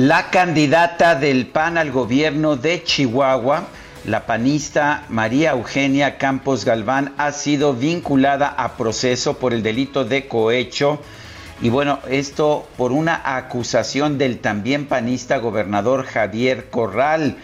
La candidata del PAN al gobierno de Chihuahua, la panista María Eugenia Campos Galván, ha sido vinculada a proceso por el delito de cohecho. Y bueno, esto por una acusación del también panista gobernador Javier Corral.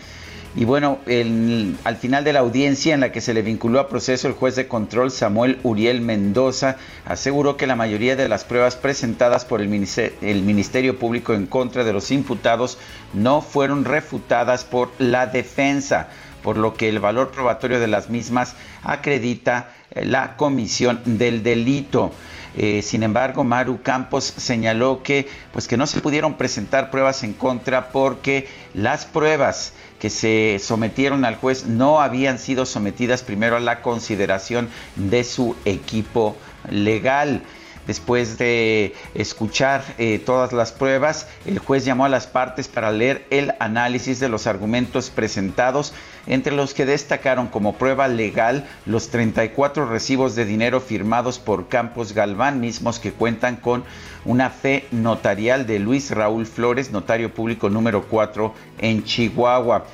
Y bueno, al final de la audiencia en la que se le vinculó a proceso, el juez de control Samuel Uriel Mendoza aseguró que la mayoría de las pruebas presentadas por el ministerio, Público en contra de los imputados no fueron refutadas por la defensa, por lo que el valor probatorio de las mismas acredita eh, la comisión del delito. Eh, sin embargo, Maru Campos señaló que, pues, que no se pudieron presentar pruebas en contra porque las pruebas que se sometieron al juez no habían sido sometidas primero a la consideración de su equipo legal. Después de escuchar eh, todas las pruebas, el juez llamó a las partes para leer el análisis de los argumentos presentados, entre los que destacaron como prueba legal los 34 recibos de dinero firmados por Campos Galván, mismos que cuentan con una fe notarial de Luis Raúl Flores, notario público número 4 en Chihuahua.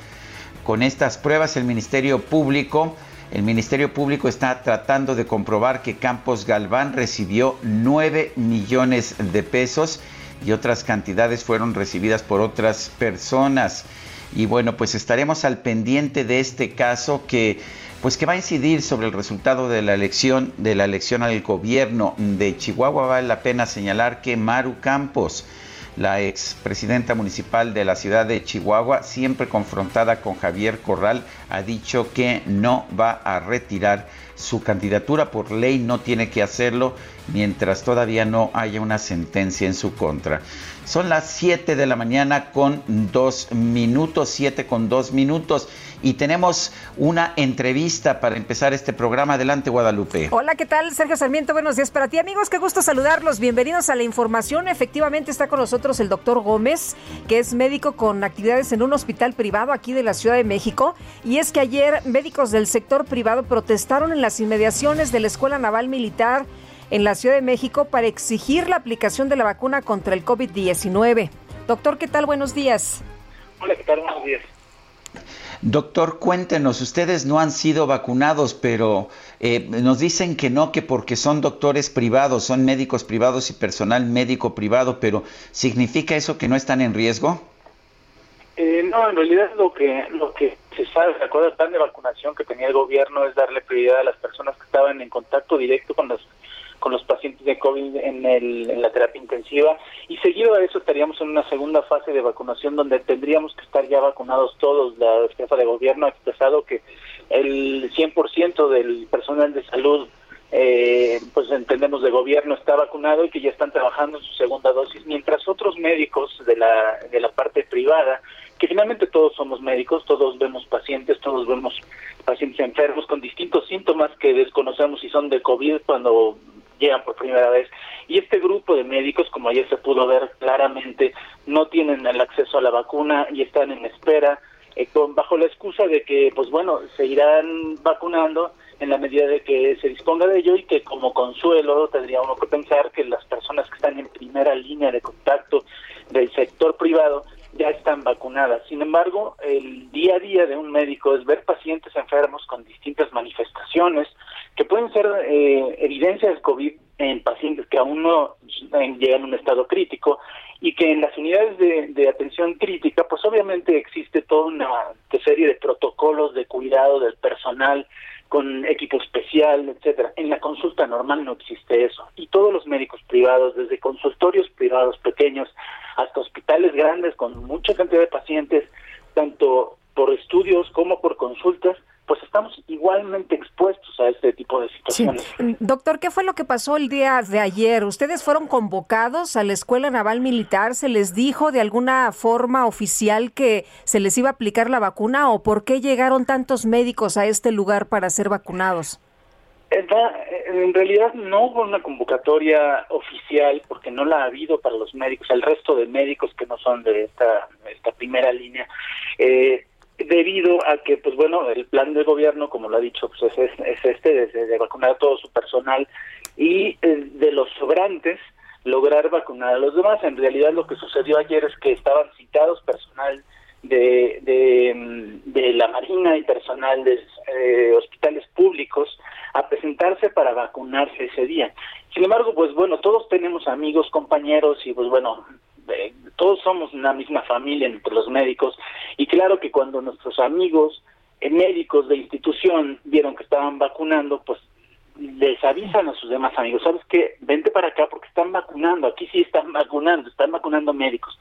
Con estas pruebas, el Ministerio Público el Ministerio Público está tratando de comprobar que Campos Galván recibió 9 millones de pesos y otras cantidades fueron recibidas por otras personas. Y bueno, pues estaremos al pendiente de este caso que pues que va a incidir sobre el resultado de la elección de la elección al gobierno de Chihuahua. Vale la pena señalar que Maru Campos la expresidenta municipal de la ciudad de Chihuahua, siempre confrontada con Javier Corral, ha dicho que no va a retirar su candidatura por ley, no tiene que hacerlo mientras todavía no haya una sentencia en su contra. Son las 7 de la mañana con dos minutos, 7 con dos minutos y tenemos una entrevista para empezar este programa. Adelante, Guadalupe. Hola, ¿qué tal? Sergio Sarmiento, buenos días para ti, amigos. Qué gusto saludarlos. Bienvenidos a la información. Efectivamente está con nosotros el doctor Gómez, que es médico con actividades en un hospital privado aquí de la Ciudad de México. Y es que ayer médicos del sector privado protestaron en las inmediaciones de la Escuela Naval Militar en la Ciudad de México para exigir la aplicación de la vacuna contra el COVID-19. Doctor, ¿qué tal? Buenos días. Hola, ¿qué tal? Buenos días. Doctor, cuéntenos, ustedes no han sido vacunados, pero eh, nos dicen que no, que porque son doctores privados, son médicos privados y personal médico privado, pero ¿significa eso que no están en riesgo? Eh, no, en realidad lo que lo que se sabe, de acuerdo al plan de vacunación que tenía el gobierno, es darle prioridad a las personas que estaban en contacto directo con los con los pacientes de COVID en, el, en la terapia intensiva y seguido a eso estaríamos en una segunda fase de vacunación donde tendríamos que estar ya vacunados todos. La jefa de gobierno ha expresado que el 100% del personal de salud eh, pues entendemos de gobierno está vacunado y que ya están trabajando en su segunda dosis, mientras otros médicos de la, de la parte privada, que finalmente todos somos médicos, todos vemos pacientes, todos vemos pacientes enfermos con distintos síntomas que desconocemos si son de COVID cuando llegan por primera vez. Y este grupo de médicos, como ayer se pudo ver claramente, no tienen el acceso a la vacuna y están en espera, eh, con, bajo la excusa de que, pues bueno, se irán vacunando en la medida de que se disponga de ello y que como consuelo tendría uno que pensar que las personas que están en primera línea de contacto del sector privado ya están vacunadas. Sin embargo, el día a día de un médico es ver pacientes enfermos con distintas manifestaciones, que pueden ser eh, evidencias de COVID en pacientes que aún no llegan a un estado crítico y que en las unidades de, atención crítica, pues obviamente existe toda una serie de protocolos de cuidado del personal con equipo especial, etcétera. En la consulta normal no existe eso. Y todos los médicos privados, desde consultorios privados pequeños hasta hospitales grandes con mucha cantidad de pacientes, tanto por estudios como por consultas, pues estamos igualmente expuestos a este tipo de situaciones. Doctor, ¿qué fue lo que pasó el día de ayer? ¿Ustedes fueron convocados a la Escuela Naval Militar? ¿Se les dijo de alguna forma oficial que se les iba a aplicar la vacuna o por qué llegaron tantos médicos a este lugar para ser vacunados? En realidad no hubo una convocatoria oficial porque no la ha habido para los médicos, el resto de médicos que no son de esta, esta primera línea. Eh, debido a que, pues bueno, el plan de gobierno, como lo ha dicho, pues es, es este, de, vacunar a todo su personal y eh, de los sobrantes, lograr vacunar a los demás. En realidad lo que sucedió ayer es que estaban citados personal de, de, mm, la Marina y personal de eh, hospitales públicos a presentarse para vacunarse ese día. Sin embargo, pues bueno, todos tenemos amigos, compañeros y pues bueno, todos somos una misma familia entre los médicos y claro que cuando nuestros amigos eh, médicos de institución vieron que estaban vacunando, pues les avisan a sus demás amigos, ¿sabes qué? Vente para acá porque están vacunando, aquí sí están vacunando, están vacunando médicos.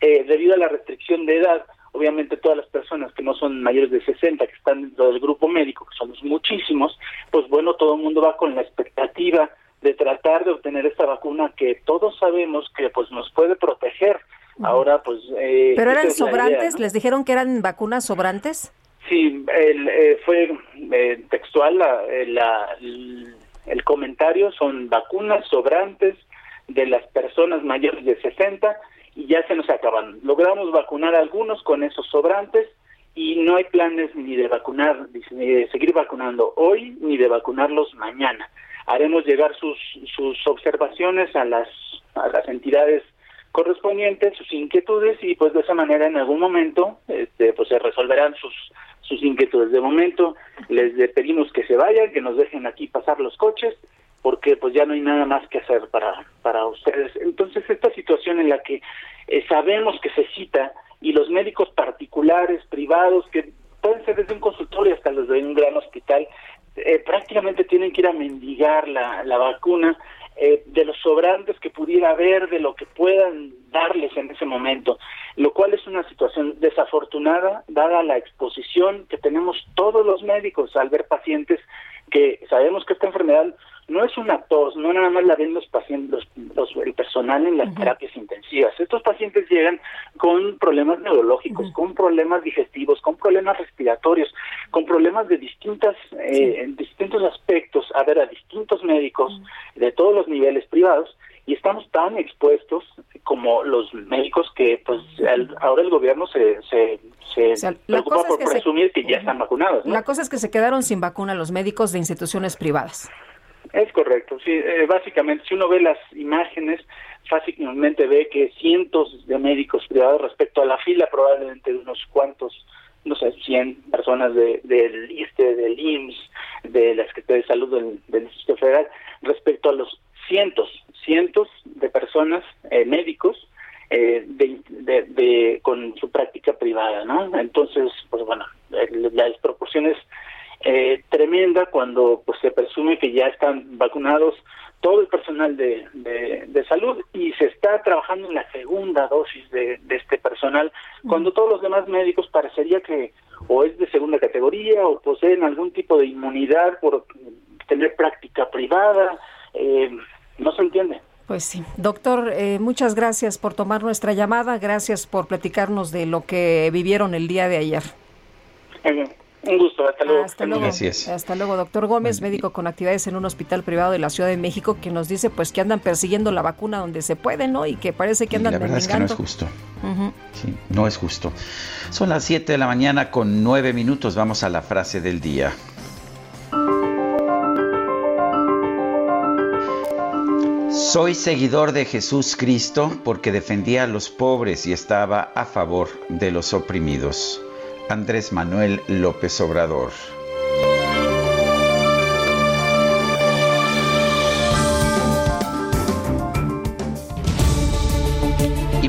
Eh, debido a la restricción de edad, obviamente todas las personas que no son mayores de 60, que están dentro del grupo médico, que somos muchísimos, pues bueno, todo el mundo va con la expectativa de tratar de obtener esta vacuna que todos sabemos que pues nos puede proteger. Ahora pues... Eh, ¿Pero eran sobrantes? ¿Les dijeron que eran vacunas sobrantes? Sí, el, eh, fue eh, textual la, el comentario, son vacunas sobrantes de las personas mayores de 60 y ya se nos acaban. Logramos vacunar a algunos con esos sobrantes y no hay planes ni de vacunar, ni de seguir vacunando hoy, ni de vacunarlos mañana haremos llegar sus, sus observaciones a las, a las entidades correspondientes, sus inquietudes y pues de esa manera en algún momento este, pues se resolverán sus, sus inquietudes. De momento les pedimos que se vayan, que nos dejen aquí pasar los coches porque pues ya no hay nada más que hacer para, para ustedes. Entonces esta situación en la que eh, sabemos que se cita y los médicos particulares, privados, que pueden ser desde un consultorio hasta los de un gran hospital, eh, prácticamente tienen que ir a mendigar la, la vacuna eh, de los sobrantes que pudiera haber, de lo que puedan darles en ese momento, lo cual es una situación desafortunada dada la exposición que tenemos todos los médicos al ver pacientes que sabemos que esta enfermedad no es una tos, no nada más la ven los pacientes, los, el personal en las terapias intensivas. Estos pacientes llegan con problemas neurológicos, con problemas digestivos, con problemas respiratorios, con problemas de distintas, eh, en distintos aspectos, a ver, a distintos médicos de todos los niveles privados y estamos tan expuestos como los médicos que pues ahora el gobierno se, se, preocupa por presumir que ya están vacunados. La cosa es que se quedaron sin vacuna los médicos de instituciones privadas. Es correcto, sí, eh, básicamente si uno ve las imágenes, fácilmente ve que cientos de médicos privados respecto a la fila probablemente de unos cuantos, no sé, 100 personas de, del ISTE, del IMSS, de la Secretaría de Salud del, del Instituto Federal, respecto a los cientos, cientos de personas, eh, médicos, eh, de, con su práctica privada, ¿no? Entonces, pues bueno, las proporciones eh, tremenda cuando pues se presume que ya están vacunados todo el personal de, de, salud y se está trabajando en la segunda dosis de, de, este personal, cuando todos los demás médicos parecería que o es de segunda categoría o poseen algún tipo de inmunidad por tener práctica privada, eh, no se entiende. Pues sí. Doctor, eh, muchas gracias por tomar nuestra llamada, gracias por platicarnos de lo que vivieron el día de ayer. Un gusto, hasta luego. Hasta luego, hasta luego doctor Gómez, médico con actividades en un hospital privado de la Ciudad de México, que nos dice pues que andan persiguiendo la vacuna donde se puede, ¿no? Y que parece que andan La verdad es que no es justo. Sí, no es justo. Son las 7 de la mañana con 9 minutos. Vamos a la frase del día. Soy seguidor de Jesús Cristo porque defendía a los pobres y estaba a favor de los oprimidos. Andrés Manuel López Obrador.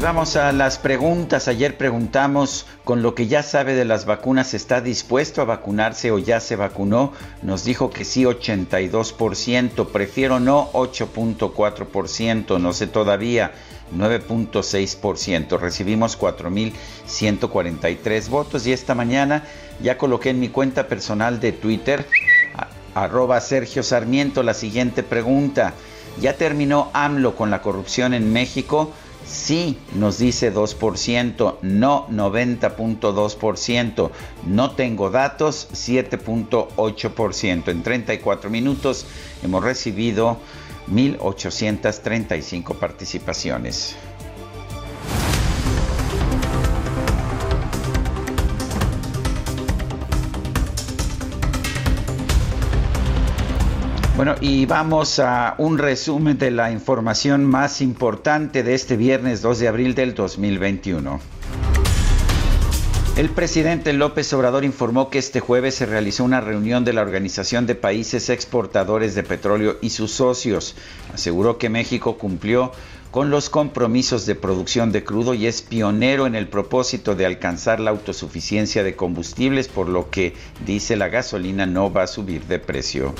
Vamos a las preguntas. Ayer preguntamos, con lo que ya sabe de las vacunas, ¿está dispuesto a vacunarse o ya se vacunó? Nos dijo que sí 82%, prefiero no 8.4%, no sé todavía 9.6%. Recibimos 4.143 votos y esta mañana ya coloqué en mi cuenta personal de Twitter, arroba Sergio Sarmiento, la siguiente pregunta. ¿Ya terminó AMLO con la corrupción en México? Sí, nos dice 2%, no 90.2%, no tengo datos 7.8%. En 34 minutos hemos recibido 1.835 participaciones. Bueno, y vamos a un resumen de la información más importante de este viernes 2 de abril del 2021. El presidente López Obrador informó que este jueves se realizó una reunión de la Organización de Países Exportadores de Petróleo y sus socios. Aseguró que México cumplió con los compromisos de producción de crudo y es pionero en el propósito de alcanzar la autosuficiencia de combustibles, por lo que dice la gasolina no va a subir de precio.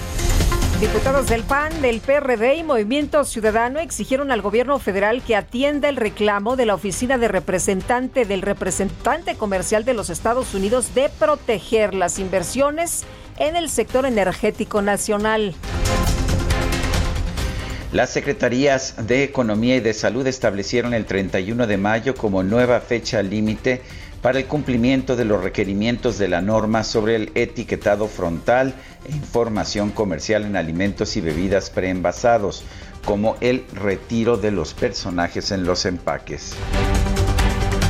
Diputados del PAN, del PRD y Movimiento Ciudadano exigieron al gobierno federal que atienda el reclamo de la oficina de representante del representante comercial de los Estados Unidos de proteger las inversiones en el sector energético nacional. Las secretarías de Economía y de Salud establecieron el 31 de mayo como nueva fecha límite para el cumplimiento de los requerimientos de la norma sobre el etiquetado frontal e información comercial en alimentos y bebidas preenvasados, como el retiro de los personajes en los empaques.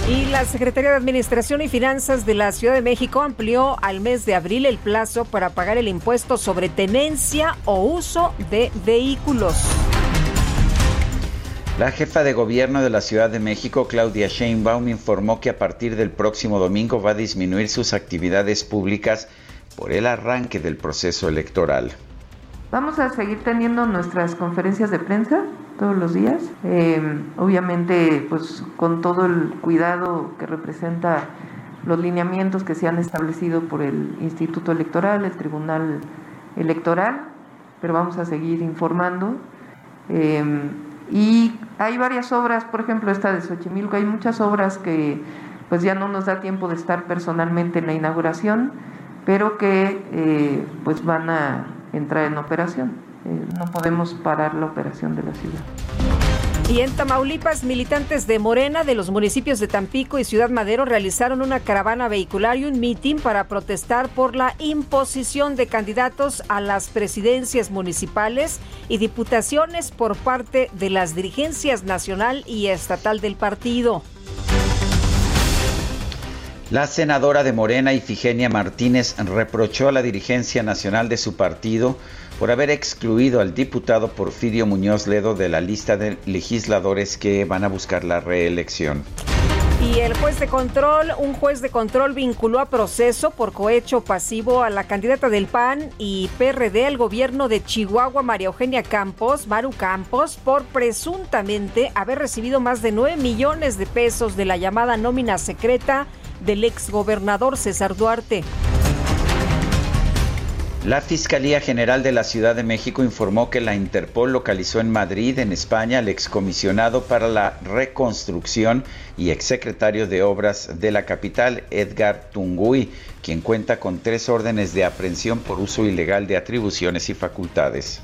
Y la Secretaría de Administración y Finanzas de la Ciudad de México amplió al mes de abril el plazo para pagar el impuesto sobre tenencia o uso de vehículos. La jefa de gobierno de la Ciudad de México, Claudia Sheinbaum, informó que a partir del próximo domingo va a disminuir sus actividades públicas por el arranque del proceso electoral. Vamos a seguir teniendo nuestras conferencias de prensa todos los días, eh, obviamente pues con todo el cuidado que representa los lineamientos que se han establecido por el Instituto Electoral, el Tribunal Electoral, pero vamos a seguir informando. Eh, y hay varias obras, por ejemplo esta de Xochimilco, hay muchas obras que pues ya no nos da tiempo de estar personalmente en la inauguración, pero que eh, pues van a entrar en operación. Eh, no podemos parar la operación de la ciudad. Y en Tamaulipas, militantes de Morena de los municipios de Tampico y Ciudad Madero realizaron una caravana vehicular y un mitin para protestar por la imposición de candidatos a las presidencias municipales y diputaciones por parte de las dirigencias nacional y estatal del partido. La senadora de Morena, Ifigenia Martínez, reprochó a la dirigencia nacional de su partido por haber excluido al diputado Porfirio Muñoz Ledo de la lista de legisladores que van a buscar la reelección. Y el juez de control, un juez de control vinculó a proceso por cohecho pasivo a la candidata del PAN y PRD al gobierno de Chihuahua, María Eugenia Campos, Maru Campos, por presuntamente haber recibido más de 9 millones de pesos de la llamada nómina secreta del exgobernador César Duarte. La Fiscalía General de la Ciudad de México informó que la Interpol localizó en Madrid, en España, al excomisionado para la reconstrucción y exsecretario de Obras de la capital, Edgar Tungui, quien cuenta con tres órdenes de aprehensión por uso ilegal de atribuciones y facultades.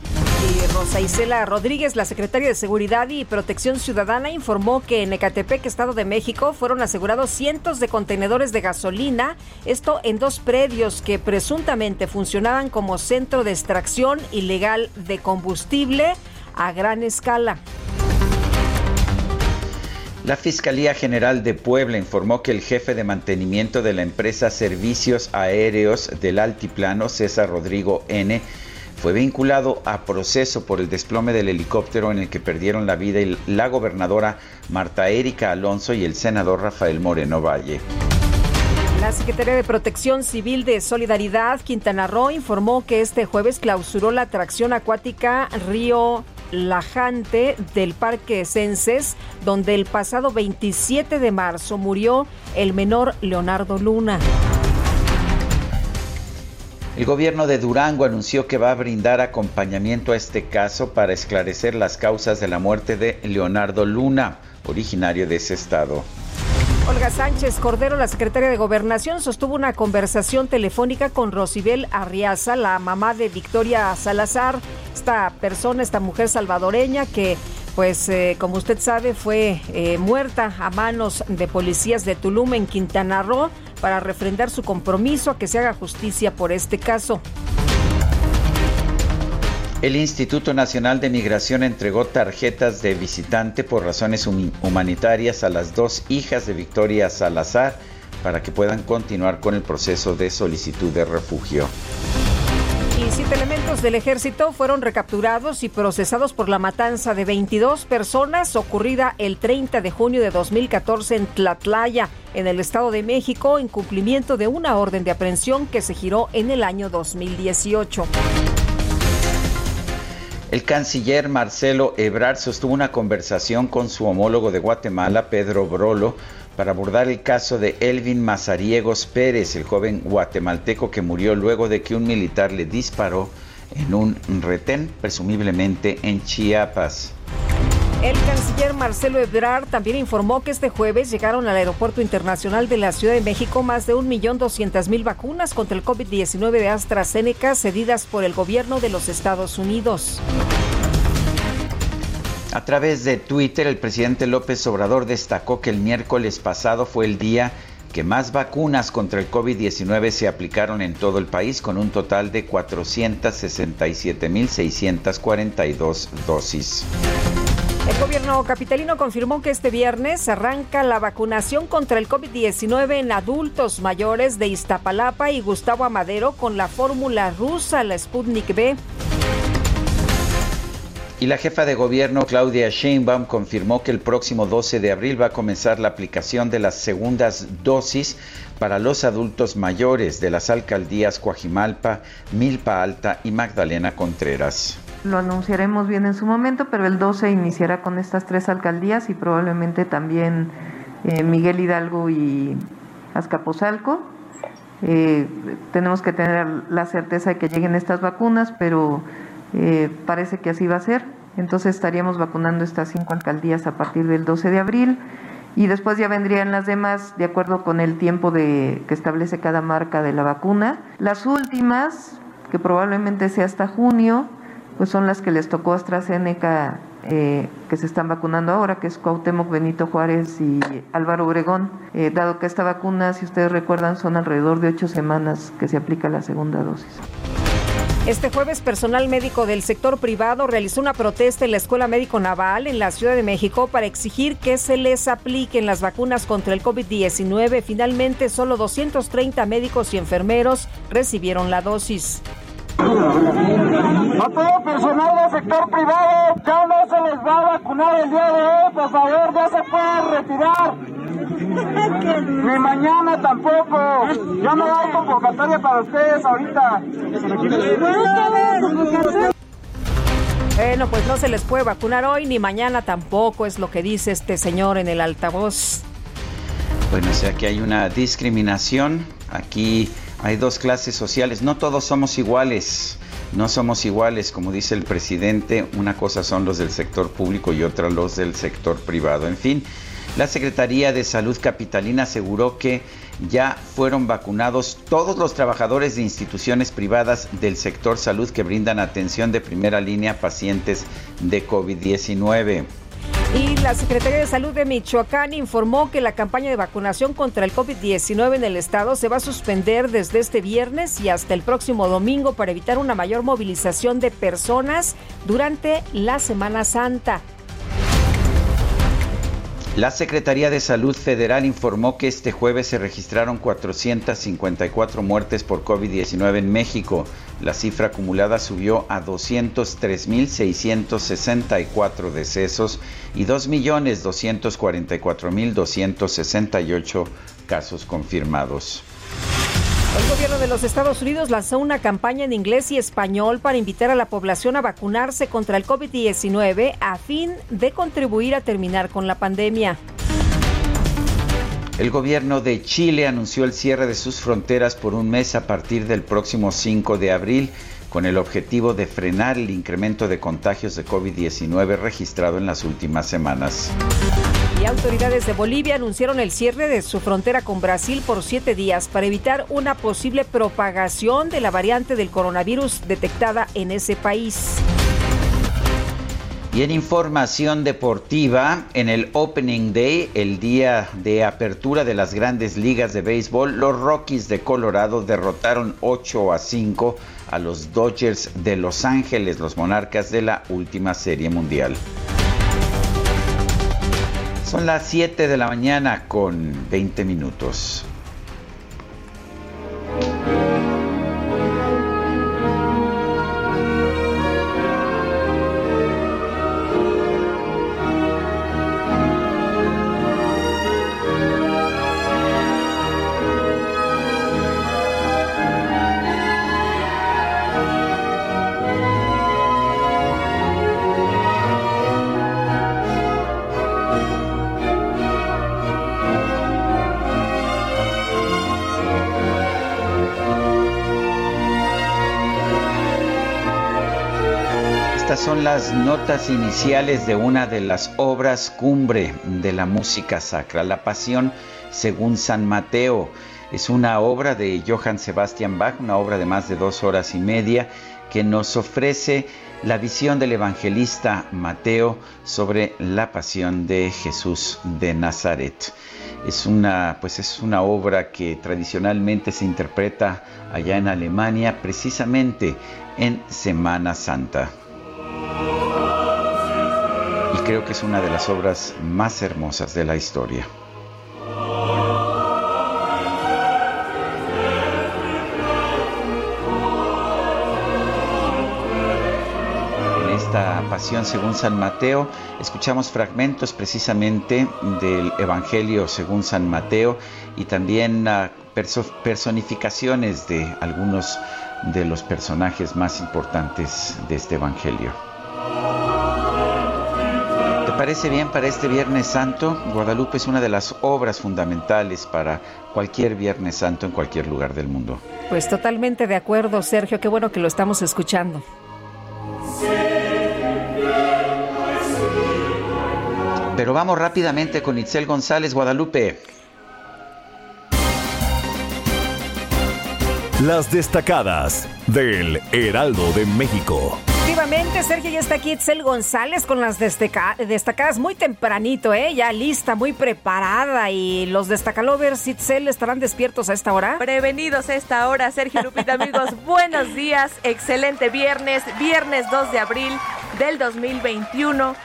Rosa Isela Rodríguez, la secretaria de Seguridad y Protección Ciudadana, informó que en Ecatepec, Estado de México, fueron asegurados cientos de contenedores de gasolina, esto en dos predios que presuntamente funcionaban como centro de extracción ilegal de combustible a gran escala. La Fiscalía General de Puebla informó que el jefe de mantenimiento de la empresa Servicios Aéreos del Altiplano, César Rodrigo N., fue vinculado a proceso por el desplome del helicóptero en el que perdieron la vida la gobernadora Marta Erika Alonso y el senador Rafael Moreno Valle. La Secretaría de Protección Civil de Solidaridad Quintana Roo informó que este jueves clausuró la atracción acuática Río Lajante del Parque Censes, donde el pasado 27 de marzo murió el menor Leonardo Luna. El gobierno de Durango anunció que va a brindar acompañamiento a este caso para esclarecer las causas de la muerte de Leonardo Luna, originario de ese estado. Olga Sánchez Cordero, la secretaria de Gobernación, sostuvo una conversación telefónica con Rosibel Arriaza, la mamá de Victoria Salazar, esta persona, esta mujer salvadoreña que pues eh, como usted sabe fue eh, muerta a manos de policías de Tulum en Quintana Roo para refrendar su compromiso a que se haga justicia por este caso. El Instituto Nacional de Migración entregó tarjetas de visitante por razones humanitarias a las dos hijas de Victoria Salazar para que puedan continuar con el proceso de solicitud de refugio. Y siete elementos del ejército fueron recapturados y procesados por la matanza de 22 personas ocurrida el 30 de junio de 2014 en Tlatlaya, en el Estado de México, en cumplimiento de una orden de aprehensión que se giró en el año 2018. El canciller Marcelo Ebrard sostuvo una conversación con su homólogo de Guatemala, Pedro Brolo, para abordar el caso de Elvin Mazariegos Pérez, el joven guatemalteco que murió luego de que un militar le disparó en un retén, presumiblemente en Chiapas. El canciller Marcelo Ebrard también informó que este jueves llegaron al Aeropuerto Internacional de la Ciudad de México más de 1.200.000 vacunas contra el COVID-19 de AstraZeneca cedidas por el gobierno de los Estados Unidos. A través de Twitter, el presidente López Obrador destacó que el miércoles pasado fue el día que más vacunas contra el COVID-19 se aplicaron en todo el país, con un total de 467.642 dosis. El gobierno capitalino confirmó que este viernes arranca la vacunación contra el COVID-19 en adultos mayores de Iztapalapa y Gustavo Amadero con la fórmula rusa, la Sputnik B. Y la jefa de gobierno Claudia Sheinbaum confirmó que el próximo 12 de abril va a comenzar la aplicación de las segundas dosis para los adultos mayores de las alcaldías Coajimalpa, Milpa Alta y Magdalena Contreras. Lo anunciaremos bien en su momento, pero el 12 iniciará con estas tres alcaldías y probablemente también eh, Miguel Hidalgo y Azcapotzalco. Eh, tenemos que tener la certeza de que lleguen estas vacunas, pero eh, parece que así va a ser. Entonces estaríamos vacunando estas cinco alcaldías a partir del 12 de abril y después ya vendrían las demás de acuerdo con el tiempo de, que establece cada marca de la vacuna. Las últimas, que probablemente sea hasta junio, pues son las que les tocó AstraZeneca eh, que se están vacunando ahora, que es Cuauhtémoc Benito Juárez y Álvaro Obregón, eh, dado que esta vacuna, si ustedes recuerdan, son alrededor de ocho semanas que se aplica la segunda dosis. Este jueves, personal médico del sector privado realizó una protesta en la Escuela Médico Naval en la Ciudad de México para exigir que se les apliquen las vacunas contra el COVID-19. Finalmente, solo 230 médicos y enfermeros recibieron la dosis. A todo personal del sector privado ya no se les va a vacunar el día de hoy, por favor, ya se pueden retirar. Ni mañana tampoco. Ya no hay convocatoria para ustedes ahorita. Bueno, pues no se les puede vacunar hoy ni mañana tampoco, es lo que dice este señor en el altavoz. Bueno, o sea que hay una discriminación. Aquí hay dos clases sociales. No todos somos iguales. No somos iguales, como dice el presidente. Una cosa son los del sector público y otra los del sector privado. En fin, la Secretaría de Salud Capitalina aseguró que ya fueron vacunados todos los trabajadores de instituciones privadas del sector salud que brindan atención de primera línea a pacientes de COVID-19. Y la Secretaría de Salud de Michoacán informó que la campaña de vacunación contra el COVID-19 en el estado se va a suspender desde este viernes y hasta el próximo domingo para evitar una mayor movilización de personas durante la Semana Santa. La Secretaría de Salud Federal informó que este jueves se registraron 454 muertes por COVID-19 en México. La cifra acumulada subió a 203.664 decesos y 2.244.268 casos confirmados. El gobierno de los Estados Unidos lanzó una campaña en inglés y español para invitar a la población a vacunarse contra el COVID-19 a fin de contribuir a terminar con la pandemia. El gobierno de Chile anunció el cierre de sus fronteras por un mes a partir del próximo 5 de abril con el objetivo de frenar el incremento de contagios de COVID-19 registrado en las últimas semanas. Y autoridades de Bolivia anunciaron el cierre de su frontera con Brasil por siete días para evitar una posible propagación de la variante del coronavirus detectada en ese país. Y en información deportiva, en el Opening Day, el día de apertura de las grandes ligas de béisbol, los Rockies de Colorado derrotaron 8 a 5 a los Dodgers de Los Ángeles, los monarcas de la última serie mundial. Son las 7 de la mañana con 20 minutos. Son las notas iniciales de una de las obras cumbre de la música sacra, La Pasión según San Mateo. Es una obra de Johann Sebastian Bach, una obra de más de dos horas y media que nos ofrece la visión del evangelista Mateo sobre la pasión de Jesús de Nazaret. Es una, pues es una obra que tradicionalmente se interpreta allá en Alemania, precisamente en Semana Santa creo que es una de las obras más hermosas de la historia. En esta pasión según San Mateo, escuchamos fragmentos precisamente del Evangelio según San Mateo y también ah, personificaciones de algunos de los personajes más importantes de este Evangelio parece bien para este Viernes Santo? Guadalupe es una de las obras fundamentales para cualquier Viernes Santo en cualquier lugar del mundo. Pues totalmente de acuerdo, Sergio. Qué bueno que lo estamos escuchando. Pero vamos rápidamente con Itzel González, Guadalupe. Las destacadas del Heraldo de México. Efectivamente, Sergio, ya está aquí Itzel González con las destacadas muy tempranito, ¿eh? Ya lista, muy preparada. Y los destacalovers, Itzel, ¿estarán despiertos a esta hora? Prevenidos a esta hora, Sergio Lupita, amigos. buenos días, excelente viernes, viernes 2 de abril del 2021.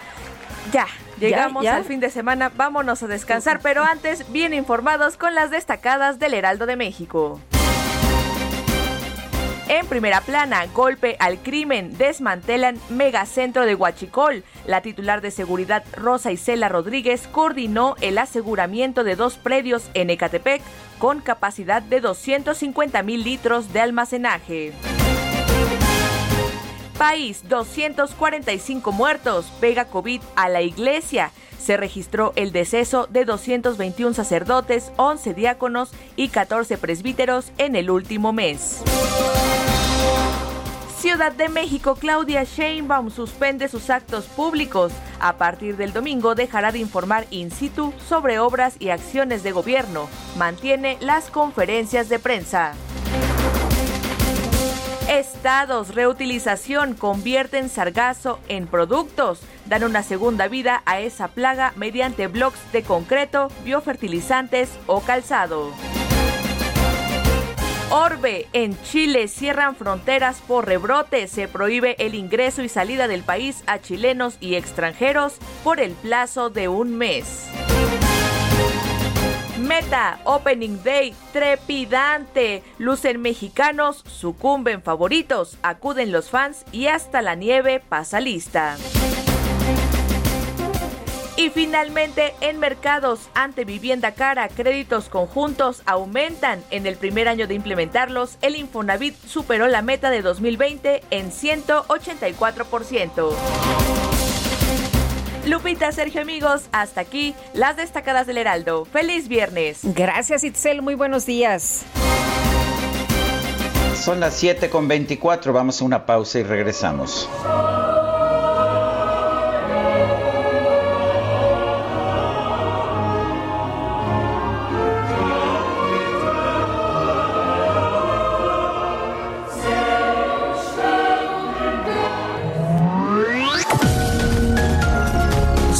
Ya, Llegamos al fin de semana, vámonos a descansar, pero antes, bien informados con las destacadas del Heraldo de México. En primera plana, golpe al crimen, desmantelan megacentro de Huachicol. La titular de seguridad Rosa Isela Rodríguez coordinó el aseguramiento de dos predios en Ecatepec con capacidad de 250 mil litros de almacenaje. País, 245 muertos, pega COVID a la iglesia. Se registró el deceso de 221 sacerdotes, 11 diáconos y 14 presbíteros en el último mes. Ciudad de México, Claudia Sheinbaum suspende sus actos públicos. A partir del domingo dejará de informar in situ sobre obras y acciones de gobierno. Mantiene las conferencias de prensa. Estados, reutilización, convierten sargazo en productos. Dan una segunda vida a esa plaga mediante bloques de concreto, biofertilizantes o calzado. Orbe, en Chile cierran fronteras por rebrote, se prohíbe el ingreso y salida del país a chilenos y extranjeros por el plazo de un mes. Meta, Opening Day, trepidante. Lucen mexicanos, sucumben favoritos, acuden los fans y hasta la nieve pasa lista. Y finalmente, en mercados ante vivienda cara, créditos conjuntos aumentan. En el primer año de implementarlos, el Infonavit superó la meta de 2020 en 184%. Lupita, Sergio, amigos, hasta aquí las destacadas del Heraldo. ¡Feliz viernes! Gracias, Itzel. Muy buenos días. Son las 7 con 24. Vamos a una pausa y regresamos.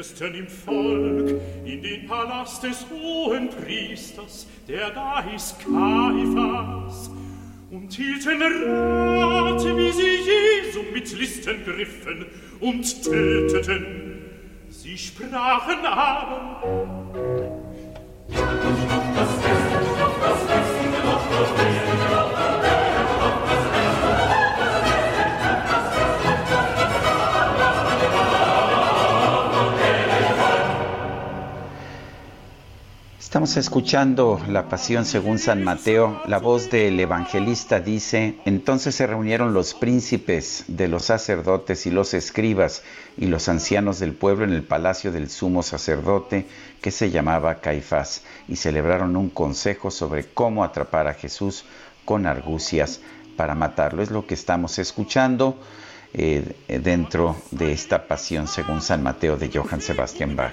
Ältesten im Volk in den Palast des hohen Priesters, der da ist Kaiphas, und hielten Rat, wie sie Jesu mit Listen griffen und töteten. Sie sprachen aber, das Fest, das Fest, das Fest, Estamos escuchando la pasión según San Mateo. La voz del evangelista dice, entonces se reunieron los príncipes de los sacerdotes y los escribas y los ancianos del pueblo en el palacio del sumo sacerdote que se llamaba Caifás y celebraron un consejo sobre cómo atrapar a Jesús con argucias para matarlo. Es lo que estamos escuchando eh, dentro de esta pasión según San Mateo de Johann Sebastian Bach.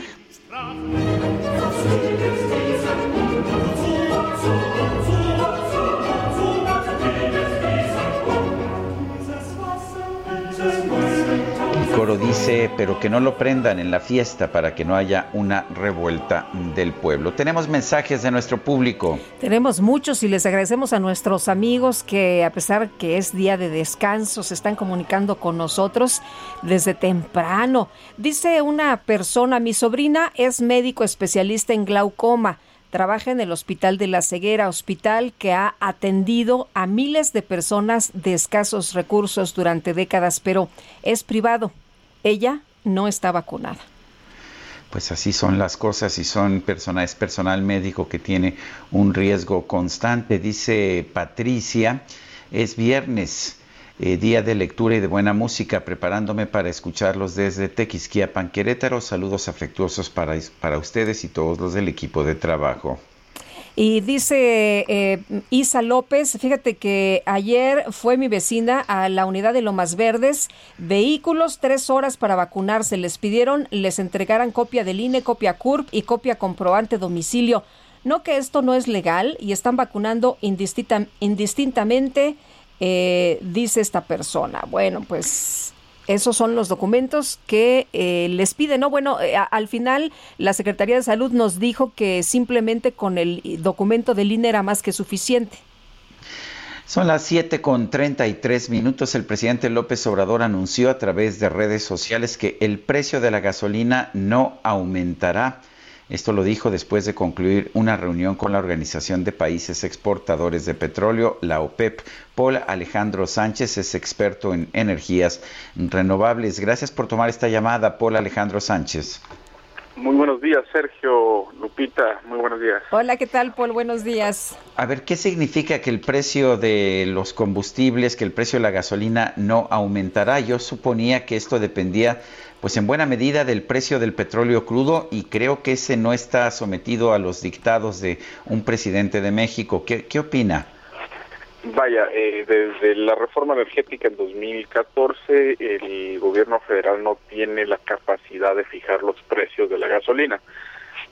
Coro dice, pero que no lo prendan en la fiesta para que no haya una revuelta del pueblo. Tenemos mensajes de nuestro público. Tenemos muchos y les agradecemos a nuestros amigos que a pesar que es día de descanso, se están comunicando con nosotros desde temprano. Dice una persona, mi sobrina es médico especialista en glaucoma. Trabaja en el Hospital de la Ceguera, hospital que ha atendido a miles de personas de escasos recursos durante décadas, pero es privado ella no está vacunada. Pues así son las cosas y son personal, es personal médico que tiene un riesgo constante. Dice Patricia, es viernes, eh, día de lectura y de buena música, preparándome para escucharlos desde Tequisquiapan, Querétaro. Saludos afectuosos para, para ustedes y todos los del equipo de trabajo. Y dice eh, Isa López, fíjate que ayer fue mi vecina a la unidad de Lomas Verdes, vehículos, tres horas para vacunarse. Les pidieron, les entregaran copia del INE, copia CURP y copia comprobante domicilio. No que esto no es legal y están vacunando indistintamente, eh, dice esta persona. Bueno, pues esos son los documentos que eh, les piden. No, bueno, eh, al final la Secretaría de Salud nos dijo que simplemente con el documento del INE era más que suficiente. Son las 7 con 33 minutos. El presidente López Obrador anunció a través de redes sociales que el precio de la gasolina no aumentará esto lo dijo después de concluir una reunión con la Organización de Países Exportadores de Petróleo, la OPEP. Paul Alejandro Sánchez es experto en energías renovables. Gracias por tomar esta llamada, Paul Alejandro Sánchez. Muy buenos días, Sergio, Lupita, muy buenos días. Hola, ¿qué tal, Paul? Buenos días. A ver, ¿qué significa que el precio de los combustibles, que el precio de la gasolina no aumentará? Yo suponía que esto dependía pues en buena medida del precio del petróleo crudo y creo que ese no está sometido a los dictados de un presidente de México. ¿Qué, opina? Vaya, eh, desde la reforma energética en 2014 el gobierno federal no tiene la capacidad de fijar los precios de la gasolina.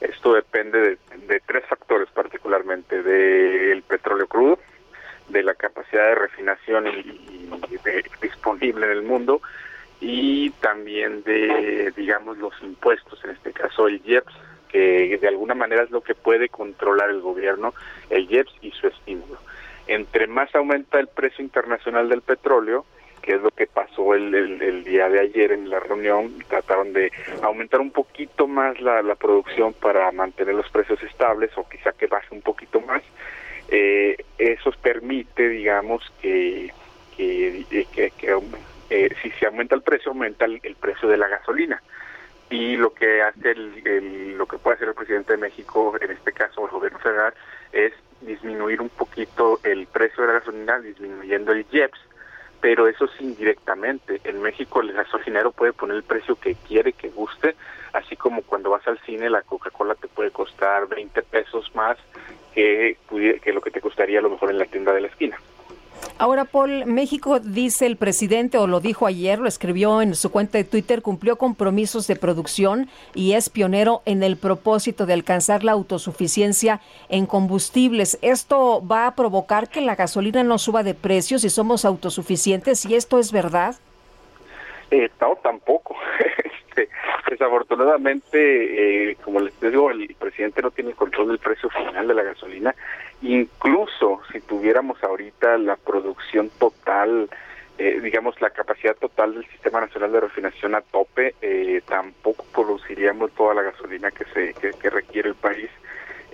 Esto depende de, tres factores particularmente, del petróleo crudo, de la capacidad de refinación disponible en el mundo y también de, digamos, los impuestos, en este caso el IEPS, que de alguna manera es lo que puede controlar el gobierno, el IEPS y su estímulo. Entre más aumenta el precio internacional del petróleo, que es lo que pasó el, día de ayer en la reunión, trataron de aumentar un poquito más la, producción para mantener los precios estables o quizá que baje un poquito más. Eh, eso permite, digamos, que, que, que, eh, si se aumenta el precio, aumenta el, precio de la gasolina. Y lo que hace el, lo que puede hacer el presidente de México, en este caso el gobierno federal, es disminuir un poquito el precio de la gasolina, disminuyendo el IEPS, pero eso es indirectamente. En México el gasolinero puede poner el precio que quiere, que guste, así como cuando vas al cine la Coca-Cola te puede costar 20 pesos más que, que lo que te costaría a lo mejor en la tienda de la esquina. Ahora, Paul, México, dice el presidente, o lo dijo ayer, lo escribió en su cuenta de Twitter, cumplió compromisos de producción y es pionero en el propósito de alcanzar la autosuficiencia en combustibles. ¿Esto va a provocar que la gasolina no suba de precio si somos autosuficientes? ¿Y esto es verdad? Eh, tampoco. Este, desafortunadamente, eh, como les digo, el presidente no tiene control del precio final de la gasolina Incluso si tuviéramos ahorita la producción total, eh, digamos la capacidad total del Sistema Nacional de Refinación a tope, eh, tampoco produciríamos toda la gasolina que se que, requiere el país,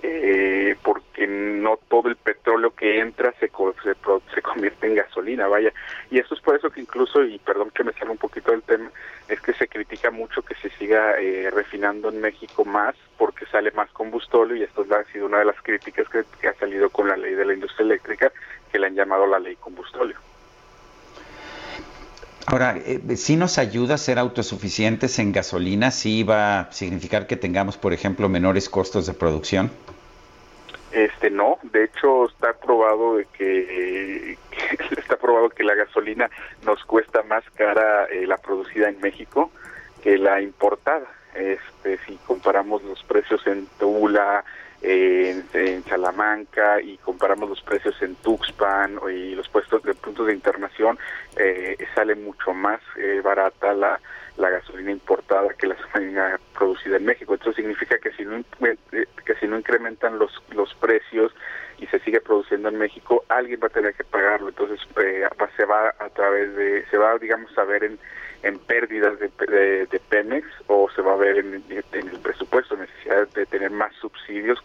eh, porque no todo el petróleo que entra se, se, se convierte en gasolina, vaya. Y eso es por eso que incluso, y perdón que me salga un poquito del tema, es que se critica mucho que se siga eh, refinando en México más porque sale más combustóleo y esto ha sido una de las críticas que, ha salido con la ley de la industria eléctrica que le han llamado la ley combustóleo. Ahora, eh, ¿sí nos ayuda a ser autosuficientes en gasolina? ¿Sí va a significar que tengamos, por ejemplo, menores costos de producción? Este no, de hecho está probado de que, está probado que la gasolina nos cuesta más cara eh, la producida en México que la importada. Este, si comparamos los precios en Tula, en, Salamanca y comparamos los precios en Tuxpan y los puestos de puntos de internación, eh, sale mucho más eh, barata la, la gasolina importada que la gasolina producida en México. Esto significa que si no eh, que si no incrementan los los precios y se sigue produciendo en México, alguien va a tener que pagarlo. Entonces eh, se va a través de se va digamos a ver en, en pérdidas de, de, Pemex o se va a ver en, en el presupuesto necesidad de tener más subsidios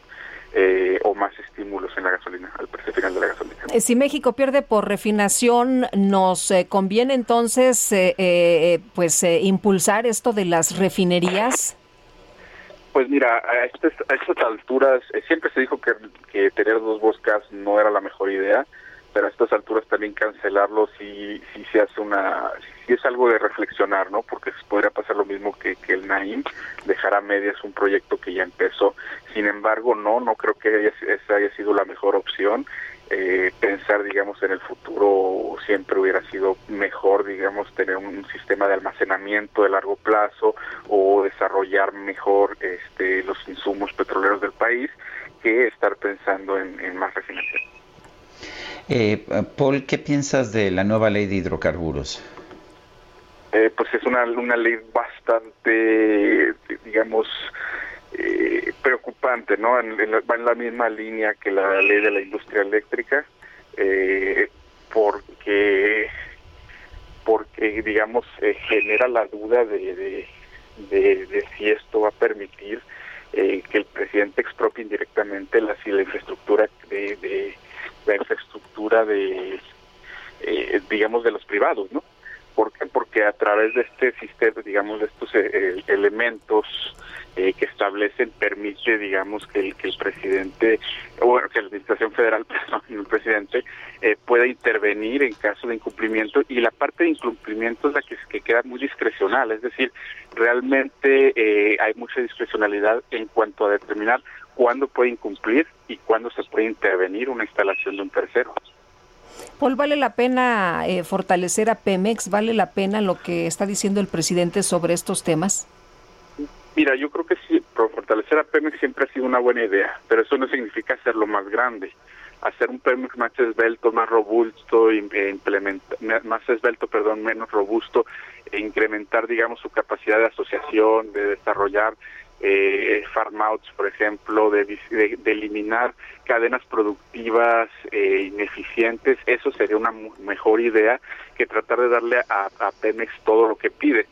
eh, o más estímulos en la gasolina, al precio final de la gasolina. Eh, si México pierde por refinación, ¿nos eh, conviene entonces pues impulsar esto de las refinerías? Pues mira, a, estas, a estas alturas siempre se dijo que, que tener dos boscas no era la mejor idea pero a estas alturas también cancelarlo si, si se hace una, si es algo de reflexionar, ¿no? Porque podría pasar lo mismo que, que el Naim, dejar a medias un proyecto que ya empezó. Sin embargo, no, no creo que esa haya sido la mejor opción. Eh, pensar, digamos, en el futuro siempre hubiera sido mejor, digamos, tener un sistema de almacenamiento de largo plazo o desarrollar mejor este, los insumos petroleros del país que estar pensando en, en. Eh, Paul, ¿qué piensas de la nueva ley de hidrocarburos? Eh, pues es una, una ley bastante, digamos, eh, preocupante, ¿no? va en la misma línea que la ley de la industria eléctrica, eh, porque, porque digamos, genera la duda de, de, si esto va a permitir que el presidente expropie indirectamente la, la infraestructura de la infraestructura de, eh, digamos, de los privados, ¿no? ¿Por qué? Porque a través de este sistema, digamos, de estos eh, elementos eh, que establecen, permite, digamos, que el, que el presidente, o bueno, que la Administración Federal, perdón, el presidente, pueda intervenir en caso de incumplimiento y la parte de incumplimiento es la que, que queda muy discrecional, es decir, realmente hay mucha discrecionalidad en cuanto a determinar cuándo puede incumplir y cuándo se puede intervenir una instalación de un tercero. Paul, ¿vale la pena eh, fortalecer a Pemex? ¿Vale la pena lo que está diciendo el presidente sobre estos temas? Mira, yo creo que sí, fortalecer a Pemex siempre ha sido una buena idea, pero eso no significa hacerlo más grande. hacer un Pemex más esbelto, más robusto, e más esbelto, perdón, menos robusto, e incrementar, digamos, su capacidad de asociación, de desarrollar eh, farmouts, por ejemplo, de, eliminar cadenas productivas eh, ineficientes, eso sería una mejor idea que tratar de darle a, Pemex todo lo que pide.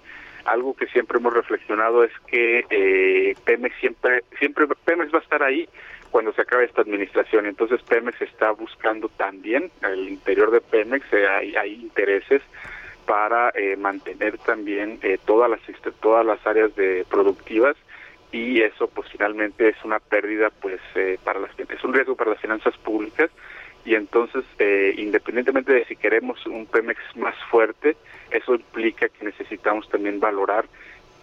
Algo que siempre hemos reflexionado es que eh, Pemex siempre, siempre Pemex va a estar ahí cuando se acabe esta administración. Entonces Pemex está buscando también, al interior de Pemex eh, hay, hay intereses para eh, mantener también eh, todas las todas las áreas de productivas y eso pues finalmente es una pérdida pues eh, para las es un riesgo para las finanzas públicas. Y entonces eh, independientemente de si queremos un Pemex más fuerte eso implica que necesitamos también valorar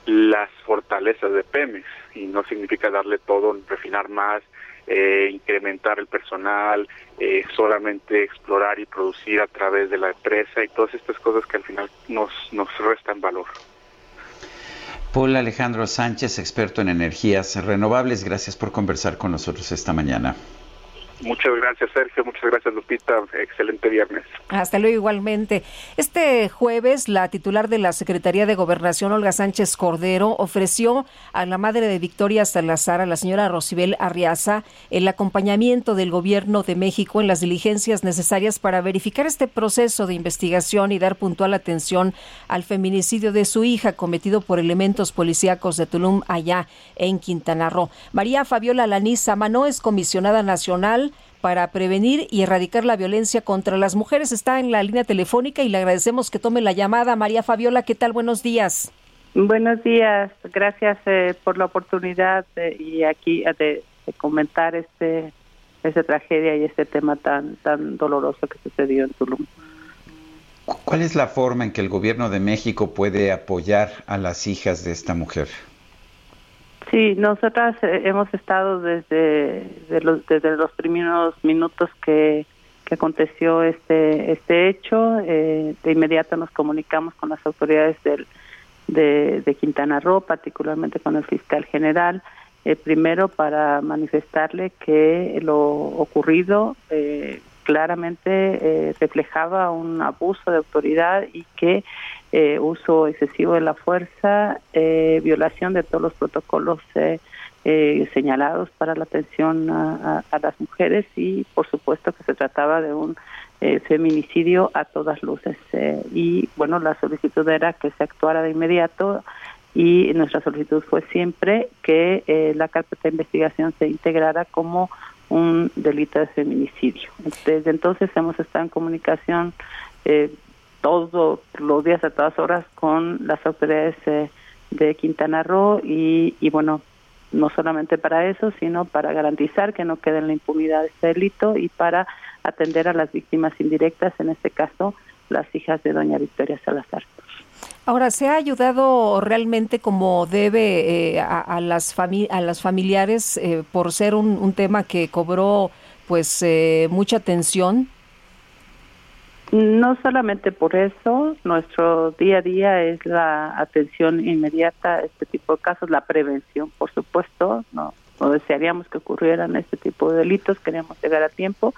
las fortalezas de Pemex. Y no significa darle todo refinar más eh, incrementar el personal solamente explorar y producir a través de la empresa y todas estas cosas que al final nos nos restan valor Paul Alejandro Sánchez, experto en energías renovables, gracias por conversar con nosotros esta mañana. Muchas gracias, Sergio. Muchas gracias, Lupita. Excelente viernes. Hasta luego, igualmente. Este jueves, la titular de la Secretaría de Gobernación, Olga Sánchez Cordero, ofreció a la madre de Victoria Salazar, a la señora Rosibel Arriaza, el acompañamiento del Gobierno de México en las diligencias necesarias para verificar este proceso de investigación y dar puntual atención al feminicidio de su hija cometido por elementos policíacos de Tulum, allá en Quintana Roo. María Fabiola Laniza Manó es comisionada nacional para prevenir y erradicar la violencia contra las mujeres. Está en la línea telefónica y le agradecemos que tome la llamada. María Fabiola, ¿qué tal? Buenos días. Buenos días, gracias eh, por la oportunidad y aquí de, comentar este esta tragedia y este tema tan tan doloroso que sucedió en Tulum. ¿Cuál es la forma en que el gobierno de México puede apoyar a las hijas de esta mujer? Sí, nosotras eh, hemos estado desde los, desde los primeros minutos que, que aconteció este este hecho. Eh, de inmediato nos comunicamos con las autoridades del, de, de Quintana Roo, particularmente con el fiscal general. Eh, primero para manifestarle que lo ocurrido eh, claramente eh, reflejaba un abuso de autoridad y que eh, uso excesivo de la fuerza, eh, violación de todos los protocolos eh, señalados para la atención a, las mujeres y por supuesto que se trataba de un feminicidio a todas luces. y bueno, la solicitud era que se actuara de inmediato y nuestra solicitud fue siempre que la carpeta de investigación se integrara como un delito de feminicidio. Desde entonces hemos estado en comunicación eh, todos los días a todas horas con las autoridades eh, de Quintana Roo y, y bueno, no solamente para eso, sino para garantizar que no quede en la impunidad este delito y para atender a las víctimas indirectas, en este caso las hijas de doña Victoria Salazar. Ahora, ¿se ha ayudado realmente como debe eh, a, las a las familiares eh, por ser un, tema que cobró pues mucha atención? No solamente por eso, nuestro día a día es la atención inmediata a este tipo de casos, la prevención, por supuesto, no, no desearíamos que ocurrieran este tipo de delitos, queremos llegar a tiempo,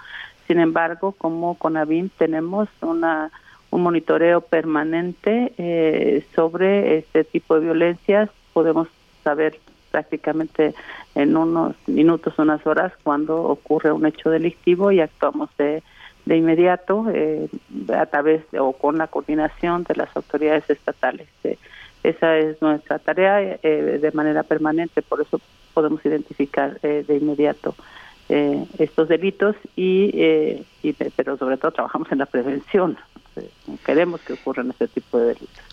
sin embargo, como con ABIN tenemos una un monitoreo permanente eh, sobre este tipo de violencias, podemos saber prácticamente en unos minutos, unas horas, cuando ocurre un hecho delictivo y actuamos de de inmediato eh, a través o con la coordinación de las autoridades estatales. Eh, esa es nuestra tarea eh, de manera permanente, por eso podemos identificar de inmediato estos delitos y, y, pero sobre todo trabajamos en la prevención. Queremos que ocurran este tipo de delitos.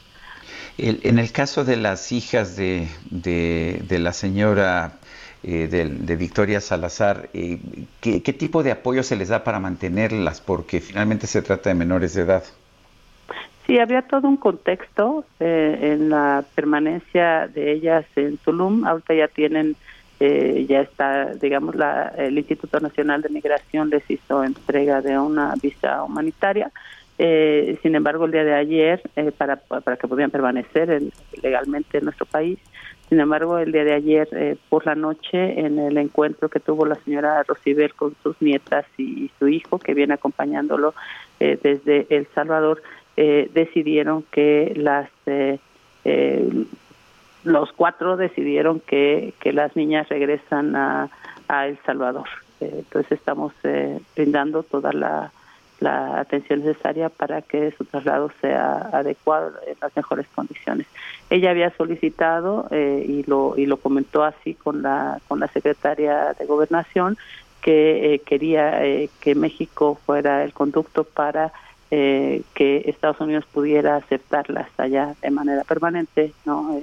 en el caso de las hijas de, de, de la señora eh, de, Victoria Salazar, eh, ¿qué, tipo de apoyo se les da para mantenerlas? Porque finalmente se trata de menores de edad. Sí, había todo un contexto eh, en la permanencia de ellas en Tulum. Ahorita ya tienen, ya está, digamos, la, el Instituto Nacional de Migración les hizo entrega de una visa humanitaria. Eh, sin embargo, el día de ayer, eh, para, para que pudieran permanecer legalmente en nuestro país, sin embargo, el día de ayer eh, por la noche, en el encuentro que tuvo la señora Rosibel con sus nietas y, su hijo, que viene acompañándolo desde El Salvador, decidieron que las los cuatro decidieron que, que las niñas regresan a, a El Salvador. entonces estamos brindando toda la la atención necesaria para que su traslado sea adecuado en las mejores condiciones. Ella había solicitado eh, y lo y lo comentó así con la con la secretaria de gobernación que eh, quería eh, que México fuera el conducto para que Estados Unidos pudiera aceptarlas allá de manera permanente, no.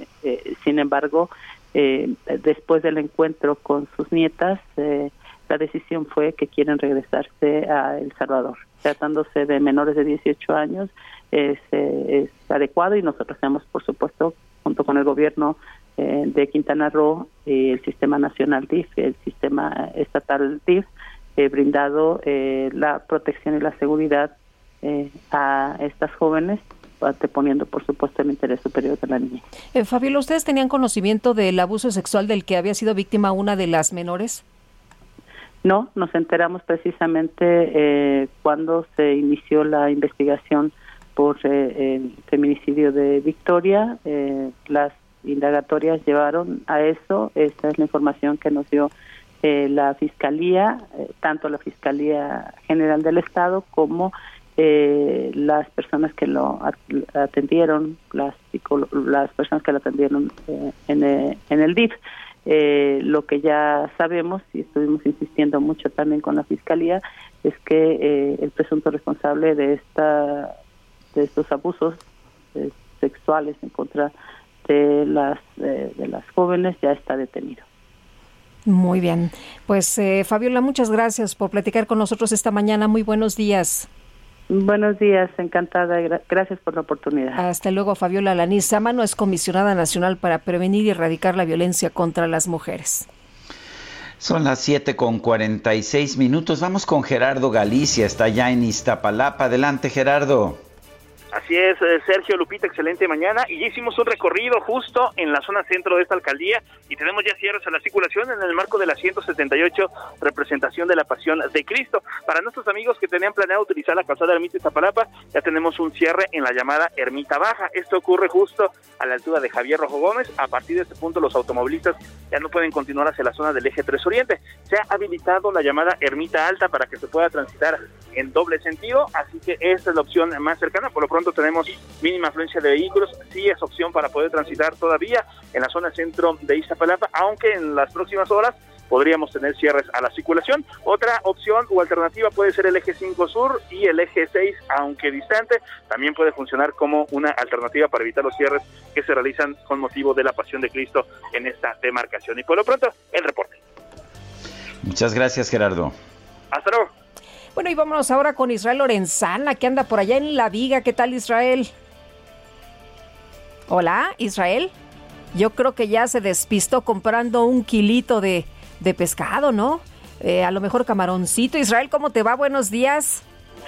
sin embargo, después del encuentro con sus nietas, la decisión fue que quieren regresarse a El Salvador tratándose de menores de 18 años, es, eh, es adecuado y nosotros hemos, por supuesto, junto con el gobierno eh, de Quintana Roo y el sistema nacional DIF, el sistema estatal DIF, eh, brindado la protección y la seguridad a estas jóvenes poniendo por supuesto, el interés superior de la niña. Fabiola, ¿ustedes tenían conocimiento del abuso sexual del que había sido víctima una de las menores? No, nos enteramos precisamente eh, cuando se inició la investigación por eh, el feminicidio de Victoria. Eh, las indagatorias llevaron a eso. Esta es la información que nos dio la Fiscalía, tanto la Fiscalía General del Estado como las personas que lo atendieron, las, las personas que lo atendieron en, en el DIF. Eh, lo que ya sabemos y estuvimos insistiendo mucho también con la fiscalía es que eh, el presunto responsable de esta de estos abusos eh, sexuales en contra de las de las jóvenes ya está detenido. Muy bien, pues Fabiola, muchas gracias por platicar con nosotros esta mañana. Muy buenos días. Buenos días, encantada. Gracias por la oportunidad. Hasta luego, Fabiola Lanís. Mano es comisionada nacional para prevenir y erradicar la violencia contra las mujeres. Son las 7 con 46 minutos. Vamos con Gerardo Galicia, está ya en Iztapalapa. Adelante, Gerardo. Así es, eh, Sergio Lupita, excelente mañana. Y ya hicimos un recorrido justo en la zona centro de esta alcaldía y tenemos ya cierres a la circulación en el marco de la 178 representación de la Pasión de Cristo. Para nuestros amigos que tenían planeado utilizar la calzada Ermita Iztapalapa, ya tenemos un cierre en la llamada Ermita Baja. Esto ocurre justo a la altura de Javier Rojo Gómez. A partir de este punto, los automovilistas ya no pueden continuar hacia la zona del eje 3 Oriente. Se ha habilitado la llamada Ermita Alta para que se pueda transitar en doble sentido, así que esta es la opción más cercana. Por lo pronto tenemos mínima afluencia de vehículos, sí es opción para poder transitar todavía en la zona centro de Iztapalapa, aunque en las próximas horas podríamos tener cierres a la circulación. Otra opción o alternativa puede ser el eje 5 sur y el eje 6, aunque distante, también puede funcionar como una alternativa para evitar los cierres que se realizan con motivo de la Pasión de Cristo en esta demarcación. Y por lo pronto, el reporte. Muchas gracias, Gerardo. Hasta luego. Bueno, y vámonos ahora con Israel Lorenzana, que anda por allá en La Viga. ¿Qué tal, Israel? Hola, Israel. Yo creo que ya se despistó comprando un kilito de, de pescado, ¿no? Eh, a lo mejor camaroncito. Israel, ¿cómo te va? Buenos días.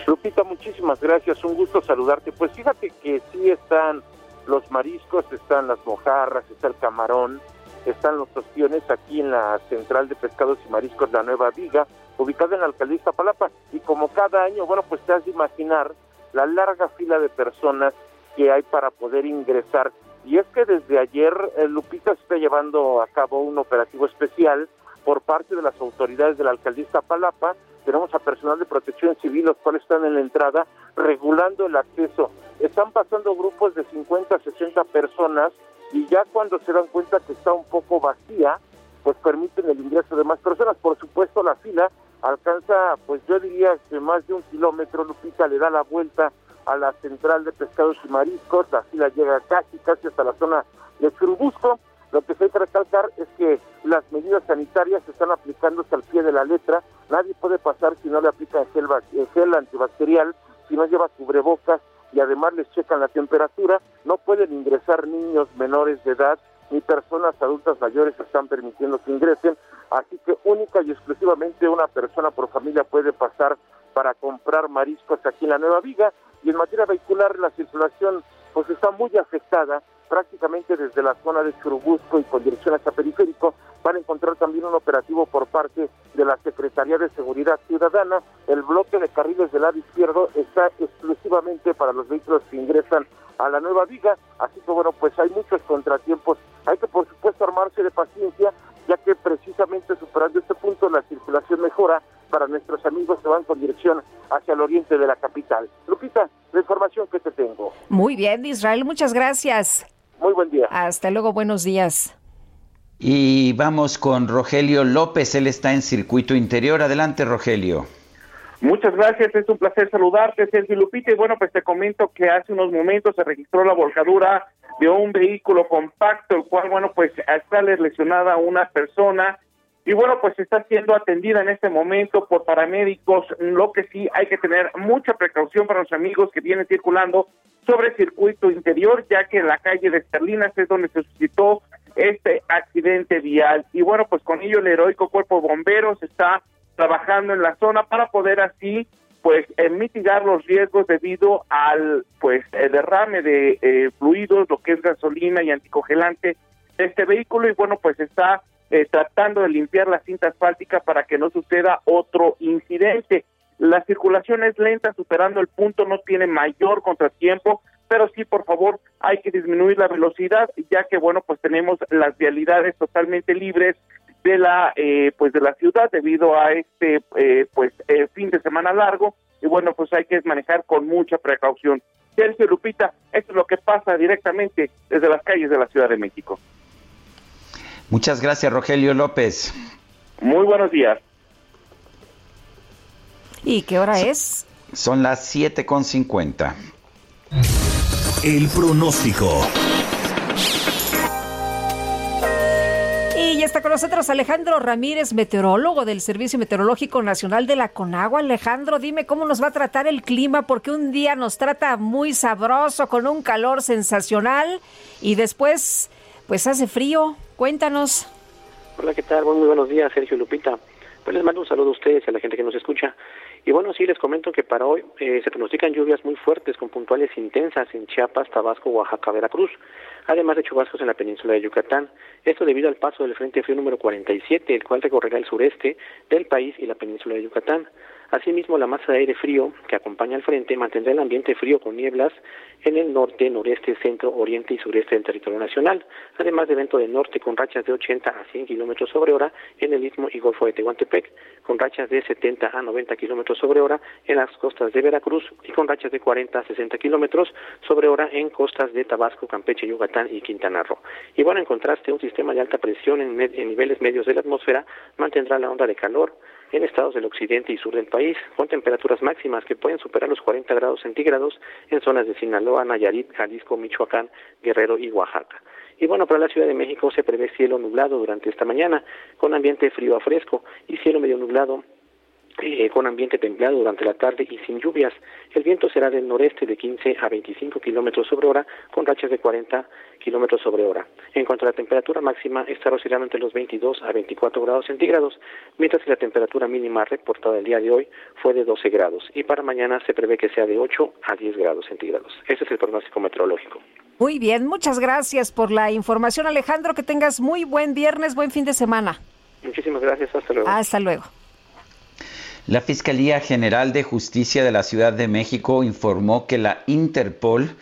Lupita, muchísimas gracias. Un gusto saludarte. Pues fíjate que sí están los mariscos, están las mojarras, está el camarón, están los ostiones aquí en la Central de Pescados y Mariscos La Nueva Viga ubicado en la alcaldía Iztapalapa. Y como cada año, bueno, pues te has de imaginar la larga fila de personas que hay para poder ingresar. Y es que desde ayer eh, Lupita está llevando a cabo un operativo especial por parte de las autoridades de la alcaldía Iztapalapa. Tenemos a personal de protección civil, los cuales están en la entrada regulando el acceso. Están pasando grupos de 50 a 60 personas y ya cuando se dan cuenta que está un poco vacía, pues permiten el ingreso de más personas. Por supuesto, la fila alcanza, pues yo diría que más de un kilómetro, Lupita le da la vuelta a la central de pescados y mariscos, la fila llega casi, casi hasta la zona de Churubusco. Lo que se hay que recalcar es que las medidas sanitarias se están aplicándose al pie de la letra. Nadie puede pasar si no le aplican gel, gel antibacterial, si no lleva cubrebocas y además les checan la temperatura. No pueden ingresar niños menores de edad ni personas adultas mayores están permitiendo que ingresen, así que única y exclusivamente una persona por familia puede pasar para comprar mariscos aquí en la Nueva Viga Y en materia vehicular, la circulación pues está muy afectada prácticamente desde la zona de Churubusco y con dirección hacia Periférico. Van a encontrar también un operativo por parte de la Secretaría de Seguridad Ciudadana. El bloque de carriles del lado izquierdo está exclusivamente para los vehículos que ingresan a la nueva viga. Así que bueno, pues hay muchos contratiempos. Hay que por supuesto armarse de paciencia, ya que precisamente superando este punto la circulación mejora para nuestros amigos que van con dirección hacia el oriente de la capital. Lupita, la información que te tengo. Muy bien, Israel, muchas gracias. Muy buen día. Hasta luego, buenos días. Y vamos con Rogelio López, él está en circuito interior. Adelante, Rogelio. Muchas gracias, es un placer saludarte, Sergio Lupita. Y bueno, pues te comento que hace unos momentos se registró la volcadura de un vehículo compacto, el cual, bueno, pues está lesionada una persona. Y bueno, pues está siendo atendida en este momento por paramédicos. Lo que sí hay que tener mucha precaución para los amigos que vienen circulando sobre el circuito interior, ya que en la calle de Esterlinas es donde se suscitó este accidente vial. Y bueno, pues con ello el heroico cuerpo de bomberos está trabajando en la zona para poder así pues eh, mitigar los riesgos debido al pues derrame de eh, fluidos, lo que es gasolina y anticongelante de este vehículo y bueno pues está eh, tratando de limpiar la cinta asfáltica para que no suceda otro incidente. La circulación es lenta, superando el punto, no tiene mayor contratiempo, pero sí, por favor, hay que disminuir la velocidad, ya que, bueno, pues tenemos las vialidades totalmente libres de la, eh, pues de la ciudad debido a este, eh, pues, eh, fin de semana largo, y bueno, pues hay que manejar con mucha precaución. Sergio Lupita, esto es lo que pasa directamente desde las calles de la Ciudad de México. Muchas gracias, Rogelio López. Muy buenos días. ¿Y qué hora es? Son las 7.50. El pronóstico. Con nosotros Alejandro Ramírez, meteorólogo del Servicio Meteorológico Nacional de la Conagua. Alejandro, dime cómo nos va a tratar el clima, porque un día nos trata muy sabroso, con un calor sensacional, y después, pues hace frío. Cuéntanos. Hola, ¿qué tal? Muy buenos días, Sergio Lupita. Pues les mando un saludo a ustedes y a la gente que nos escucha. Y bueno, sí, les comento que para hoy eh, se pronostican lluvias muy fuertes con puntuales intensas en Chiapas, Tabasco, Oaxaca, Veracruz, además de chubascos en la península de Yucatán. Esto debido al paso del Frente Frío número 47, el cual recorrerá el sureste del país y la península de Yucatán. Asimismo, la masa de aire frío que acompaña al frente mantendrá el ambiente frío con nieblas en el norte, noreste, centro, oriente y sureste del territorio nacional, además de viento del norte con rachas de 80 a 100 kilómetros sobre hora en el istmo y golfo de Tehuantepec, con rachas de 70 a 90 kilómetros sobre hora en las costas de Veracruz y con rachas de 40 a 60 kilómetros sobre hora en costas de Tabasco, Campeche, Yucatán y Quintana Roo. Y bueno, en contraste, un sistema de alta presión en, en niveles medios de la atmósfera mantendrá la onda de calor en estados del occidente y sur del país, con temperaturas máximas que pueden superar los 40 grados centígrados en zonas de Sinaloa, Nayarit, Jalisco, Michoacán, Guerrero y Oaxaca. Y bueno, para la Ciudad de México se prevé cielo nublado durante esta mañana, con ambiente frío a fresco y cielo medio nublado eh, con ambiente templado durante la tarde y sin lluvias. El viento será del noreste de 15 a 25 kilómetros sobre hora, con rachas de 40 kilómetros sobre hora. En cuanto a la temperatura máxima, estará oscilando entre los 22 a 24 grados centígrados, mientras que la temperatura mínima reportada el día de hoy fue de 12 grados. Y para mañana se prevé que sea de 8 a 10 grados centígrados. Ese es el pronóstico meteorológico. Muy bien, muchas gracias por la información, Alejandro. Que tengas muy buen viernes, buen fin de semana. Muchísimas gracias, hasta luego. Hasta luego. La Fiscalía General de Justicia de la Ciudad de México informó que la Interpol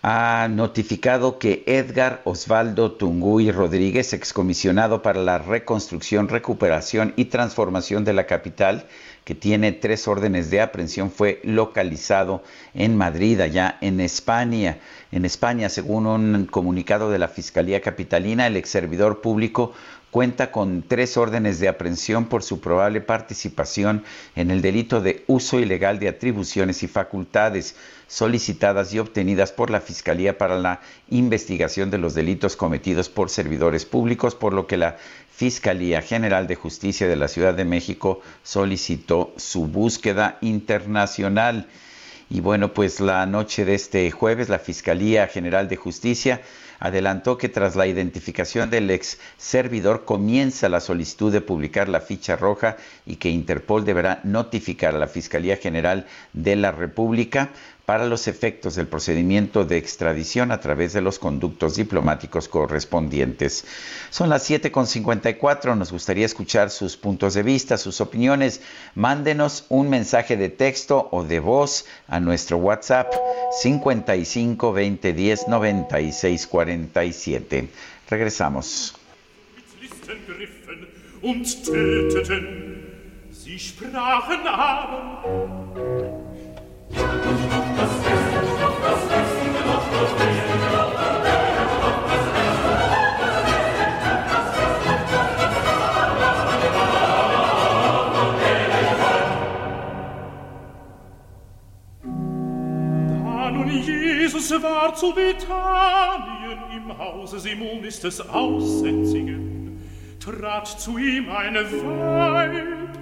ha notificado que Edgar Osvaldo Tunguy Rodríguez, excomisionado para la reconstrucción, recuperación y transformación de la capital, que tiene tres órdenes de aprehensión, fue localizado en Madrid, allá en España. En España, según un comunicado de la Fiscalía Capitalina, el ex servidor público cuenta con tres órdenes de aprehensión por su probable participación en el delito de uso ilegal de atribuciones y facultades solicitadas y obtenidas por la Fiscalía para la investigación de los delitos cometidos por servidores públicos, por lo que la Fiscalía General de Justicia de la Ciudad de México solicitó su búsqueda internacional. Y bueno, pues la noche de este jueves la Fiscalía General de Justicia adelantó que tras la identificación del ex servidor comienza la solicitud de publicar la ficha roja y que Interpol deberá notificar a la Fiscalía General de la República para los efectos del procedimiento de extradición a través de los conductos diplomáticos correspondientes. Son las 7.54, nos gustaría escuchar sus puntos de vista, sus opiniones. Mándenos un mensaje de texto o de voz a nuestro WhatsApp 55 20 10 96 47. Regresamos. war zu Bethanien im Hause Simonis des Aussätzigen, trat zu ihm eine Weib,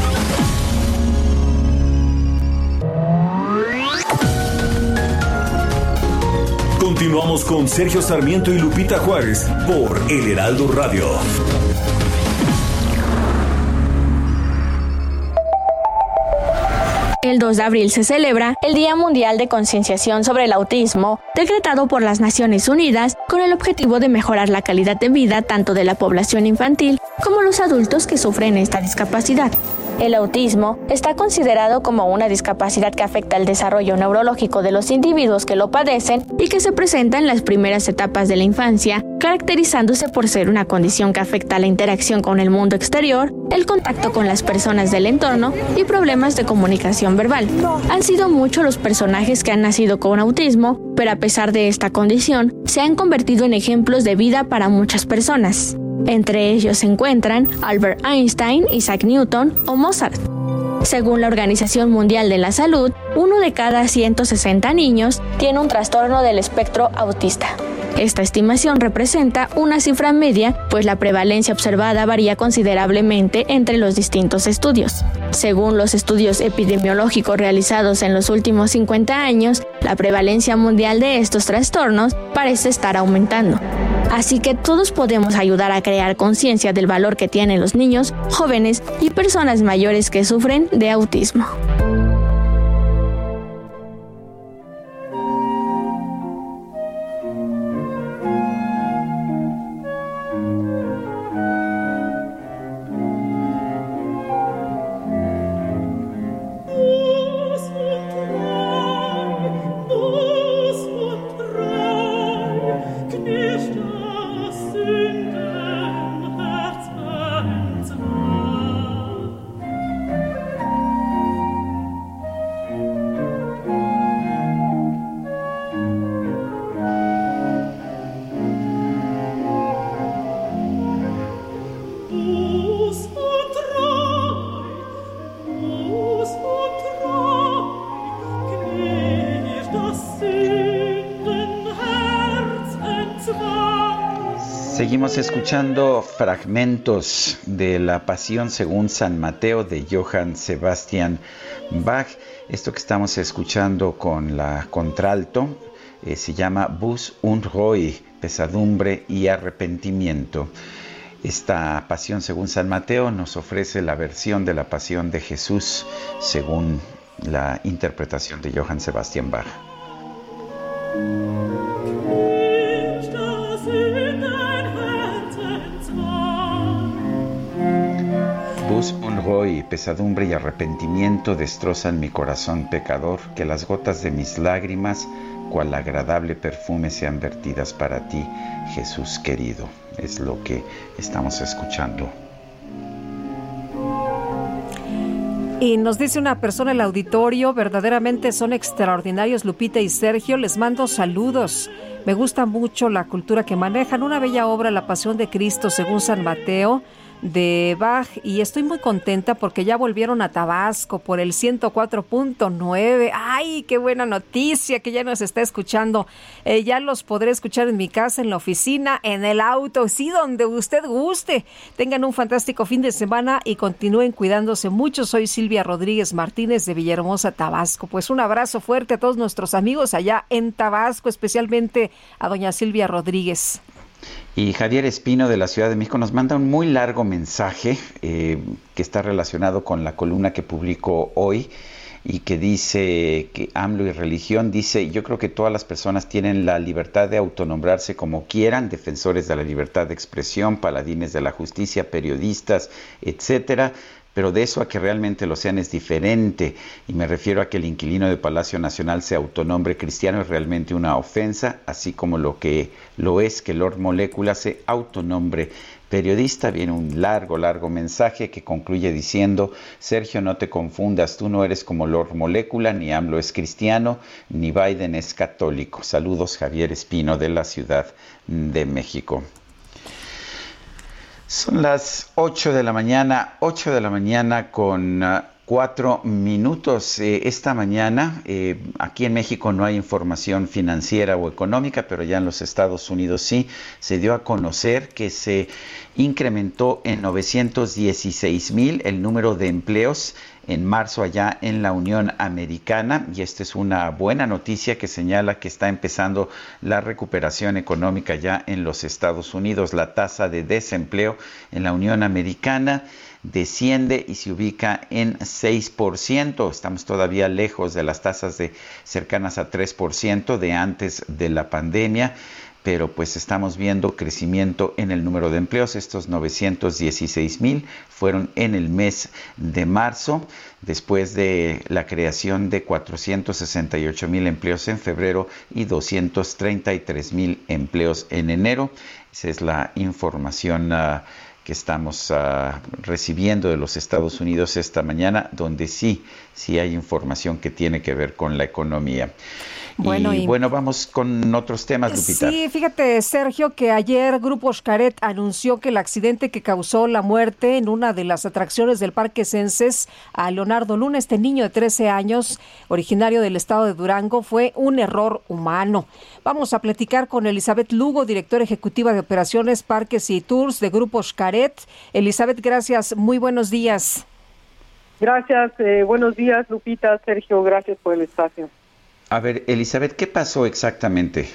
Continuamos con Sergio Sarmiento y Lupita Juárez por El Heraldo Radio. El 2 de abril se celebra el Día Mundial de Concienciación sobre el Autismo, decretado por las Naciones Unidas con el objetivo de mejorar la calidad de vida tanto de la población infantil como los adultos que sufren esta discapacidad. El autismo está considerado como una discapacidad que afecta el desarrollo neurológico de los individuos que lo padecen y que se presenta en las primeras etapas de la infancia, caracterizándose por ser una condición que afecta la interacción con el mundo exterior, el contacto con las personas del entorno y problemas de comunicación verbal. Han sido muchos los personajes que han nacido con autismo, pero a pesar de esta condición, se han convertido en ejemplos de vida para muchas personas. Entre ellos se encuentran Albert Einstein, Isaac Newton o Mozart. Según la Organización Mundial de la Salud, uno de cada 160 niños tiene un trastorno del espectro autista. Esta estimación representa una cifra media, pues la prevalencia observada varía considerablemente entre los distintos estudios. Según los estudios epidemiológicos realizados en los últimos 50 años, la prevalencia mundial de estos trastornos parece estar aumentando. Así que todos podemos ayudar a crear conciencia del valor que tienen los niños, jóvenes y personas mayores que sufren de autismo. Seguimos escuchando fragmentos de la Pasión según San Mateo de Johann Sebastian Bach. Esto que estamos escuchando con la contralto eh, se llama Bus und Roi, pesadumbre y arrepentimiento. Esta Pasión según San Mateo nos ofrece la versión de la Pasión de Jesús según la interpretación de Johann Sebastian Bach. Un roy, pesadumbre y arrepentimiento destrozan mi corazón pecador, que las gotas de mis lágrimas, cual agradable perfume, sean vertidas para ti, Jesús querido. Es lo que estamos escuchando. Y nos dice una persona en el auditorio, verdaderamente son extraordinarios Lupita y Sergio, les mando saludos. Me gusta mucho la cultura que manejan, una bella obra, La Pasión de Cristo según San Mateo, de Bach y estoy muy contenta porque ya volvieron a Tabasco por el 104.9. ¡Ay, qué buena noticia que ya nos está escuchando! Eh, ya los podré escuchar en mi casa, en la oficina, en el auto, sí, donde usted guste. Tengan un fantástico fin de semana y continúen cuidándose mucho. Soy Silvia Rodríguez Martínez de Villahermosa, Tabasco. Pues un abrazo fuerte a todos nuestros amigos allá en Tabasco, especialmente a doña Silvia Rodríguez. Y Javier Espino de la Ciudad de México nos manda un muy largo mensaje eh, que está relacionado con la columna que publicó hoy y que dice que AMLO y religión dice, yo creo que todas las personas tienen la libertad de autonombrarse como quieran, defensores de la libertad de expresión, paladines de la justicia, periodistas, etcétera, pero de eso a que realmente lo sean es diferente. Y me refiero a que el inquilino de Palacio Nacional se autonombre cristiano es realmente una ofensa, así como lo que lo es que Lord Molécula se autonombre periodista. Viene un largo, largo mensaje que concluye diciendo, Sergio, no te confundas, tú no eres como Lord Molécula, ni AMLO es cristiano, ni Biden es católico. Saludos, Javier Espino de la Ciudad de México. Son las 8 de la mañana, 8 de la mañana con uh, cuatro minutos. Eh, esta mañana, eh, aquí en México no hay información financiera o económica, pero ya en los Estados Unidos sí, se dio a conocer que se incrementó en 916 mil el número de empleos en marzo allá en la Unión Americana y esta es una buena noticia que señala que está empezando la recuperación económica ya en los Estados Unidos. La tasa de desempleo en la Unión Americana desciende y se ubica en 6%. Estamos todavía lejos de las tasas de cercanas a 3% de antes de la pandemia pero pues estamos viendo crecimiento en el número de empleos. Estos 916 mil fueron en el mes de marzo, después de la creación de 468 mil empleos en febrero y 233 mil empleos en enero. Esa es la información. Uh, que estamos uh, recibiendo de los Estados Unidos esta mañana, donde sí, sí hay información que tiene que ver con la economía. Bueno, y, bueno, vamos con otros temas, Lupita. Sí, fíjate, Sergio, que ayer Grupo Xcaret anunció que el accidente que causó la muerte en una de las atracciones del Parque Censes a Leonardo Luna, este niño de 13 años, originario del estado de Durango, fue un error humano. Vamos a platicar con Elizabeth Lugo, directora ejecutiva de operaciones, parques y tours de Grupo Xcaret. Elizabeth, gracias. Muy buenos días. Gracias, eh, buenos días, Lupita, Sergio, gracias por el espacio. A ver, Elizabeth, ¿qué pasó exactamente?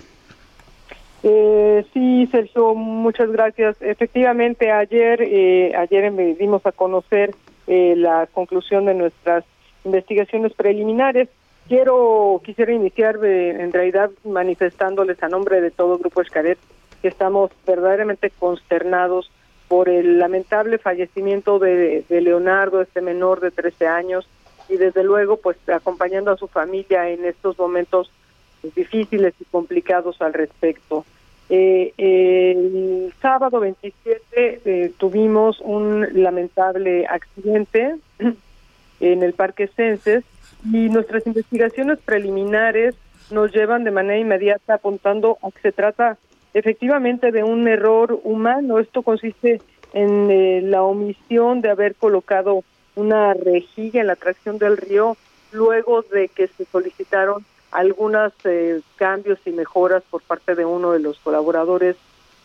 Eh, sí, Sergio, muchas gracias. Efectivamente, ayer, eh, ayer dimos a conocer eh, la conclusión de nuestras investigaciones preliminares. Quiero, quisiera iniciar eh, en realidad manifestándoles a nombre de todo Grupo Escaret que estamos verdaderamente consternados por el lamentable fallecimiento de, de Leonardo, este menor de 13 años, y desde luego pues acompañando a su familia en estos momentos difíciles y complicados al respecto. Eh, el sábado 27 eh, tuvimos un lamentable accidente en el Parque Censes y nuestras investigaciones preliminares nos llevan de manera inmediata apuntando a que se trata efectivamente de un error humano. Esto consiste en eh, la omisión de haber colocado una rejilla en la atracción del río luego de que se solicitaron algunos eh, cambios y mejoras por parte de uno de los colaboradores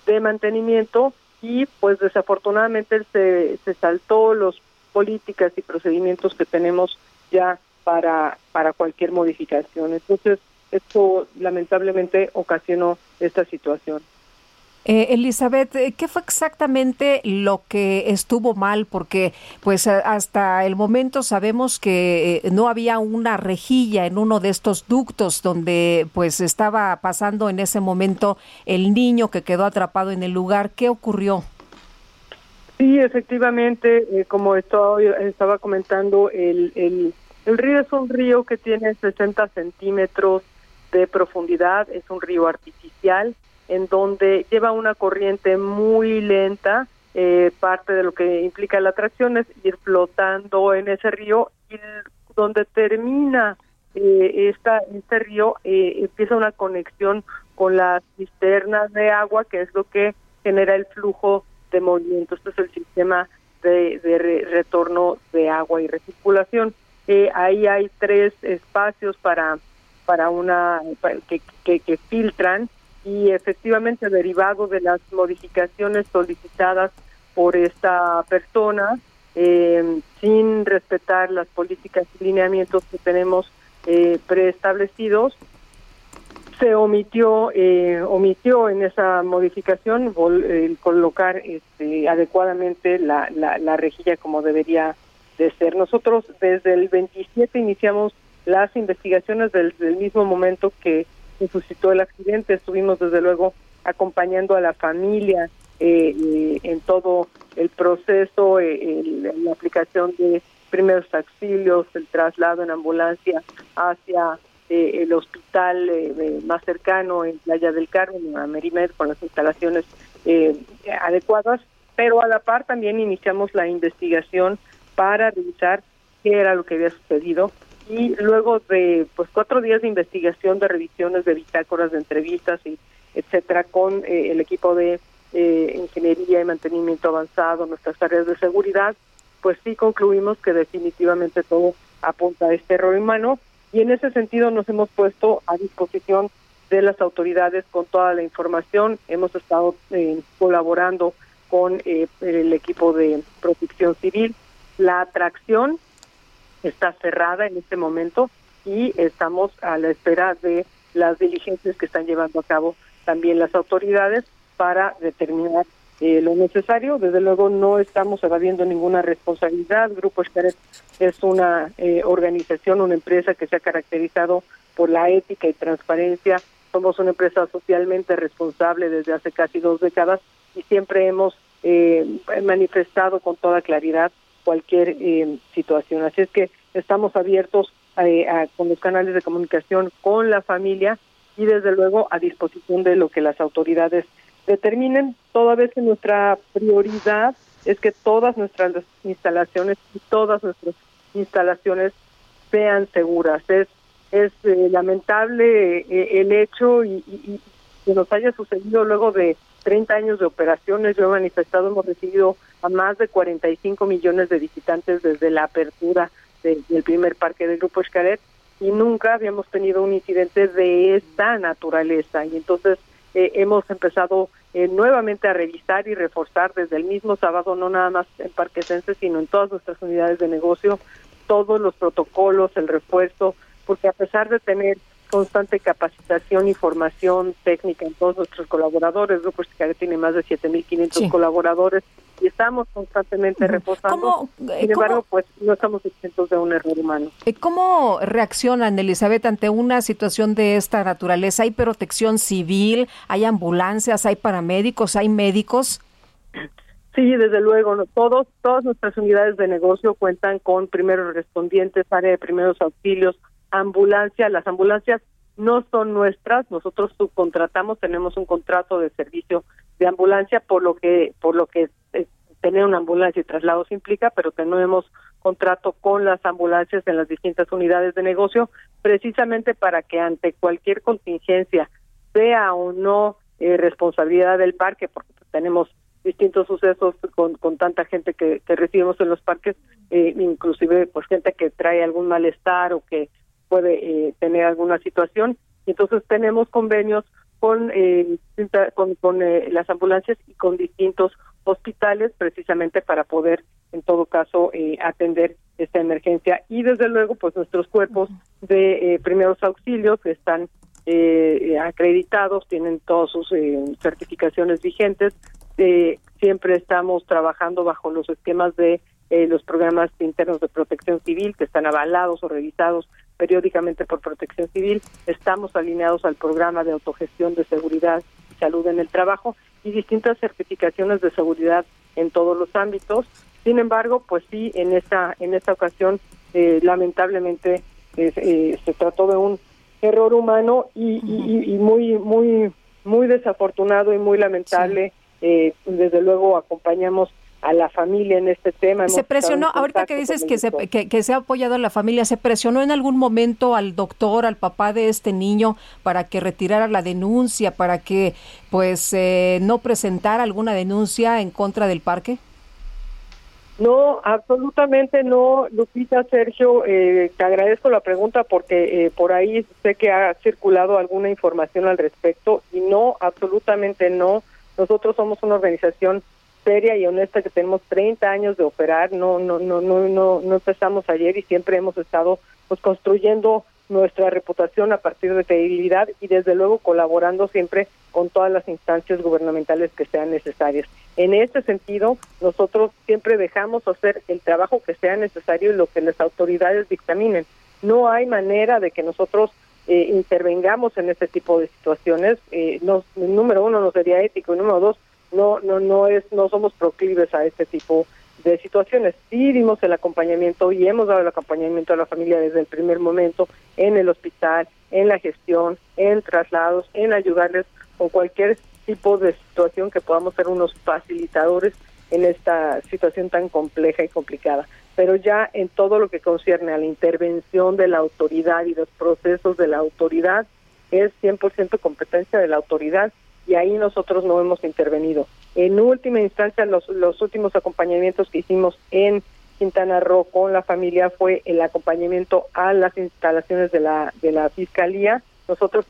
de mantenimiento y pues desafortunadamente se, se saltó los políticas y procedimientos que tenemos ya para, para cualquier modificación. Entonces, esto lamentablemente ocasionó esta situación. Eh, Elizabeth, eh, ¿qué fue exactamente lo que estuvo mal? Porque pues hasta el momento sabemos que eh, no había una rejilla en uno de estos ductos donde pues estaba pasando en ese momento el niño que quedó atrapado en el lugar. ¿Qué ocurrió? Sí, efectivamente, como estaba comentando, el, el, el río es un río que tiene 60 centímetros de profundidad, es un río artificial en donde lleva una corriente muy lenta, eh, parte de lo que implica la atracción es ir flotando en ese río y donde termina eh, esta, este río eh, empieza una conexión con las cisternas de agua, que es lo que genera el flujo de movimiento. Este es el sistema de, de retorno de agua y recirculación. Eh, ahí hay tres espacios para para una que, que, que filtran y efectivamente derivado de las modificaciones solicitadas por esta persona eh, sin respetar las políticas y lineamientos que tenemos eh, preestablecidos se omitió eh, omitió en esa modificación el colocar este, adecuadamente la, la, la rejilla como debería de ser. Nosotros desde el 27 iniciamos las investigaciones del, del mismo momento que se suscitó el accidente. Estuvimos desde luego acompañando a la familia eh, eh, en todo el proceso, eh, la aplicación de primeros auxilios, el traslado en ambulancia hacia el hospital más cercano en Playa del Carmen, a Merimed, con las instalaciones adecuadas, pero a la par también iniciamos la investigación para revisar qué era lo que había sucedido y luego de pues cuatro días de investigación, de revisiones de bitácoras, de entrevistas y etcétera con el equipo de eh, ingeniería y mantenimiento avanzado, nuestras áreas de seguridad, pues sí concluimos que definitivamente todo apunta a este error humano y en ese sentido nos hemos puesto a disposición de las autoridades con toda la información. Hemos estado eh, colaborando con eh, el equipo de protección civil. La atracción está cerrada en este momento y estamos a la espera de las diligencias que están llevando a cabo también las autoridades para determinar eh, lo necesario. Desde luego no estamos evadiendo ninguna responsabilidad. Grupo Xcaret es una eh, organización, una empresa que se ha caracterizado por la ética y transparencia. Somos una empresa socialmente responsable desde hace casi dos décadas y siempre hemos eh, manifestado con toda claridad cualquier situación. Así es que estamos abiertos con los canales de comunicación con la familia y desde luego a disposición de lo que las autoridades determinen toda vez que nuestra prioridad es que todas nuestras instalaciones y todas nuestras instalaciones sean seguras. Es, es eh, lamentable eh, el hecho y, que nos haya sucedido luego de 30 años de operaciones. Yo he manifestado, hemos recibido a más de 45 millones de visitantes desde la apertura del primer parque del Grupo Xcaret y nunca habíamos tenido un incidente de esta naturaleza. Y entonces eh, hemos empezado eh, nuevamente a revisar y reforzar desde el mismo sábado, no nada más en Parquesense, sino en todas nuestras unidades de negocio, todos los protocolos, el refuerzo, porque a pesar de tener constante capacitación y formación técnica en todos nuestros colaboradores. Grupo Chicago tiene más de 7.500 colaboradores y estamos constantemente reforzando. Eh, Sin embargo, pues no estamos exentos de un error humano. Eh, ¿Cómo reaccionan, Elizabeth, ante una situación de esta naturaleza? ¿Hay protección civil? ¿Hay ambulancias? ¿Hay paramédicos? ¿Hay médicos? Sí, desde luego, no, todos, todas nuestras unidades de negocio cuentan con primeros respondientes, área de primeros auxilios, ambulancia. Las ambulancias no son nuestras, nosotros subcontratamos, tenemos un contrato de servicio de ambulancia, por lo que por lo que eh, tener una ambulancia y traslados implica, pero tenemos contrato con las ambulancias en las distintas unidades de negocio, precisamente para que ante cualquier contingencia, sea o no eh, responsabilidad del parque, porque tenemos distintos sucesos con, con tanta gente que, que recibimos en los parques, eh, inclusive pues gente que trae algún malestar o que puede eh, tener alguna situación. Entonces tenemos convenios con, eh, con, con eh, las ambulancias y con distintos hospitales precisamente para poder en todo caso atender esta emergencia y desde luego pues nuestros cuerpos de primeros auxilios están acreditados tienen todas sus certificaciones vigentes siempre estamos trabajando bajo los esquemas de los programas internos de protección civil que están avalados o revisados periódicamente por Protección Civil. Estamos alineados al programa de autogestión de seguridad y salud en el trabajo y distintas certificaciones de seguridad en todos los ámbitos. Sin embargo, pues sí, en esta en esta ocasión eh, lamentablemente eh, se trató de un error humano y, y, muy muy muy desafortunado y muy lamentable. Eh, desde luego acompañamos a la familia en este tema. se presionó, ahorita que dices que se, que, se ha apoyado a la familia, ¿se presionó en algún momento al doctor, al papá de este niño, para que retirara la denuncia, para que pues eh, no presentara alguna denuncia en contra del parque? No, absolutamente no, Lupita, Sergio, eh, te agradezco la pregunta porque eh, por ahí sé que ha circulado alguna información al respecto y no, absolutamente no. Nosotros somos una organización seria y honesta que tenemos 30 años de operar, no no no no no no empezamos ayer y siempre hemos estado pues construyendo nuestra reputación a partir de credibilidad y desde luego colaborando siempre con todas las instancias gubernamentales que sean necesarias. En este sentido, nosotros siempre dejamos hacer el trabajo que sea necesario y lo que las autoridades dictaminen. No hay manera de que nosotros eh, intervengamos en este tipo de situaciones. Eh, número uno, no sería ético. Y número dos, no no no es no somos proclives a este tipo de situaciones. Sí dimos el acompañamiento y hemos dado el acompañamiento a la familia desde el primer momento en el hospital, en la gestión, en traslados, en ayudarles con cualquier tipo de situación que podamos ser unos facilitadores en esta situación tan compleja y complicada. Pero ya en todo lo que concierne a la intervención de la autoridad y los procesos de la autoridad, es 100% competencia de la autoridad y ahí nosotros no hemos intervenido. En última instancia, los, los últimos acompañamientos que hicimos en Quintana Roo con la familia fue el acompañamiento a las instalaciones de la, de la fiscalía. Nosotros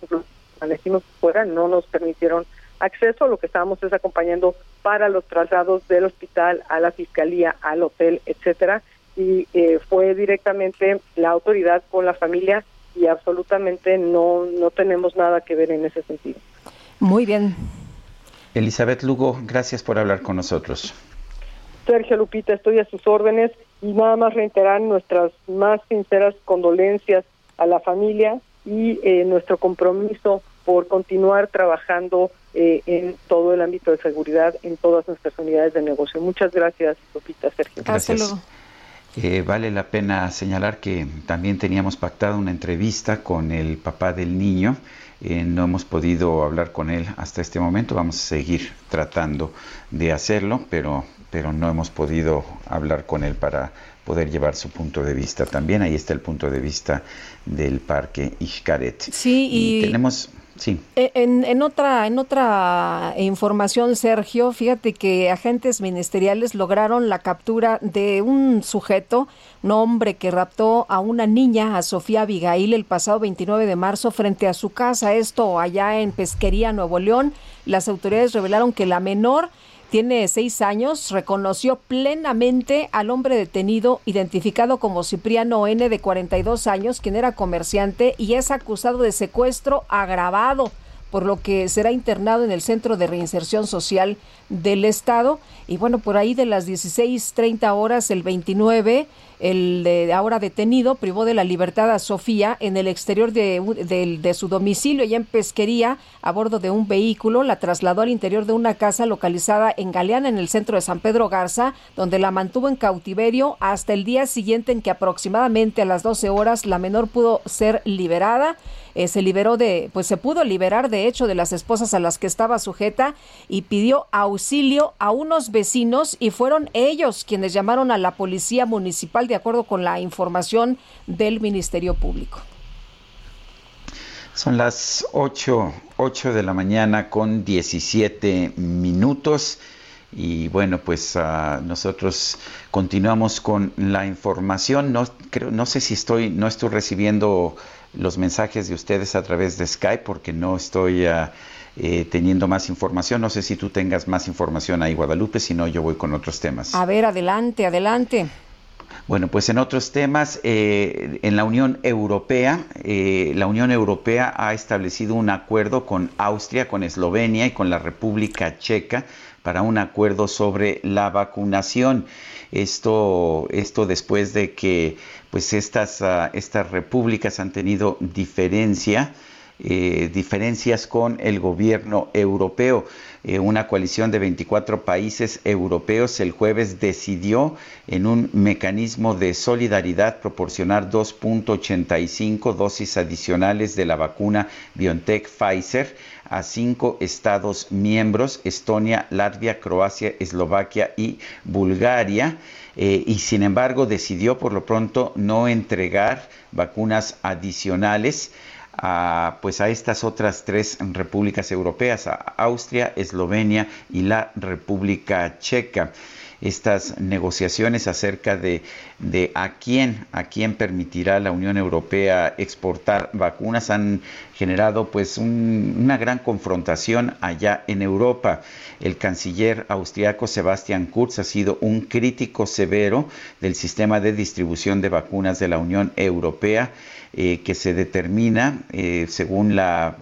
decimos fuera, no nos permitieron acceso, lo que estábamos es acompañando para los traslados del hospital a la fiscalía, al hotel, etcétera, y eh, fue directamente la autoridad con la familia y absolutamente no no tenemos nada que ver en ese sentido. Muy bien. Elizabeth Lugo, gracias por hablar con nosotros. Sergio Lupita, estoy a sus órdenes y nada más reiterar nuestras más sinceras condolencias a la familia y eh, nuestro compromiso por continuar trabajando eh, en todo el ámbito de seguridad en todas nuestras unidades de negocio. Muchas gracias, Lupita, Sergio. Gracias. Eh, vale la pena señalar que también teníamos pactado una entrevista con el papá del niño eh, no hemos podido hablar con él hasta este momento. Vamos a seguir tratando de hacerlo, pero, pero no hemos podido hablar con él para poder llevar su punto de vista. También ahí está el punto de vista del parque Ixcaret. Sí, y, tenemos Eh, en, en, otra, en otra información, Sergio, fíjate que agentes ministeriales lograron la captura de un sujeto, un hombre que raptó a una niña, a Sofía Abigail, el pasado 29 de marzo frente a su casa, esto allá en Pesquería, Nuevo León. Las autoridades revelaron que la menor tiene seis años, reconoció plenamente al hombre detenido, identificado como Cipriano N, de 42 años, quien era comerciante y es acusado de secuestro agravado por lo que será internado en el Centro de Reinserción Social del Estado. Y bueno, por ahí de las 16.30 horas, el 29, el de ahora detenido privó de la libertad a Sofía en el exterior de, de, su domicilio, allá en Pesquería, a bordo de un vehículo. La trasladó al interior de una casa localizada en Galeana, en el centro de San Pedro Garza, donde la mantuvo en cautiverio hasta el día siguiente en que aproximadamente a las 12 horas la menor pudo ser liberada. Eh, se liberó de, pues se pudo liberar de hecho de las esposas a las que estaba sujeta y pidió auxilio a unos vecinos y fueron ellos quienes llamaron a la policía municipal de acuerdo con la información del Ministerio Público. Son las 8, 8 de la mañana con 17 minutos. Y bueno, pues uh, nosotros continuamos con la información. No, creo, no sé si estoy, no estoy recibiendo los mensajes de ustedes a través de Skype porque no estoy ah, eh, teniendo más información. No sé si tú tengas más información ahí, Guadalupe, si no, yo voy con otros temas. A ver, adelante, adelante. Bueno, pues en otros temas, eh, en la Unión Europea, eh, la Unión Europea ha establecido un acuerdo con Austria, con Eslovenia y con la República Checa para un acuerdo sobre la vacunación. Esto, esto después de que pues estas, ah, estas repúblicas han tenido diferencia eh, diferencias con el gobierno europeo. Eh, una coalición de 24 países europeos el jueves decidió en un mecanismo de solidaridad proporcionar 2.85 dosis adicionales de la vacuna BioNTech Pfizer a cinco estados miembros, Estonia, Latvia, Croacia, Eslovaquia y Bulgaria. Eh, y sin embargo decidió por lo pronto no entregar vacunas adicionales a, pues a estas otras tres repúblicas europeas, a Austria, Eslovenia y la República Checa estas negociaciones acerca de, a quién a quién permitirá la Unión Europea exportar vacunas han generado pues una gran confrontación allá en Europa. El canciller austriaco Sebastian Kurz ha sido un crítico severo del sistema de distribución de vacunas de la Unión Europea eh, que se determina eh, según, la,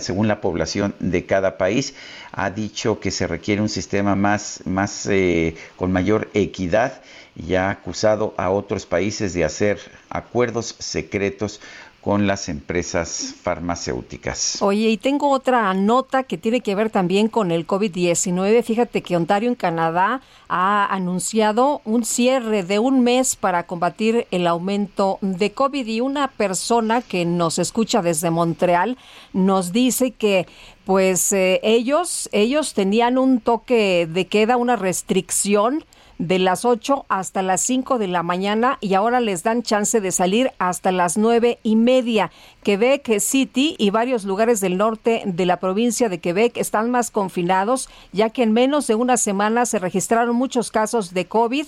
según la población de cada país. Ha dicho que se requiere un sistema más, más eh, con mayor equidad y ha acusado a otros países de hacer acuerdos secretos con las empresas farmacéuticas. Oye, y tengo otra nota que tiene que ver también con el COVID-19. Fíjate que Ontario en Canadá ha anunciado un cierre de un mes para combatir el aumento de COVID y una persona que nos escucha desde Montreal nos dice que pues eh, ellos ellos tenían un toque de queda, una restricción de las 8 hasta las 5 de la mañana y ahora les dan chance de salir hasta las nueve y media. Quebec City y varios lugares del norte de la provincia de Quebec están más confinados, ya que en menos de una semana se registraron muchos casos de COVID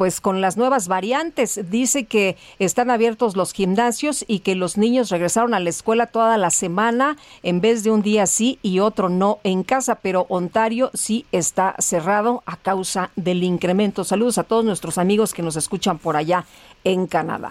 pues con las nuevas variantes. Dice que están abiertos los gimnasios y que los niños regresaron a la escuela toda la semana en vez de un día sí y otro no en casa, pero Ontario sí está cerrado a causa del incremento. Saludos a todos nuestros amigos que nos escuchan por allá en Canadá.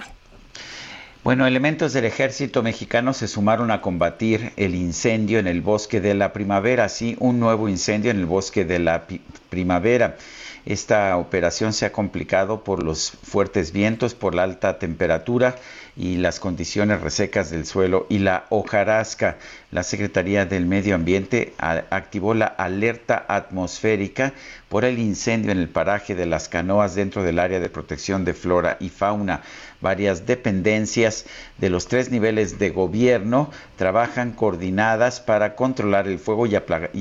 Bueno, elementos del ejército mexicano se sumaron a combatir el incendio en el bosque de la primavera, sí, un nuevo incendio en el bosque de la primavera. Esta operación se ha complicado por los fuertes vientos, por la alta temperatura y las condiciones resecas del suelo y la hojarasca. La Secretaría del Medio Ambiente activó la alerta atmosférica por el incendio en el paraje de las canoas dentro del área de protección de flora y fauna. Varias dependencias de los tres niveles de gobierno trabajan coordinadas para controlar el fuego y,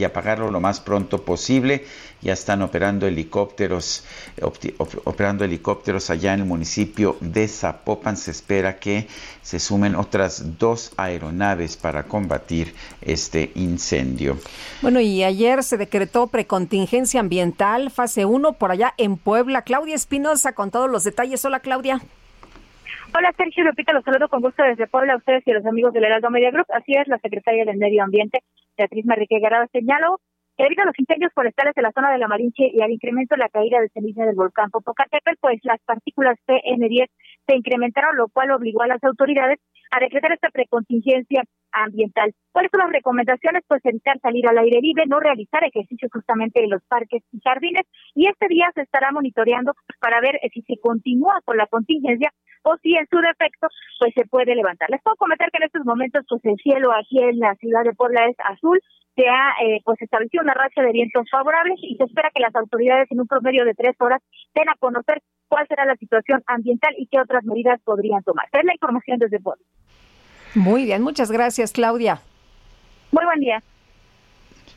apagarlo lo más pronto posible. Ya están operando helicópteros, operando helicópteros allá en el municipio de Zapopan. Se espera que se sumen otras dos aeronaves para combatir este incendio. Bueno, y ayer se decretó precontingencia ambiental, fase 1 por allá en Puebla. Claudia Espinosa con todos los detalles. Hola, Claudia. Hola Sergio Lupita, los saludo con gusto desde Puebla a ustedes y a los amigos del Heraldo Media Group. Así es, la secretaria del Medio Ambiente, Beatriz Marrique Garada, señaló que debido a los incendios forestales de la zona de la Marinche y al incremento de la caída de ceniza del volcán Popocatépetl, pues las partículas PM10 se incrementaron, lo cual obligó a las autoridades a decretar esta precontingencia ambiental. ¿Cuáles son las recomendaciones? Pues evitar salir al aire libre, no realizar ejercicios justamente en los parques y jardines y este día se estará monitoreando para ver si se continúa con la contingencia o si en su defecto pues se puede levantar. Les puedo comentar que en estos momentos pues el cielo aquí en la ciudad de Puebla es azul, se ha eh, pues establecido una racha de vientos favorables y se espera que las autoridades en un promedio de tres horas den a conocer cuál será la situación ambiental y qué otras medidas podrían tomar. Es la información desde Puebla. Muy bien, muchas gracias, Claudia. Muy buen día.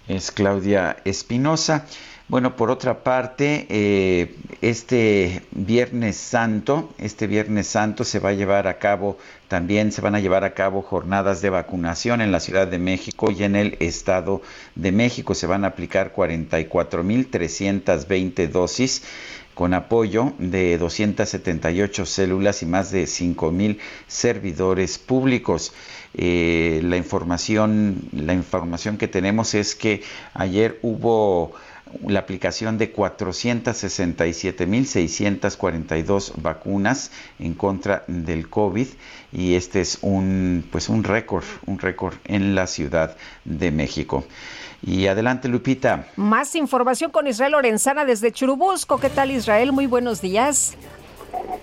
Es Claudia Espinosa. Bueno, por otra parte, eh, este Viernes Santo, este Viernes Santo se va a llevar a cabo, también se van a llevar a cabo jornadas de vacunación en la Ciudad de México y en el Estado de México. Se van a aplicar 44.320 dosis con apoyo de 278 células y más de 5.000 servidores públicos. Eh, la información, la información que tenemos es que ayer hubo la aplicación de 467.642 vacunas en contra del COVID y este es un pues un récord, un récord en la Ciudad de México. Y adelante Lupita. Más información con Israel Lorenzana desde Churubusco. ¿Qué tal Israel? Muy buenos días.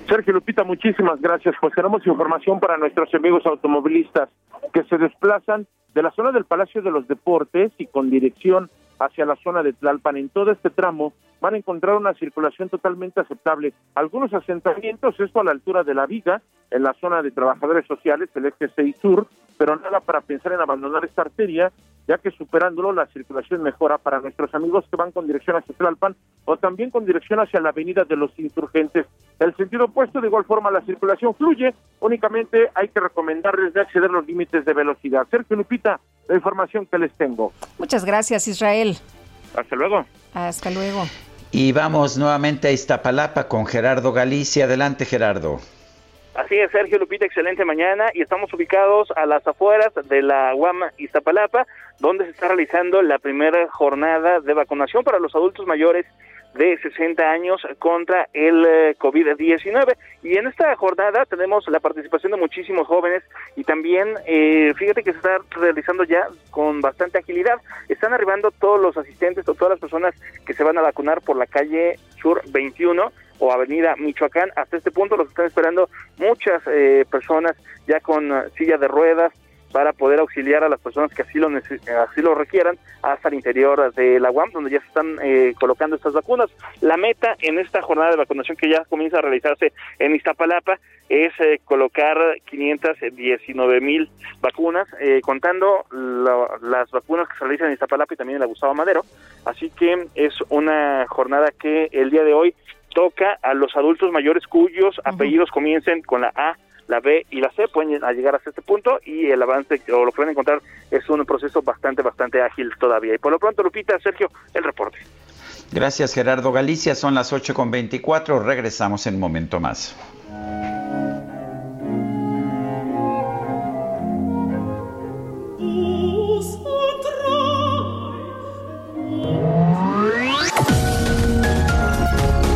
Sergio Lupita, muchísimas gracias. Pues tenemos información para nuestros amigos automovilistas que se desplazan de la zona del Palacio de los Deportes y con dirección hacia la zona de Tlalpan. En todo este tramo van a encontrar una circulación totalmente aceptable. Algunos asentamientos, esto a la altura de la viga, en la zona de trabajadores sociales, el eje 6 sur, pero nada para pensar en abandonar esta arteria, ya que superándolo la circulación mejora para nuestros amigos que van con dirección hacia Tlalpan o también con dirección hacia la avenida de los insurgentes. El sentido opuesto, de igual forma, la circulación fluye, únicamente hay que recomendarles de acceder los límites de velocidad. Sergio Lupita, la información que les tengo. Muchas gracias, Israel. Hasta luego. Hasta luego. Y vamos nuevamente a Iztapalapa con Gerardo Galicia. Adelante, Gerardo. Así es, Sergio Lupita, excelente mañana y estamos ubicados a las afueras de la UAM Iztapalapa, donde se está realizando la primera jornada de vacunación para los adultos mayores de 60 años contra el eh, COVID-19. Y en esta jornada tenemos la participación de muchísimos jóvenes y también, eh, fíjate que se está realizando ya con bastante agilidad. Están arribando todos los asistentes o todas las personas que se van a vacunar por la calle Sur 21 o Avenida Michoacán. Hasta este punto los están esperando muchas eh, personas ya con silla de ruedas, para poder auxiliar a las personas que así lo, así lo requieran hasta el interior de la UAM, donde ya se están eh, colocando estas vacunas. La meta en esta jornada de vacunación que ya comienza a realizarse en Iztapalapa es eh, colocar 519 mil vacunas, eh, contando las vacunas que se realizan en Iztapalapa y también en la Gustavo Madero. Así que es una jornada que el día de hoy toca a los adultos mayores cuyos apellidos comiencen con la A la B y la C pueden llegar hasta este punto y el avance o lo que van a encontrar es un proceso bastante, bastante ágil todavía. Y por lo pronto, Lupita, Sergio, el reporte. Gracias, Gerardo Galicia. Son las 8.24. Regresamos en un momento más.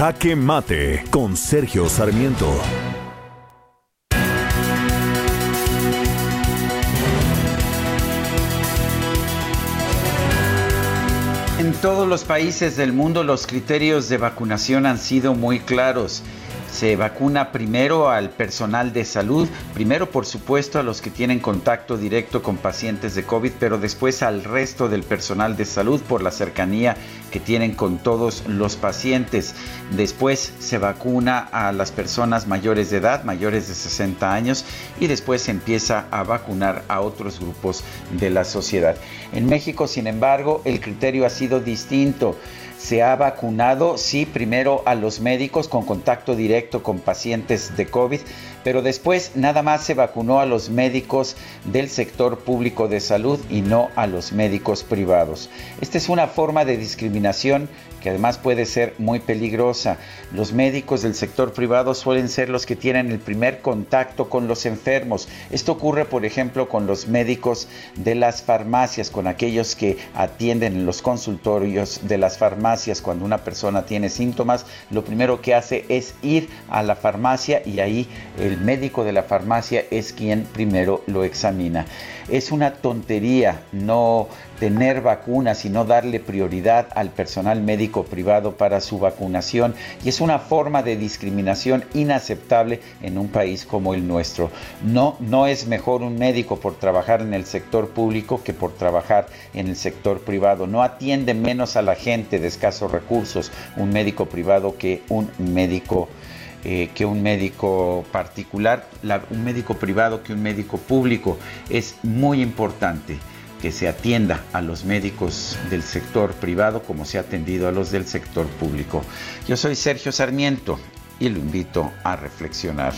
Jaque Mate con Sergio Sarmiento. En todos los países del mundo los criterios de vacunación han sido muy claros. Se vacuna primero al personal de salud, primero por supuesto a los que tienen contacto directo con pacientes de COVID, pero después al resto del personal de salud por la cercanía que tienen con todos los pacientes. Después se vacuna a las personas mayores de edad, mayores de 60 años, y después se empieza a vacunar a otros grupos de la sociedad. En México, sin embargo, el criterio ha sido distinto se ha vacunado, sí, primero a los médicos con contacto directo con pacientes de COVID, pero después nada más se vacunó a los médicos del sector público de salud y no a los médicos privados. Esta es una forma de discriminación que además puede ser muy peligrosa. Los médicos del sector privado suelen ser los que tienen el primer contacto con los enfermos. Esto ocurre, por ejemplo, con los médicos de las farmacias, con aquellos que atienden en los consultorios de las farmacias. Cuando una persona tiene síntomas, lo primero que hace es ir a la farmacia y ahí el médico de la farmacia es quien primero lo examina. Es una tontería no tener vacunas y no darle prioridad al personal médico privado para su vacunación y es una forma de discriminación inaceptable en un país como el nuestro. No, no es mejor un médico por trabajar en el sector público que por trabajar en el sector privado. No atiende menos a la gente de escasos recursos un médico privado que un médico eh, que un médico particular, un médico privado que un médico público. Es muy importante que se atienda a los médicos del sector privado como se ha atendido a los del sector público. Yo soy Sergio Sarmiento y lo invito a reflexionar.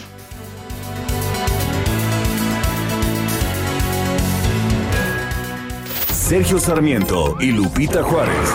Sergio Sarmiento y Lupita Juárez.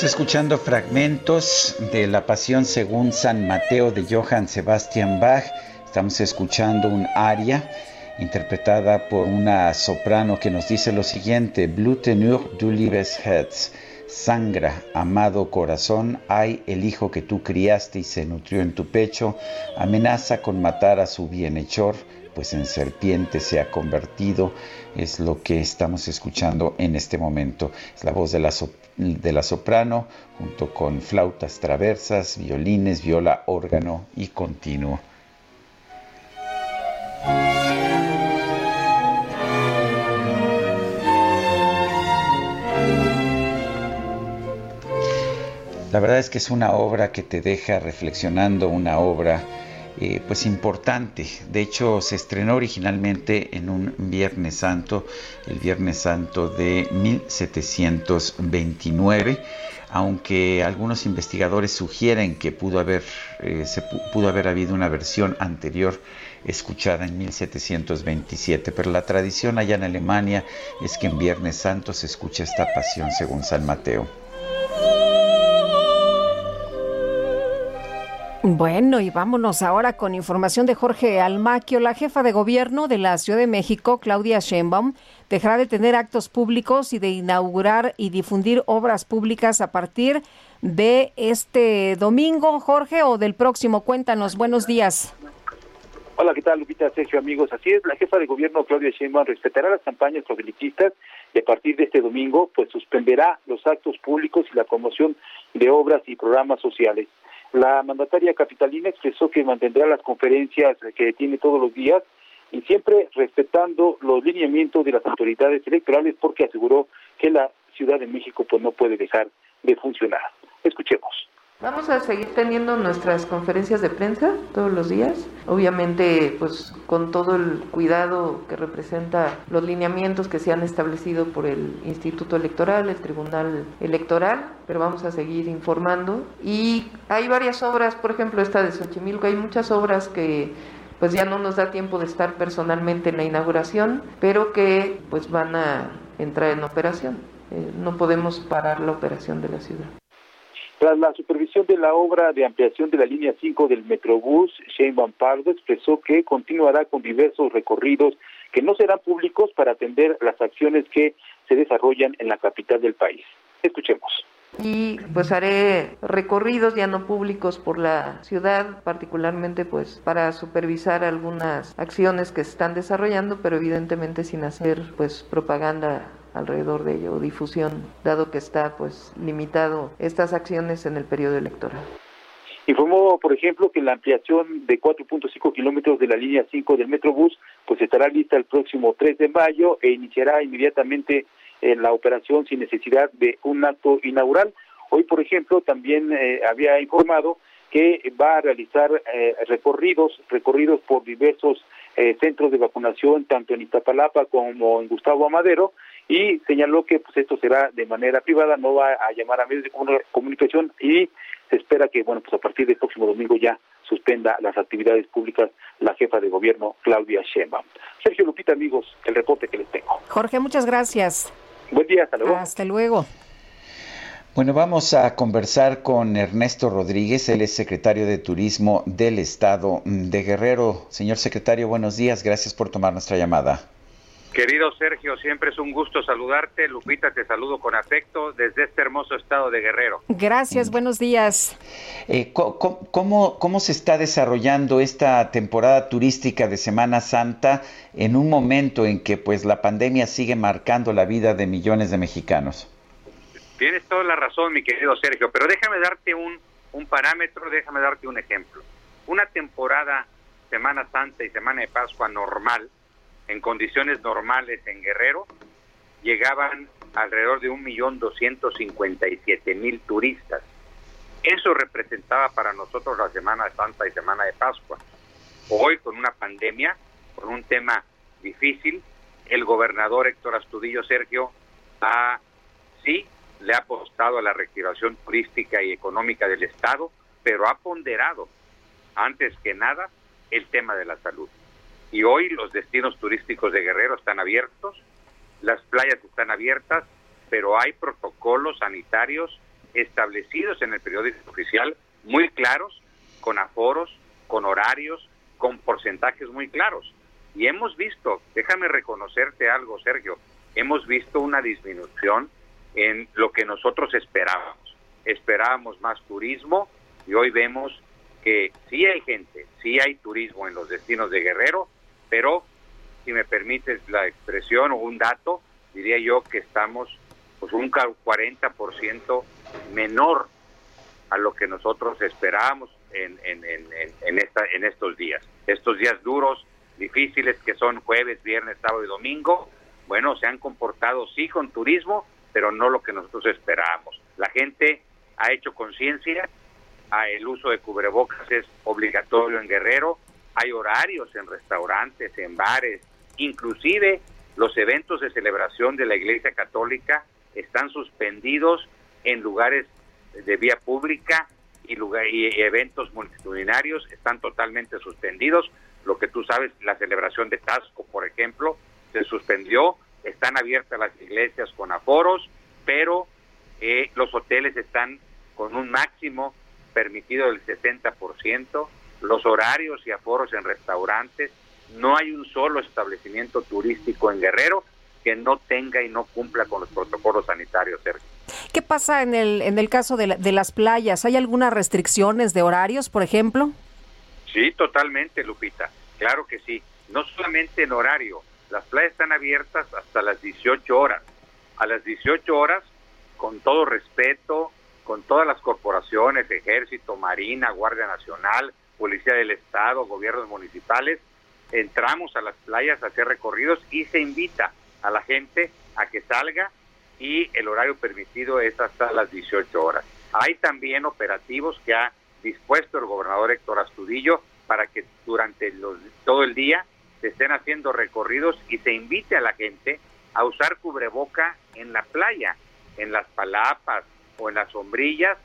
Seguimos escuchando fragmentos de la Pasión según San Mateo de Johann Sebastian Bach. Estamos escuchando un aria interpretada por una soprano que nos dice lo siguiente: Blutenur du liebes Herz. Sangra, amado corazón, hay el hijo que tú criaste y se nutrió en tu pecho, amenaza con matar a su bienhechor, pues en serpiente se ha convertido, es lo que estamos escuchando en este momento. Es la voz de la, de la soprano, junto con flautas traversas, violines, viola, órgano y continuo. La verdad es que es una obra que te deja reflexionando, una obra eh, pues importante. De hecho, se estrenó originalmente en un Viernes Santo, el Viernes Santo de 1729, aunque algunos investigadores sugieren que pudo haber, eh, se pudo haber habido una versión anterior escuchada en 1727, pero la tradición allá en Alemania es que en Viernes Santo se escucha esta pasión según San Mateo. Bueno, y vámonos ahora con información de Jorge Almaquio. La jefa de gobierno de la Ciudad de México, Claudia Sheinbaum, dejará de tener actos públicos y de inaugurar y difundir obras públicas a partir de este domingo, Jorge, o del próximo. Cuéntanos, buenos días. Hola, ¿qué tal, Lupita, Sergio, amigos? Así es, la jefa de gobierno, Claudia Sheinbaum, respetará las campañas proselitistas y a partir de este domingo, pues suspenderá los actos públicos y la promoción de obras y programas sociales. La mandataria capitalina expresó que mantendrá las conferencias que tiene todos los días y siempre respetando los lineamientos de las autoridades electorales porque aseguró que la Ciudad de México pues no puede dejar de funcionar. Escuchemos. Vamos a seguir teniendo nuestras conferencias de prensa todos los días, obviamente pues con todo el cuidado que representa los lineamientos que se han establecido por el Instituto Electoral, el Tribunal Electoral, pero vamos a seguir informando y hay varias obras, por ejemplo esta de Xochimilco, hay muchas obras que pues ya no nos da tiempo de estar personalmente en la inauguración, pero que pues van a entrar en operación. Eh, no podemos parar la operación de la ciudad. Tras la supervisión de la obra de ampliación de la línea 5 del Metrobús, Sheinbaum Pardo expresó que continuará con diversos recorridos que no serán públicos para atender las acciones que se desarrollan en la capital del país. Escuchemos y pues haré recorridos ya no públicos por la ciudad, particularmente pues para supervisar algunas acciones que se están desarrollando, pero evidentemente sin hacer pues propaganda alrededor de ello, difusión, dado que está pues limitado estas acciones en el periodo electoral. Informó, por ejemplo, que la ampliación de 4.5 kilómetros de la línea 5 del Metrobús pues estará lista el próximo 3 de mayo e iniciará inmediatamente en la operación sin necesidad de un acto inaugural. Hoy, por ejemplo, también eh, había informado que va a realizar eh, recorridos, recorridos por diversos eh, centros de vacunación, tanto en Iztapalapa como en Gustavo Amadero, y señaló que pues esto será de manera privada, no va a llamar a medios de comunicación y se espera que bueno pues a partir del próximo domingo ya suspenda las actividades públicas la jefa de gobierno Claudia Sheinbaum. Sergio Lupita, amigos, el reporte que les tengo. Jorge, muchas gracias. Buen día, hasta luego. Hasta luego. Bueno, vamos a conversar con Ernesto Rodríguez, él es secretario de Turismo del Estado de Guerrero. Señor secretario, buenos días, gracias por tomar nuestra llamada. Querido Sergio, siempre es un gusto saludarte. Lupita, te saludo con afecto desde este hermoso estado de Guerrero. Gracias, buenos días. Eh, ¿cómo, ¿Cómo se está desarrollando esta temporada turística de Semana Santa en un momento en que pues la pandemia sigue marcando la vida de millones de mexicanos? Tienes toda la razón, mi querido Sergio, pero déjame darte un, un parámetro, déjame darte un ejemplo. Una temporada Semana Santa y Semana de Pascua normal en condiciones normales en Guerrero, llegaban alrededor de un millón doscientos cincuenta y siete mil turistas. Eso representaba para nosotros la Semana Santa y Semana de Pascua. Hoy, con una pandemia, con un tema difícil, el gobernador Héctor Astudillo Sergio ha, sí, le ha apostado a la reactivación turística y económica del Estado, pero ha ponderado, antes que nada, el tema de la salud. Y hoy los destinos turísticos de Guerrero están abiertos, las playas están abiertas, pero hay protocolos sanitarios establecidos en el periódico oficial, muy claros, con aforos, con horarios, con porcentajes muy claros. Y hemos visto, déjame reconocerte algo, Sergio, hemos visto una disminución en lo que nosotros esperábamos. Esperábamos más turismo y hoy vemos que sí hay gente, sí hay turismo en los destinos de Guerrero, pero si me permites la expresión o un dato, diría yo que estamos pues un 40% menor a lo que nosotros esperábamos en, en, en, estos días. Estos días duros, difíciles que son jueves, viernes, sábado y domingo, bueno, se han comportado sí con turismo, pero no lo que nosotros esperábamos. La gente ha hecho conciencia, el uso de cubrebocas es obligatorio en Guerrero, hay horarios en restaurantes, en bares, inclusive los eventos de celebración de la Iglesia Católica están suspendidos en lugares de vía pública y, lugar, y eventos multitudinarios están totalmente suspendidos. Lo que tú sabes, la celebración de Tasco, por ejemplo, se suspendió, están abiertas las iglesias con aforos, pero eh, los hoteles están con un máximo permitido del 60%, los horarios y aforos en restaurantes, no hay un solo establecimiento turístico en Guerrero que no tenga y no cumpla con los protocolos sanitarios, ¿Qué pasa en el, en el caso de, de las playas? ¿Hay algunas restricciones de horarios, por ejemplo? Sí, totalmente, Lupita. Claro que sí. No solamente en horario. Las playas están abiertas hasta las 18 horas. A las 18 horas, con todo respeto, con todas las corporaciones, ejército, marina, Guardia Nacional, Policía del Estado, gobiernos municipales, entramos a las playas a hacer recorridos y se invita a la gente a que salga y el horario permitido es hasta las 18 horas. Hay también operativos que ha dispuesto el gobernador Héctor Astudillo para que durante todo el día se estén haciendo recorridos y se invite a la gente a usar cubreboca en la playa, en las palapas o en las sombrillas,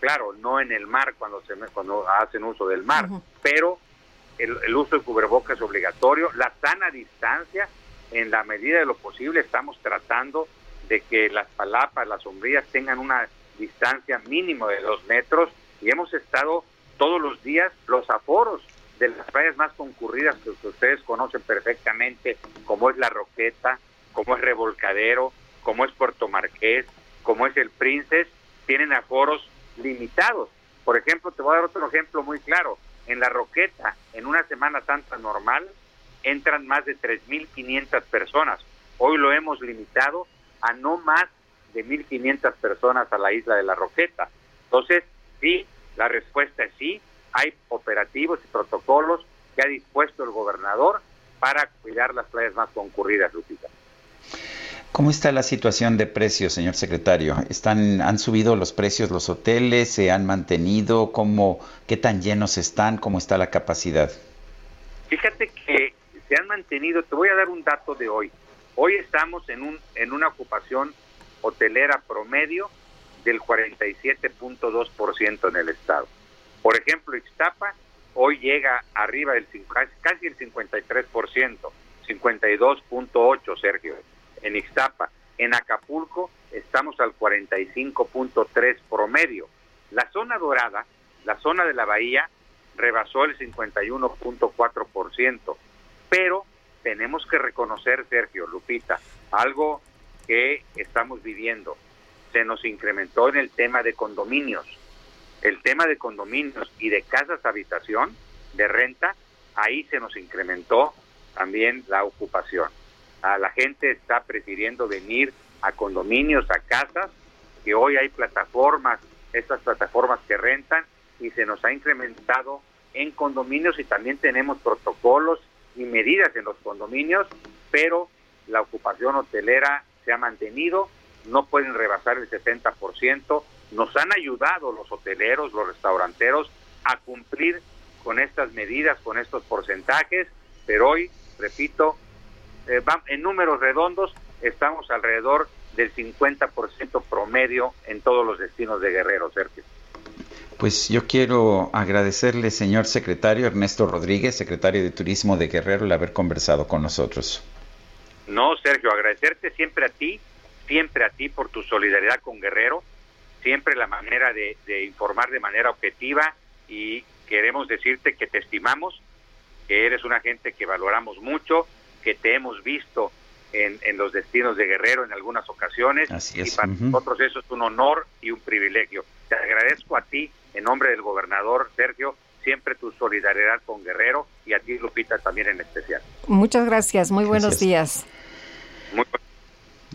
claro, no en el mar cuando se cuando hacen uso del mar, pero el, el, uso de cubreboca es obligatorio, la sana distancia, en la medida de lo posible estamos tratando de que las palapas, las sombrillas tengan una distancia mínimo de dos metros y hemos estado todos los días los aforos de las playas más concurridas que, ustedes conocen perfectamente, como es La Roqueta, como es Revolcadero, como es Puerto Marqués, como es El Princes, tienen aforos limitados. Por ejemplo, te voy a dar otro ejemplo muy claro. En La Roqueta, en una Semana Santa normal, entran más de 3.500 personas. Hoy lo hemos limitado a no más de 1.500 personas a la isla de La Roqueta. Entonces, sí, la respuesta es sí, hay operativos y protocolos que ha dispuesto el gobernador para cuidar las playas más concurridas, Lupita. ¿Cómo está la situación de precios, señor secretario? ¿Están, ¿Han subido los precios los hoteles? ¿Se han mantenido? ¿Cómo, ¿Qué tan llenos están? ¿Cómo está la capacidad? Fíjate que se han mantenido, te voy a dar un dato de hoy. Hoy estamos en, un, en una ocupación hotelera promedio del 47.2% en el estado. Por ejemplo, Ixtapa hoy llega arriba del casi el 53%, 52.8 Sergio, en Ixtapa. En Acapulco estamos al 45.3 promedio. La zona dorada, la zona de la bahía, rebasó el 51.4%, pero tenemos que reconocer, Sergio, Lupita, algo que estamos viviendo. Se nos incrementó en el tema de condominios. El tema de condominios y de casas habitación, de renta, ahí se nos incrementó también la ocupación. A la gente está prefiriendo venir a condominios, a casas, que hoy hay plataformas, estas plataformas que rentan, y se nos ha incrementado en condominios y también tenemos protocolos y medidas en los condominios, pero la ocupación hotelera se ha mantenido, no pueden rebasar el 70%. Nos han ayudado los hoteleros, los restauranteros a cumplir con estas medidas, con estos porcentajes, pero hoy, repito, eh, en números redondos estamos alrededor del 50% promedio en todos los destinos de Guerrero, Sergio. Pues yo quiero agradecerle, señor secretario Ernesto Rodríguez, secretario de Turismo de Guerrero, el haber conversado con nosotros. No, Sergio, agradecerte siempre a ti, siempre a ti por tu solidaridad con Guerrero, siempre la manera de, de informar de manera objetiva y queremos decirte que te estimamos, que eres una gente que valoramos mucho, que te hemos visto en, en los destinos de Guerrero en algunas ocasiones Así es. y para Ujú. nosotros eso es un honor y un privilegio. Te agradezco a ti, en nombre del gobernador Sergio, siempre tu solidaridad con Guerrero y a ti Lupita también en especial. Muchas gracias, muy buenos Gracias. días. Muy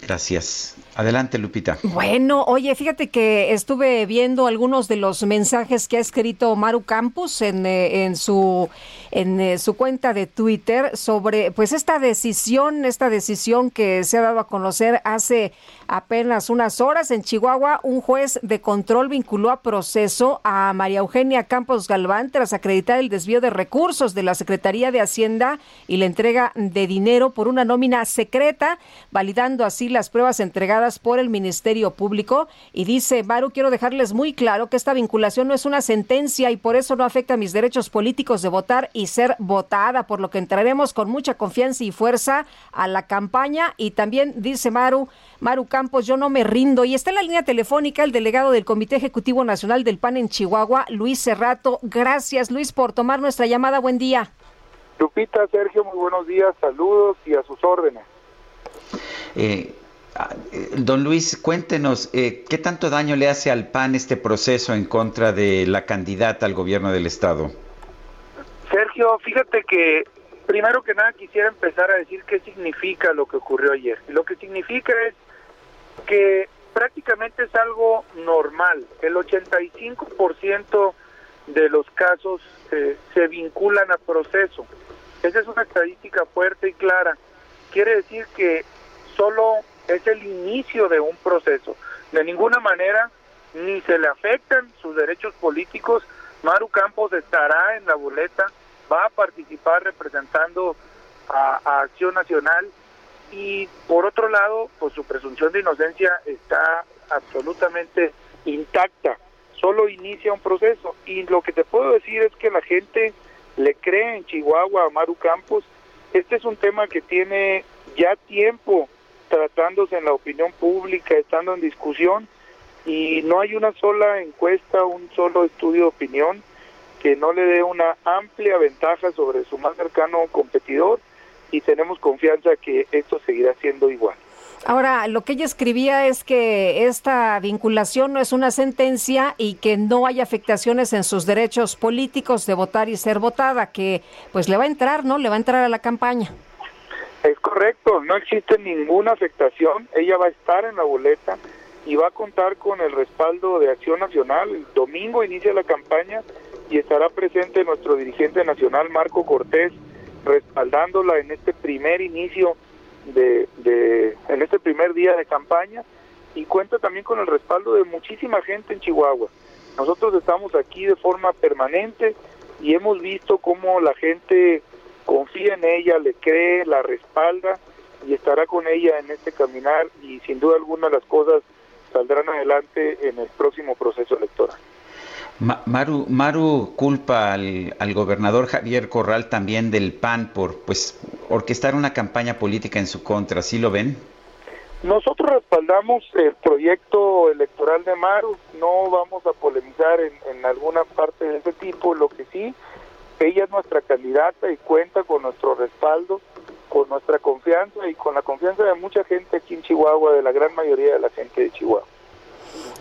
Gracias. Adelante, Lupita. Bueno, oye, fíjate que estuve viendo algunos de los mensajes que ha escrito Maru Campos en, eh, en su en eh, su cuenta de Twitter sobre pues esta decisión, esta decisión que se ha dado a conocer hace apenas unas horas en Chihuahua, un juez de control vinculó a proceso a María Eugenia Campos Galván tras acreditar el desvío de recursos de la Secretaría de Hacienda y la entrega de dinero por una nómina secreta, validando así las pruebas entregadas por el Ministerio Público. Y dice, Maru, quiero dejarles muy claro que esta vinculación no es una sentencia y por eso no afecta mis derechos políticos de votar y ser votada, por lo que entraremos con mucha confianza y fuerza a la campaña. Y también dice Maru, Maru Campos, yo no me rindo. Y está en la línea telefónica el delegado del Comité Ejecutivo Nacional del PAN en Chihuahua, Luis Cerrato. Gracias, Luis, por tomar nuestra llamada. Buen día. Lupita, Sergio, muy buenos días, saludos y a sus órdenes. Eh, don Luis, cuéntenos, eh, ¿qué tanto daño le hace al PAN este proceso en contra de la candidata al gobierno del Estado? Sergio, fíjate que primero que nada quisiera empezar a decir qué significa lo que ocurrió ayer. Lo que significa es que prácticamente es algo normal. El 85% de los casos eh, se vinculan a proceso. Esa es una estadística fuerte y clara. Quiere decir que solo es el inicio de un proceso. De ninguna manera ni se le afectan sus derechos políticos. Maru Campos estará en la boleta, va a participar representando a, Acción Nacional y por otro lado, pues su presunción de inocencia está absolutamente intacta. Solo inicia un proceso y lo que te puedo decir es que la gente le cree en Chihuahua a Maru Campos. Este es un tema que tiene ya tiempo tratándose en la opinión pública, estando en discusión y no hay una sola encuesta, un solo estudio de opinión que no le dé una amplia ventaja sobre su más cercano competidor y tenemos confianza que esto seguirá siendo igual. Ahora, lo que ella escribía es que esta vinculación no es una sentencia y que no hay afectaciones en sus derechos políticos de votar y ser votada, que pues le va a entrar, ¿no? Le va a entrar a la campaña. Es correcto, no existe ninguna afectación, ella va a estar en la boleta y va a contar con el respaldo de Acción Nacional. El domingo inicia la campaña y estará presente nuestro dirigente nacional Marco Cortés respaldándola en este primer inicio de, de en este primer día de campaña y cuenta también con el respaldo de muchísima gente en Chihuahua. Nosotros estamos aquí de forma permanente y hemos visto cómo la gente confía en ella, le cree, la respalda y estará con ella en este caminar y sin duda alguna las cosas saldrán adelante en el próximo proceso electoral. Ma- Maru, Maru culpa al, al gobernador Javier Corral también del PAN por pues orquestar una campaña política en su contra, ¿sí lo ven? Nosotros respaldamos el proyecto electoral de Maru, no vamos a polemizar en, en alguna parte de ese tipo, lo que sí, ella es nuestra candidata y cuenta con nuestro respaldo, con nuestra confianza y con la confianza de mucha gente aquí en Chihuahua, de la gran mayoría de la gente de Chihuahua.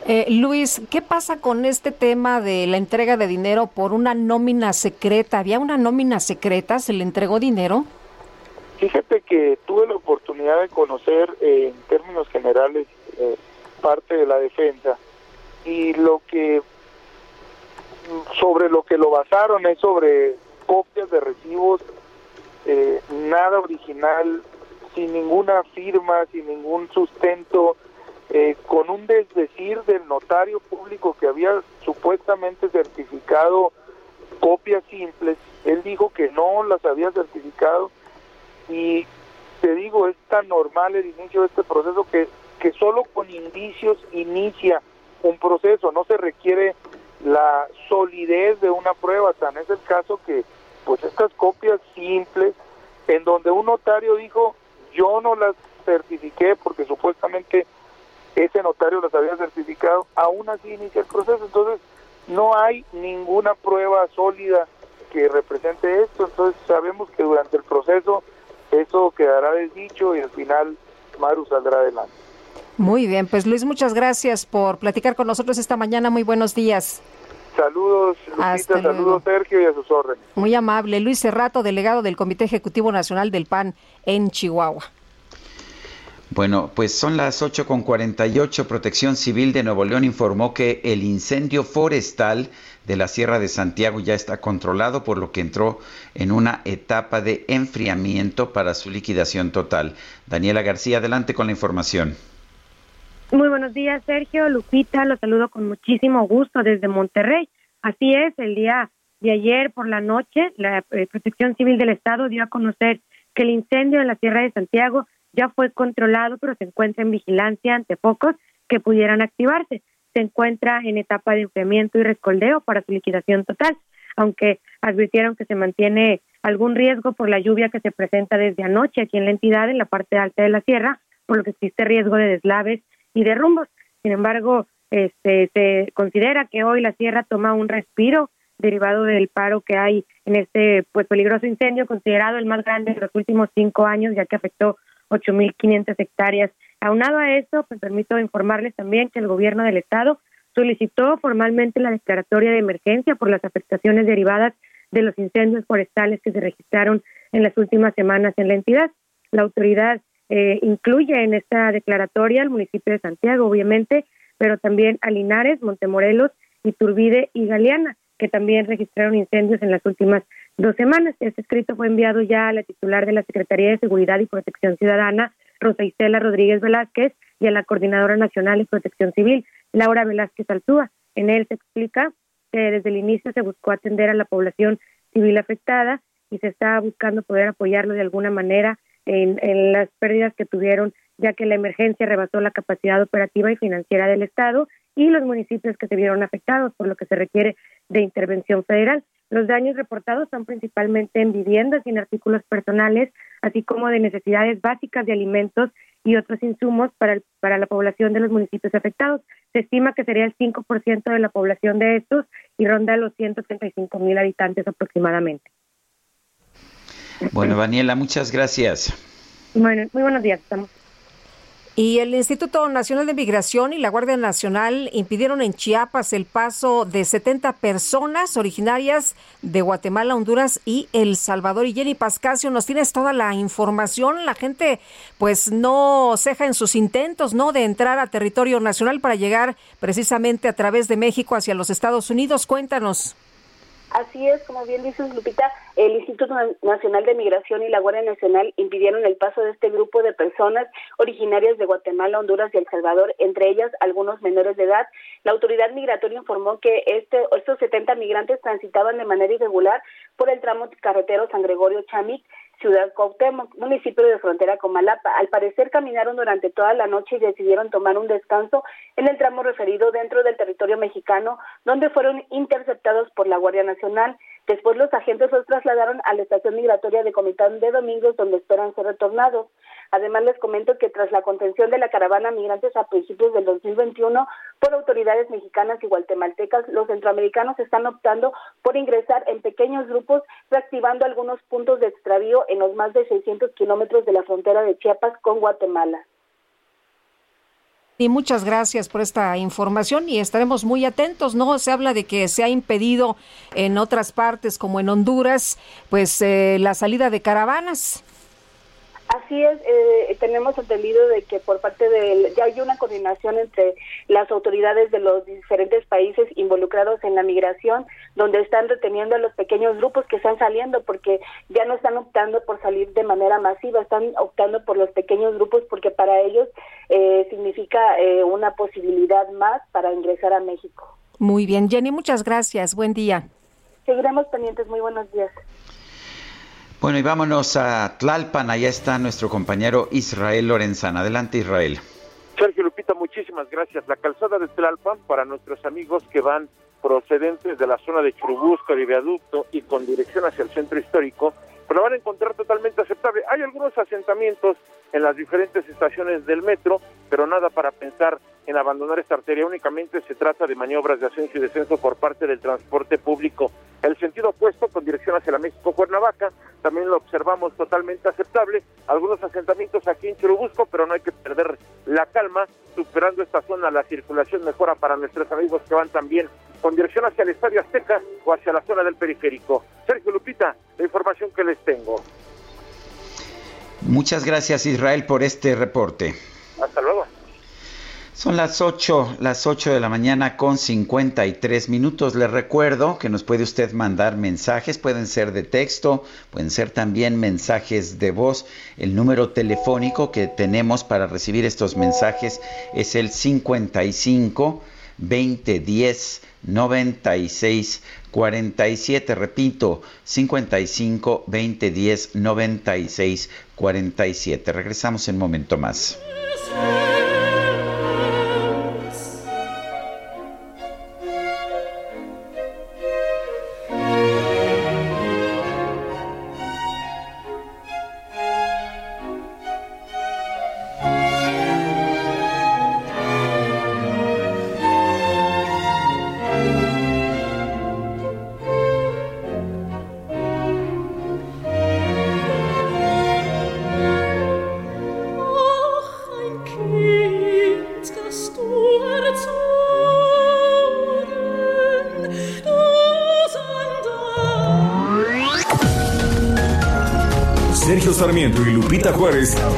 Eh, Luis, ¿qué pasa con este tema de la entrega de dinero por una nómina secreta? ¿Había una nómina secreta? ¿Se le entregó dinero? Fíjate que tuve la oportunidad de conocer eh, en términos generales eh, parte de la defensa y lo que sobre lo que lo basaron es sobre copias de recibos, eh, nada original, sin ninguna firma, sin ningún sustento, eh, con un desdecir del notario público que había supuestamente certificado copias simples. Él dijo que no las había certificado y te digo, es tan normal el inicio de este proceso que, que solo con indicios inicia un proceso, no se requiere la solidez de una prueba, tan es el caso que pues estas copias simples en donde un notario dijo yo no las certifiqué porque supuestamente ese notario las había certificado, aún así inicia el proceso. Entonces, no hay ninguna prueba sólida que represente esto, entonces sabemos que durante el proceso eso quedará desdicho y al final Maru saldrá adelante. Muy bien, pues Luis, muchas gracias por platicar con nosotros esta mañana. Muy buenos días. Saludos, Lupita, saludos Sergio y a sus órdenes. Muy amable. Luis Cerrato, delegado del Comité Ejecutivo Nacional del PAN en Chihuahua. Bueno, pues son las 8.48. Protección Civil de Nuevo León informó que el incendio forestal de la Sierra de Santiago ya está controlado, por lo que entró en una etapa de enfriamiento para su liquidación total. Daniela García, adelante con la información. Muy buenos días, Sergio. Lupita, los saludo con muchísimo gusto desde Monterrey. Así es, el día de ayer por la noche, la eh, Protección Civil del Estado dio a conocer que el incendio en la Sierra de Santiago ya fue controlado, pero se encuentra en vigilancia ante focos que pudieran activarse se encuentra en etapa de enfriamiento y rescoldeo para su liquidación total, aunque advirtieron que se mantiene algún riesgo por la lluvia que se presenta desde anoche aquí en la entidad, en la parte alta de la sierra, por lo que existe riesgo de deslaves y derrumbos. Sin embargo, este, se considera que hoy la sierra toma un respiro derivado del paro que hay en este pues peligroso incendio considerado el más grande de los últimos cinco años ya que afectó 8.500 hectáreas Aunado a eso, pues permito informarles también que el gobierno del estado solicitó formalmente la declaratoria de emergencia por las afectaciones derivadas de los incendios forestales que se registraron en las últimas semanas en la entidad. La autoridad eh, incluye en esta declaratoria al municipio de Santiago, obviamente, pero también a Linares, Montemorelos, Iturbide y Galeana, que también registraron incendios en las últimas dos semanas. Este escrito fue enviado ya a la titular de la Secretaría de Seguridad y Protección Ciudadana, Rosa Isela Rodríguez Velázquez, y a la Coordinadora Nacional de Protección Civil, Laura Velázquez Altúa. En él se explica que desde el inicio se buscó atender a la población civil afectada y se está buscando poder apoyarlo de alguna manera en, en las pérdidas que tuvieron, ya que la emergencia rebasó la capacidad operativa y financiera del Estado y los municipios que se vieron afectados, por lo que se requiere de intervención federal. Los daños reportados son principalmente en viviendas y en artículos personales, así como de necesidades básicas de alimentos y otros insumos para, para la población de los municipios afectados. Se estima que sería el 5% de la población de estos y ronda los 135 mil habitantes aproximadamente. Bueno, Daniela, muchas gracias. Bueno, muy buenos días. Estamos. Y el Instituto Nacional de Migración y la Guardia Nacional impidieron en Chiapas el paso de 70 personas originarias de Guatemala, Honduras y El Salvador. Y Jenny Pascasio, nos tienes toda la información. La gente pues no ceja en sus intentos, ¿no? De entrar a territorio nacional para llegar precisamente a través de México hacia los Estados Unidos. Cuéntanos. Así es, como bien dices, Lupita, el Instituto Nacional de Migración y la Guardia Nacional impidieron el paso de este grupo de personas originarias de Guatemala, Honduras y El Salvador, entre ellas algunos menores de edad. La autoridad migratoria informó que este, estos 70 migrantes transitaban de manera irregular por el tramo carretero San Gregorio Chamic Ciudad Cuauhtémoc, municipio de frontera con Malapa. Al parecer caminaron durante toda la noche y decidieron tomar un descanso en el tramo referido dentro del territorio mexicano, donde fueron interceptados por la Guardia Nacional. Después los agentes los trasladaron a la estación migratoria de Comitán de Domingos, donde esperan ser retornados. Además, les comento que tras la contención de la caravana migrantes a principios del 2021 por autoridades mexicanas y guatemaltecas, los centroamericanos están optando por ingresar en pequeños grupos, reactivando algunos puntos de extravío en los más de 600 kilómetros de la frontera de Chiapas con Guatemala. Y muchas gracias por esta información y estaremos muy atentos, ¿no? Se habla de que se ha impedido en otras partes como en Honduras, pues eh, la salida de caravanas. Así es, eh, tenemos entendido de que por parte de, ya hay una coordinación entre las autoridades de los diferentes países involucrados en la migración, donde están reteniendo a los pequeños grupos que están saliendo, porque ya no están optando por salir de manera masiva, están optando por los pequeños grupos porque para ellos eh, significa eh, una posibilidad más para ingresar a México. Muy bien, Jenny, muchas gracias, buen día. Seguiremos pendientes, muy buenos días. Bueno, y vámonos a Tlalpan. Allá está nuestro compañero Israel Lorenzana. Adelante, Israel. Sergio Lupita, muchísimas gracias. La calzada de Tlalpan, para nuestros amigos que van procedentes de la zona de Churubusco, de Viaducto y con dirección hacia el centro histórico, la van a encontrar totalmente aceptable. Hay algunos asentamientos en las diferentes estaciones del metro, pero nada para pensar en abandonar esta arteria. Únicamente se trata de maniobras de ascenso y descenso por parte del transporte público. El sentido opuesto, con dirección hacia la México-Cuernavaca, también lo observamos totalmente aceptable. Algunos asentamientos aquí en Churubusco, pero no hay que perder la calma. Superando esta zona, la circulación mejora para nuestros amigos que van también con dirección hacia el Estadio Azteca o hacia la zona del periférico. Sergio Lupita, la información que les tengo. Muchas gracias Israel por este reporte. Hasta luego. Son las 8, las 8 de la mañana con 53 minutos. Les recuerdo que nos puede usted mandar mensajes, pueden ser de texto, pueden ser también mensajes de voz. El número telefónico que tenemos para recibir estos mensajes es el 55 2010 96 47. Repito, 55 2010 96 47. Regresamos en un momento más.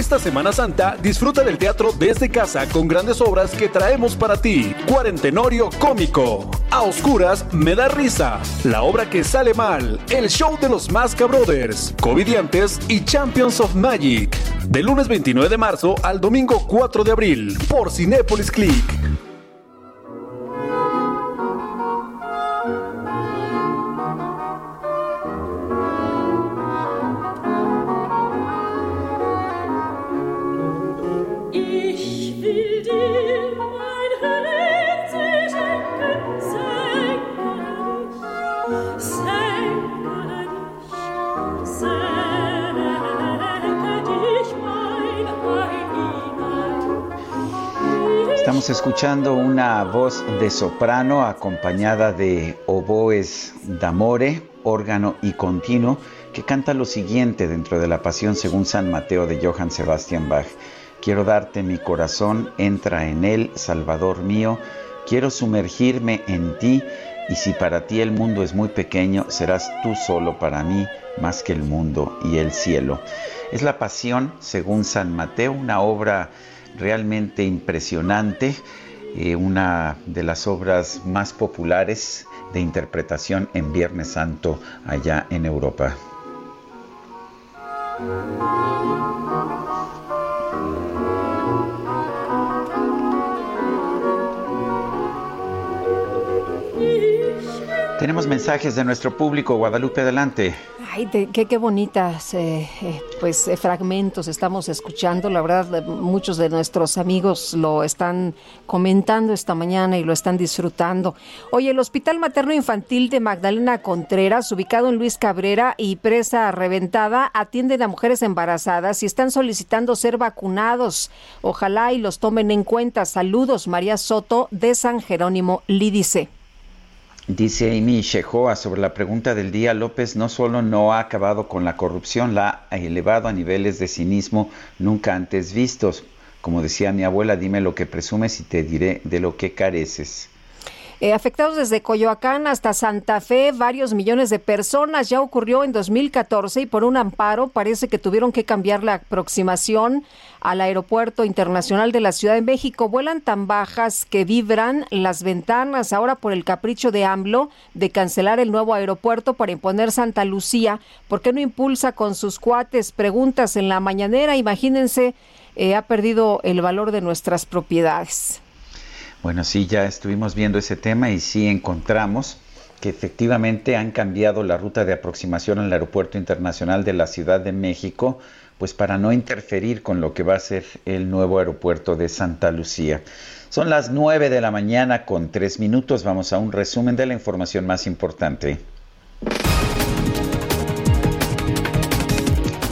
Esta Semana Santa disfruta del teatro desde casa con grandes obras que traemos para ti. Cuarentenorio cómico. A oscuras me da risa. La obra que sale mal. El show de los Masca Brothers. Covidiantes y Champions of Magic. Del lunes 29 de marzo al domingo 4 de abril por Cinépolis Click. Una voz de soprano acompañada de oboes d'amore, órgano y continuo, que canta lo siguiente dentro de la Pasión según San Mateo de Johann Sebastian Bach. Quiero darte mi corazón, entra en él, Salvador mío, quiero sumergirme en ti, y si para ti el mundo es muy pequeño, serás tú solo para mí, más que el mundo y el cielo. Es la Pasión según San Mateo, una obra realmente impresionante, eh, una de las obras más populares de interpretación en Viernes Santo allá en Europa. Tenemos mensajes de nuestro público. Guadalupe, adelante. Ay, qué, qué bonitas eh, eh, pues eh, fragmentos estamos escuchando. La verdad, muchos de nuestros amigos lo están comentando esta mañana y lo están disfrutando. Oye, el Hospital Materno Infantil de Magdalena Contreras, ubicado en Luis Cabrera y presa reventada, atienden a mujeres embarazadas y están solicitando ser vacunados. Ojalá y los tomen en cuenta. Saludos, María Soto de San Jerónimo Lídice. Dice Amy Shehoa sobre la pregunta del día, López no solo no ha acabado con la corrupción, la ha elevado a niveles de cinismo nunca antes vistos. Como decía mi abuela, dime lo que presumes y te diré de lo que careces. Eh, afectados desde Coyoacán hasta Santa Fe, varios millones de personas. Ya ocurrió en 2014 y por un amparo parece que tuvieron que cambiar la aproximación al aeropuerto internacional de la Ciudad de México. Vuelan tan bajas que vibran las ventanas ahora por el capricho de AMLO de cancelar el nuevo aeropuerto para imponer Santa Lucía. ¿Por qué no impulsa con sus cuates preguntas en la mañanera? Imagínense, eh, ha perdido el valor de nuestras propiedades. Bueno, sí, ya estuvimos viendo ese tema y sí encontramos que efectivamente han cambiado la ruta de aproximación al Aeropuerto Internacional de la Ciudad de México, pues para no interferir con lo que va a ser el nuevo aeropuerto de Santa Lucía. Son las 9 de la mañana con tres minutos. Vamos a un resumen de la información más importante.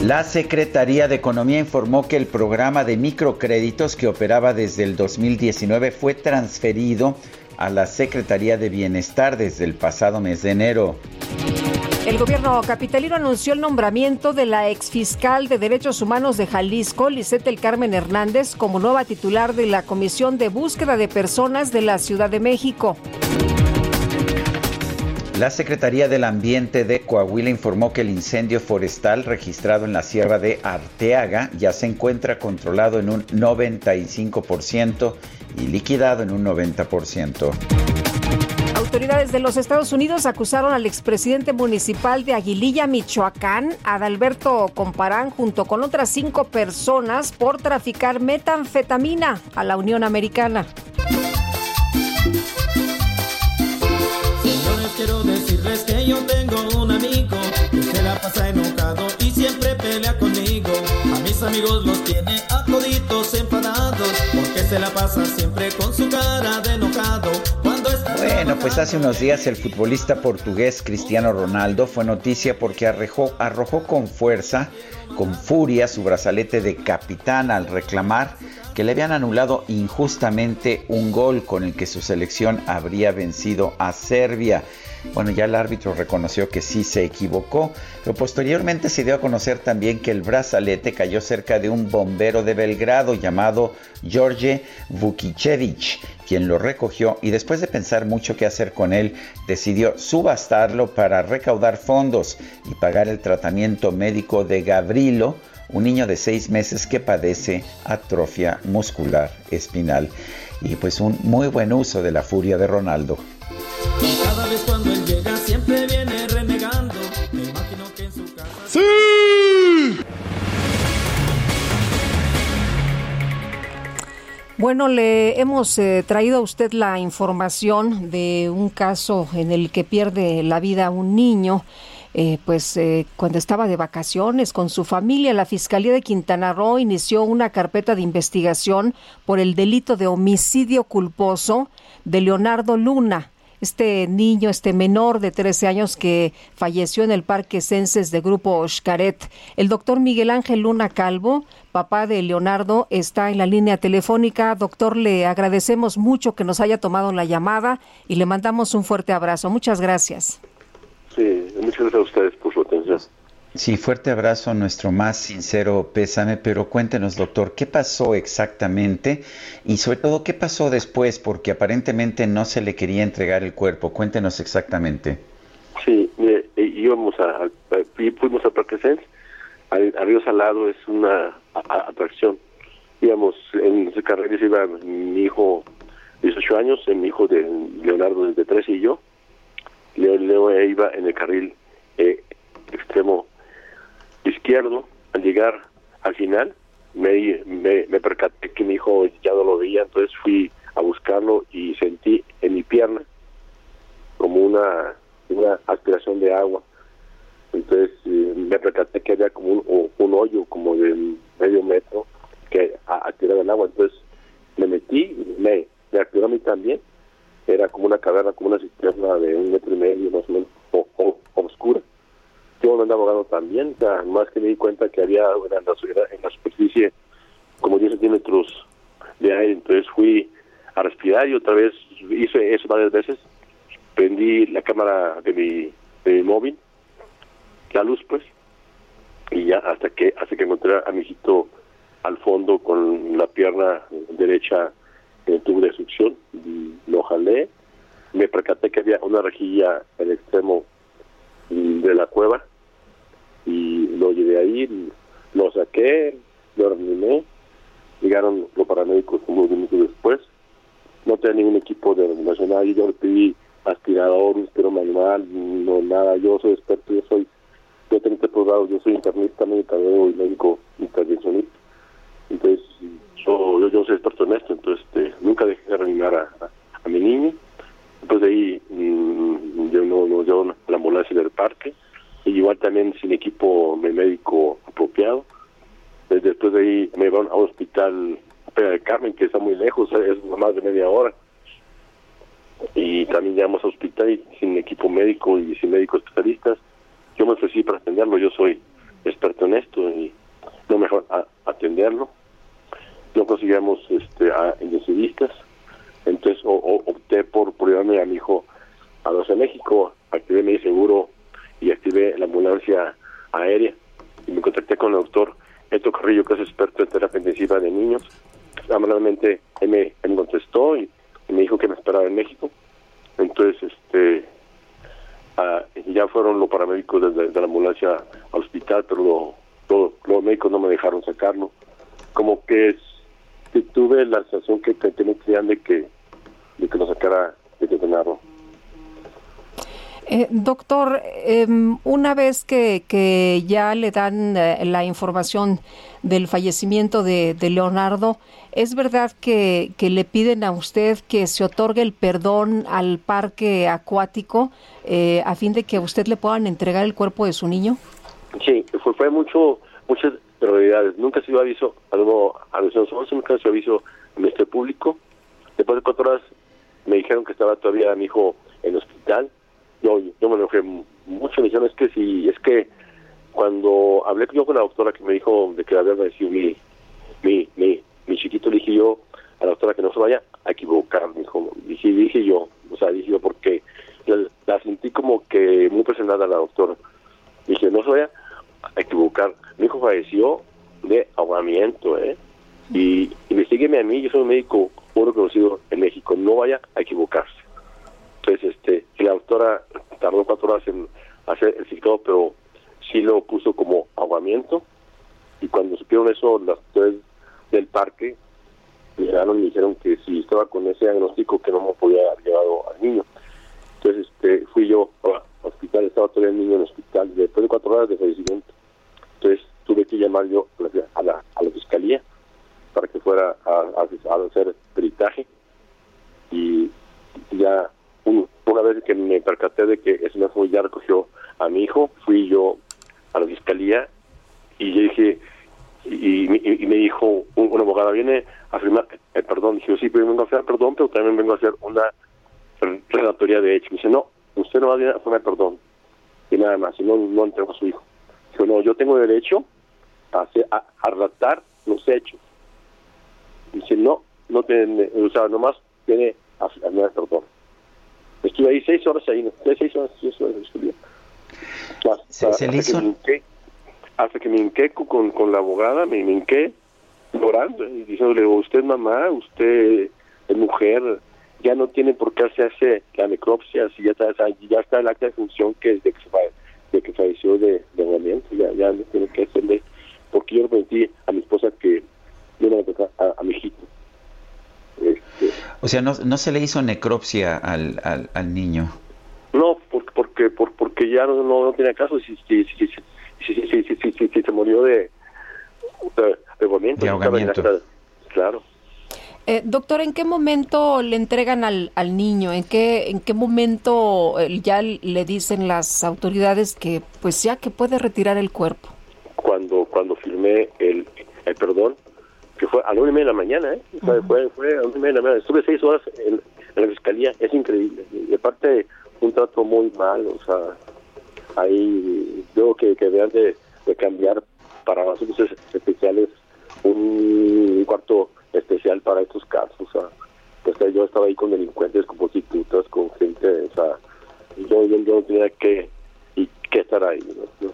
La Secretaría de Economía informó que el programa de microcréditos que operaba desde el 2019 fue transferido a la Secretaría de Bienestar desde el pasado mes de enero. El gobierno capitalino anunció el nombramiento de la exfiscal de Derechos Humanos de Jalisco, Lisette El Carmen Hernández, como nueva titular de la Comisión de Búsqueda de Personas de la Ciudad de México. La Secretaría del Ambiente de Coahuila informó que el incendio forestal registrado en la sierra de Arteaga ya se encuentra controlado en un 95% y liquidado en un 90%. Autoridades de los Estados Unidos acusaron al expresidente municipal de Aguililla, Michoacán, Adalberto Comparán, junto con otras cinco personas por traficar metanfetamina a la Unión Americana. Quiero decirles que yo tengo un amigo que se la pasa enojado y siempre pelea conmigo. A mis amigos los tiene a toditos enfadados porque se la pasa siempre con su cara de enojado. Bueno, pues hace unos días el futbolista portugués Cristiano Ronaldo fue noticia porque arrojó, arrojó con fuerza, con furia, su brazalete de capitán al reclamar que le habían anulado injustamente un gol con el que su selección habría vencido a Serbia. Bueno, ya el árbitro reconoció que sí se equivocó, pero posteriormente se dio a conocer también que el brazalete cayó cerca de un bombero de Belgrado llamado George Vukicevic, quien lo recogió y después de pensar mucho qué hacer con él, decidió subastarlo para recaudar fondos y pagar el tratamiento médico de Gabrilo, un niño de seis meses que padece atrofia muscular espinal. Y pues un muy buen uso de la furia de Ronaldo. Cada vez cuando él llega siempre viene renegando. Me imagino que en su casa. ¡Sí! Bueno, le hemos eh, traído a usted la información de un caso en el que pierde la vida un niño. Eh, pues eh, cuando estaba de vacaciones con su familia, la Fiscalía de Quintana Roo inició una carpeta de investigación por el delito de homicidio culposo de Leonardo Luna este niño, este menor de 13 años que falleció en el Parque Censes de Grupo Xcaret. El doctor Miguel Ángel Luna Calvo, papá de Leonardo, está en la línea telefónica. Doctor, le agradecemos mucho que nos haya tomado la llamada y le mandamos un fuerte abrazo. Muchas gracias. Sí, muchas gracias a ustedes por su atención. Sí, fuerte abrazo, nuestro más sincero pésame, pero cuéntenos, doctor, ¿qué pasó exactamente? Y sobre todo, ¿qué pasó después? Porque aparentemente no se le quería entregar el cuerpo. Cuéntenos exactamente. Sí, mire, íbamos a, fuimos a Parque Sense, al, Río Salado es una atracción. Íbamos, en carril iba mi hijo de 18 años, mi hijo de Leonardo de 13 y yo. Leo, Leo iba en el carril eh, extremo izquierdo, al llegar al final, me, me, percaté que mi hijo ya no lo veía, entonces fui a buscarlo y sentí en mi pierna como una, una aspiración de agua. Entonces eh, me percaté que había como un, un, hoyo como de medio metro que a, tirado el agua. Entonces me metí, me, me activó a mí también. Era como una caverna, como una cisterna de un metro y medio más o menos, o, oscura yo no andaba abogado también, más que me di cuenta que había en la, en la superficie como 10 centímetros de aire, entonces fui a respirar y otra vez hice eso varias veces, prendí la cámara de mi, de mi móvil, la luz pues, y ya hasta que hasta que encontré a mi hijito al fondo con la pierna derecha en el tubo de succión, lo jalé. Me percaté que había una rejilla el extremo de la cueva y lo llevé ahí, lo saqué, lo reanimé, llegaron los paramédicos unos minutos después, no tenía ningún equipo de reanimación, y yo le pedí aspirador, un espero manual, no nada, yo soy experto, yo soy, yo tengo este yo soy internista, médico y médico intervencionista, entonces yo, yo, soy experto en esto, entonces este, nunca dejé de reanimar a, mi niño, entonces de ahí mm, yo no, no llevo la ambulancia del parque, y igual también sin equipo médico apropiado, después de ahí me llevaron a hospital Pega de Carmen, que está muy lejos, es más de media hora, y también llegamos a hospital sin equipo médico y sin médicos especialistas. Yo me ofrecí para atenderlo, yo soy experto en esto y lo mejor atenderlo. No conseguíamos este, a intensivistas, entonces opté por, llevarme a mi hijo a los de México, activé mi seguro y activé la ambulancia aérea y me contacté con el doctor Eto Carrillo, que es experto en terapia intensiva de niños. Amablemente él me, contestó y me dijo que me esperaba en México. Entonces, este, ah, ya fueron los paramédicos de, la ambulancia al hospital, pero los médicos no me dejaron sacarlo. Como que, tuve la sensación que, que, de que, de que lo sacara de detenerlo. Eh, doctor, em, una vez que, que ya le dan eh, la información del fallecimiento de, Leonardo, ¿es verdad que, que, le piden a usted que se otorgue el perdón al parque acuático eh, a fin de que a usted le puedan entregar el cuerpo de su niño? Sí, fue, fue mucho, muchas prioridades. Nunca se dio aviso, algo, a los nunca se dio aviso en este público. Después de cuatro horas me dijeron que estaba todavía mi hijo en el hospital yo, yo me enojé mucho, me dijeron, es que si, es que cuando hablé yo con la doctora que me dijo de que había nacido mi, mi, mi, mi chiquito, le dije yo a la doctora que no se vaya a equivocar, me dijo, dije, dije yo, o sea, dije yo porque la, sentí como que muy presionada la doctora. Dije, no se vaya a equivocar. Mi hijo falleció de ahogamiento, ¿eh? Y, y me a mí, yo soy un médico muy reconocido en México, no vaya a equivocarse. Entonces, este, la doctora tardó cuatro horas en hacer el ciclado, pero sí lo puso como ahogamiento. Y cuando supieron eso, las tres del parque llegaron y dijeron que si estaba con ese diagnóstico, que no me podía haber llevado al niño. Entonces, este, fui yo al hospital, estaba todavía el niño en el hospital, después de cuatro horas de fallecimiento. Entonces, tuve que llamar yo a la, fiscalía para que fuera a, a hacer peritaje. Y ya una vez que me percaté de que ese mismo ya recogió a mi hijo, fui yo a la fiscalía y yo dije, y, me dijo una abogada, viene a firmar el perdón. Dije, sí, pero vengo a hacer perdón, pero también vengo a hacer una relatoría de hecho. Me dice, no, usted no va a venir a firmar perdón. Y nada más, y no, no entregó a su hijo. Dijo, no, yo tengo derecho a, hacer, a, relatar los hechos. Dice, no, no tiene, o sea, nomás tiene a firmar perdón. Estuve ahí seis horas ahí, seis horas, seis horas estuve. Hasta, se, hasta, que me hinqué, hasta que me hinqué con, con la abogada, me, me hinqué llorando y diciéndole, usted mamá, usted es mujer, ya no tiene por qué hacerse la necropsia, si ya está, ya está el acta de función que es de que, de que falleció de, de ya, ya no tiene que hacerle, porque yo le prometí a mi esposa que yo no me a, a mi hijito. Este, o sea, no, no se le hizo necropsia al, al, al niño. No, porque porque porque ya no, no, tiene caso si si si si, si, si, si, si se murió de de, de ahogamiento. Claro. Eh, doctor, ¿en qué momento le entregan al, al niño? ¿En qué, ¿En qué momento ya le dicen las autoridades que pues ya que puede retirar el cuerpo? Cuando cuando firmé el, el perdón, que fue a las una y media de la mañana, ¿eh? fue, fue, a las una y media de la mañana. Estuve seis horas en, la fiscalía, es increíble. Y aparte, un trato muy mal, o sea, ahí creo que, que vean de, cambiar para las servicios especiales un, cuarto especial para estos casos, o sea, pues yo estaba ahí con delincuentes, con prostitutas, con gente, o sea, yo, yo, no tenía que, y, que estar ahí, ¿no?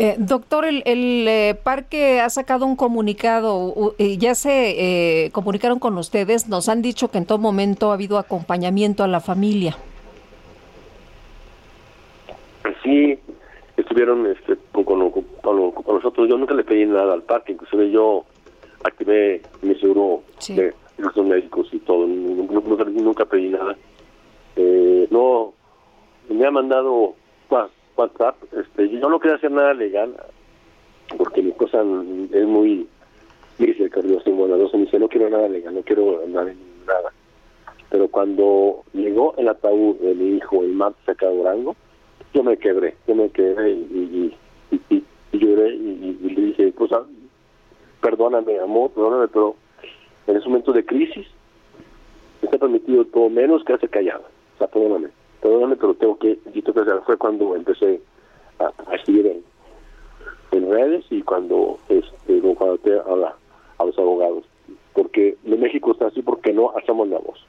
Eh, doctor, el, el parque ha sacado un comunicado, ya se comunicaron con ustedes, nos han dicho que en todo momento ha habido acompañamiento a la familia. Sí, estuvieron este, con, nosotros. Yo nunca le pedí nada al parque, inclusive yo activé mi seguro de los médicos y todo. Nunca, pedí nada. Eh, no, me ha mandado WhatsApp. Este, yo no quería hacer nada legal porque mi cosa es muy dice Carlos bueno, me dice no quiero nada legal, no quiero nada, nada. Pero cuando llegó el ataúd de mi hijo el martes acá Durango, yo me quebré, yo me quebré y, lloré y, le dije, pues, ah, perdóname, amor, perdóname, pero en ese momento de crisis está permitido todo menos que hace callado. O sea, perdóname, perdóname, pero tengo que, y que fue cuando empecé a, escribir en, redes y cuando este a, a los abogados. Porque en México está así porque no hacemos la voz.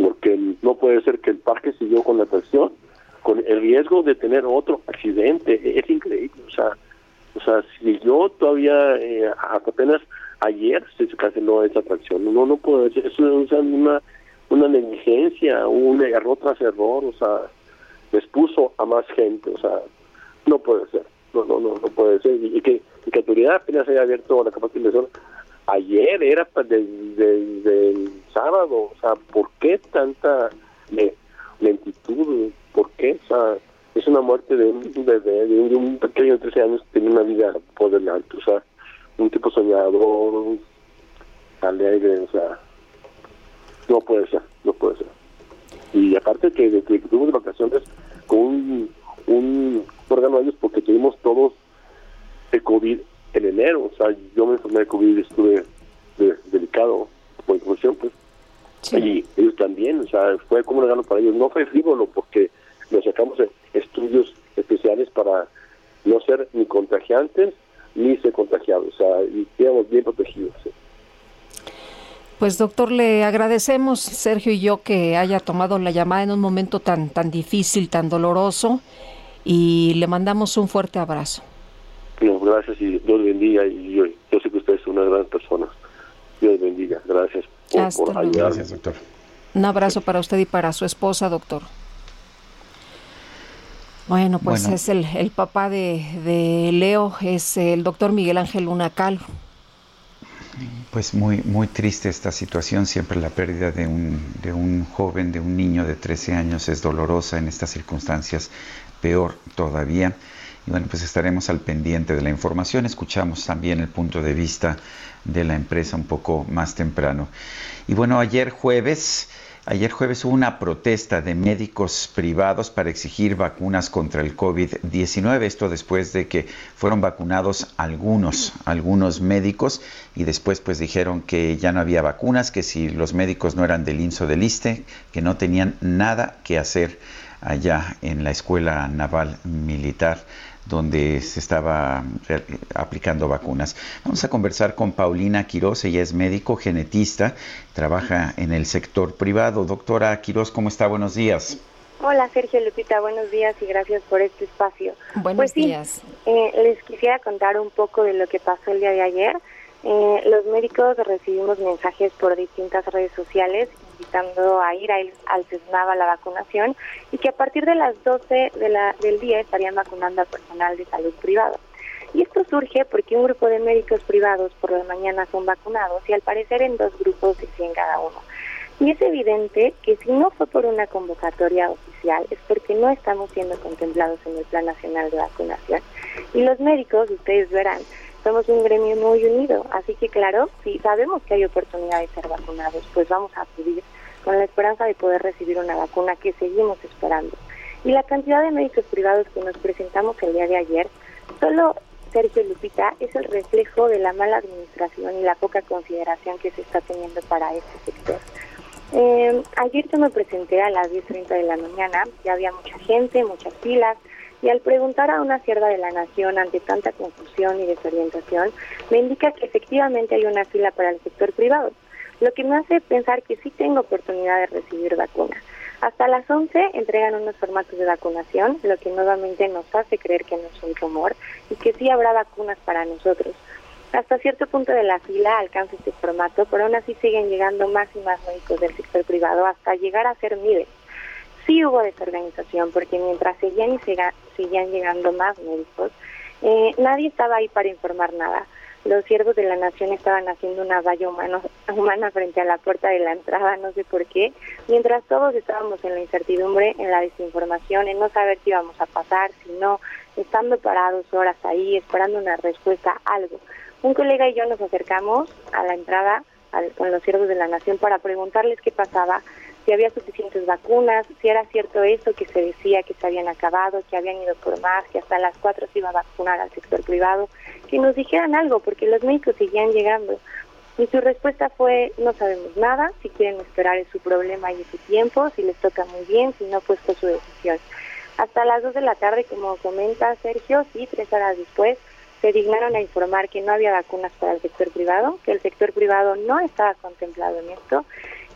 Porque no puede ser que el parque siguió con la presión con el riesgo de tener otro accidente. Es increíble, o sea, o sea, si yo todavía eh, apenas ayer se canceló esa atracción, no no puedo decir, es una negligencia, un error tras error, o sea, expuso a más gente, o sea, no puede ser, no no no, no puede ser y, que y que autoridad apenas haya abierto la capacitación ayer era desde el sábado, o sea, ¿por qué tanta lentitud? ¿Por qué? O sea, es una muerte de un bebé, de un, pequeño de 13 años que tiene una vida por delante, o sea, un tipo soñador, alegre, o sea, no puede ser, no puede ser. Y aparte que, de que tuvimos vacaciones con un, un órgano de ellos porque tuvimos todos el COVID en enero, o sea, yo me enfermé de COVID y estuve delicado por información, pues. Y ellos también, o sea, fue como un regalo para ellos. No fue frívolo porque nos sacamos estudios especiales para no ser ni contagiantes ni ser contagiados, o sea, y quedamos bien protegidos. Pues doctor, le agradecemos, Sergio y yo, que haya tomado la llamada en un momento tan, tan difícil, tan doloroso, y le mandamos un fuerte abrazo. gracias y Dios bendiga, y yo, yo sé que usted es una gran persona. Dios bendiga, gracias por, por Gracias, doctor. Un abrazo para usted y para su esposa, doctor. Bueno, pues es el, el papá de, de, Leo, es el doctor Miguel Ángel Unacal. Pues muy, muy triste esta situación, siempre la pérdida de un, de un joven, de un niño de 13 años es dolorosa en estas circunstancias, peor todavía. Y bueno, pues estaremos al pendiente de la información, escuchamos también el punto de vista de la empresa un poco más temprano. Y bueno, ayer jueves Ayer jueves hubo una protesta de médicos privados para exigir vacunas contra el COVID-19. Esto después de que fueron vacunados algunos, algunos médicos y después pues dijeron que ya no había vacunas, que si los médicos no eran del INSO del ISTE, que no tenían nada que hacer allá en la Escuela Naval Militar donde se estaba aplicando vacunas. Vamos a conversar con Paulina Quiroz, ella es médico genetista, trabaja en el sector privado. Doctora Quiroz, ¿cómo está? Buenos días. Hola Sergio Lupita, buenos días y gracias por este espacio. Buenos pues días. Eh, les quisiera contar un poco de lo que pasó el día de ayer. Eh, los médicos recibimos mensajes por distintas redes sociales invitando a ir al, al CESNAVA a la vacunación y que a partir de las 12 de la, del día estarían vacunando al personal de salud privado. Y esto surge porque un grupo de médicos privados por la mañana son vacunados y al parecer en dos grupos de 100 cada uno. Y es evidente que si no fue por una convocatoria oficial es porque no estamos siendo contemplados en el Plan Nacional de Vacunación. Y los médicos, ustedes verán, somos un gremio muy unido, así que claro, si sabemos que hay oportunidad de ser vacunados, pues vamos a acudir con la esperanza de poder recibir una vacuna que seguimos esperando. Y la cantidad de médicos privados que nos presentamos el día de ayer, solo Sergio Lupita, es el reflejo de la mala administración y la poca consideración que se está teniendo para este sector. Eh, ayer yo me presenté a las 10.30 de la mañana, ya había mucha gente, muchas filas, y al preguntar a una sierva de la nación ante tanta confusión y desorientación, me indica que efectivamente hay una fila para el sector privado, lo que me hace pensar que sí tengo oportunidad de recibir vacunas. Hasta las 11 entregan unos formatos de vacunación, lo que nuevamente nos hace creer que no es un rumor y que sí habrá vacunas para nosotros. Hasta cierto punto de la fila alcanza este formato, pero aún así siguen llegando más y más médicos del sector privado hasta llegar a ser miles. Sí hubo desorganización porque mientras seguían y seguían llegando más médicos, eh, nadie estaba ahí para informar nada. Los siervos de la nación estaban haciendo una valla humana, humana frente a la puerta de la entrada, no sé por qué, mientras todos estábamos en la incertidumbre, en la desinformación, en no saber si íbamos a pasar, si no, estando parados horas ahí, esperando una respuesta, algo. Un colega y yo nos acercamos a la entrada con los siervos de la nación para preguntarles qué pasaba, si había suficientes vacunas, si era cierto eso que se decía que se habían acabado, que habían ido por más, que hasta las cuatro se iba a vacunar al sector privado, que nos dijeran algo, porque los médicos seguían llegando. Y su respuesta fue, no sabemos nada, si quieren esperar es su problema y es su tiempo, si les toca muy bien, si no, pues fue su decisión. Hasta las dos de la tarde, como comenta Sergio, sí, tres horas después, se dignaron a informar que no había vacunas para el sector privado, que el sector privado no estaba contemplado en esto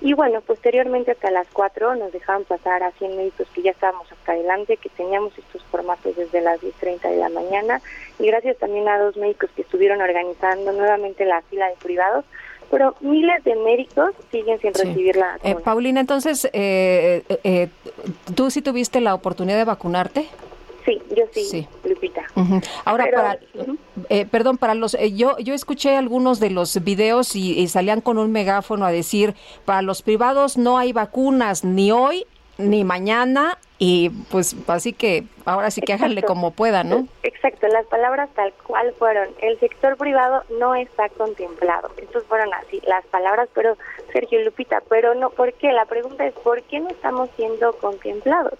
y bueno, posteriormente hasta las 4 nos dejaban pasar a 100 médicos que ya estábamos hasta adelante, que teníamos estos formatos desde las 10.30 de la mañana. Y gracias también a dos médicos que estuvieron organizando nuevamente la fila de privados. Pero miles de médicos siguen sin recibir la eh, Paulina, entonces, eh, eh, ¿tú sí tuviste la oportunidad de vacunarte? Sí, yo sí, Lupita. Ahora, para, eh, perdón, para los, eh, yo, yo escuché algunos de los videos y, salían con un megáfono a decir, para los privados no hay vacunas ni hoy ni mañana y pues así que ahora sí que háganle como puedan, ¿no? Exacto, las palabras tal cual fueron, el sector privado no está contemplado. Estos fueron así las palabras, pero Sergio Lupita, pero no, ¿por qué? La pregunta es, ¿por qué no estamos siendo contemplados?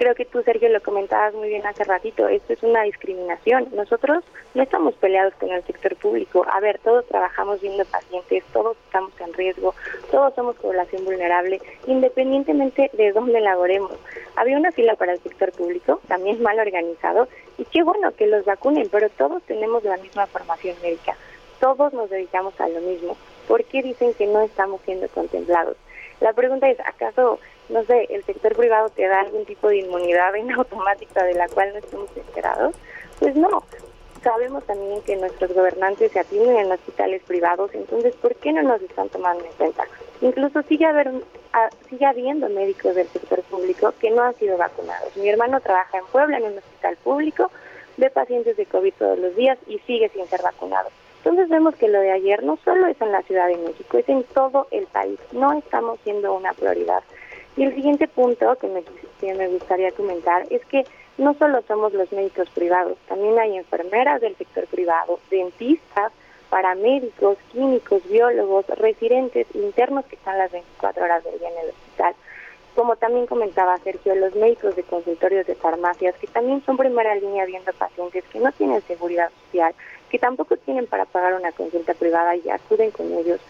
Creo que tú, Sergio, lo comentabas muy bien hace ratito, esto es una discriminación. Nosotros no estamos peleados con el sector público. A ver, todos trabajamos viendo pacientes, todos estamos en riesgo, todos somos población vulnerable, independientemente de dónde laboremos. Había una fila para el sector público, también mal organizado, y qué bueno que los vacunen, pero todos tenemos la misma formación médica, todos nos dedicamos a lo mismo. ¿Por qué dicen que no estamos siendo contemplados? La pregunta es, ¿acaso no sé, el sector privado te da algún tipo de inmunidad en automática de la cual no estamos enterados? Pues no. Sabemos también que nuestros gobernantes se atienden en hospitales privados, entonces, ¿por qué no nos están tomando en cuenta? Incluso sigue, haber, sigue habiendo médicos del sector público que no han sido vacunados. Mi hermano trabaja en Puebla en un hospital público, ve pacientes de COVID todos los días y sigue sin ser vacunado. Entonces vemos que lo de ayer no solo es en la Ciudad de México, es en todo el país. No estamos siendo una prioridad. Y el siguiente punto que me, gustaría comentar es que no solo somos los médicos privados, también hay enfermeras del sector privado, dentistas, paramédicos, químicos, biólogos, residentes, internos que están las 24 horas del día en el hospital. Como también comentaba Sergio, los médicos de consultorios de farmacias, que también son primera línea viendo pacientes que no tienen seguridad social, que tampoco tienen para pagar una consulta privada y acuden con ellos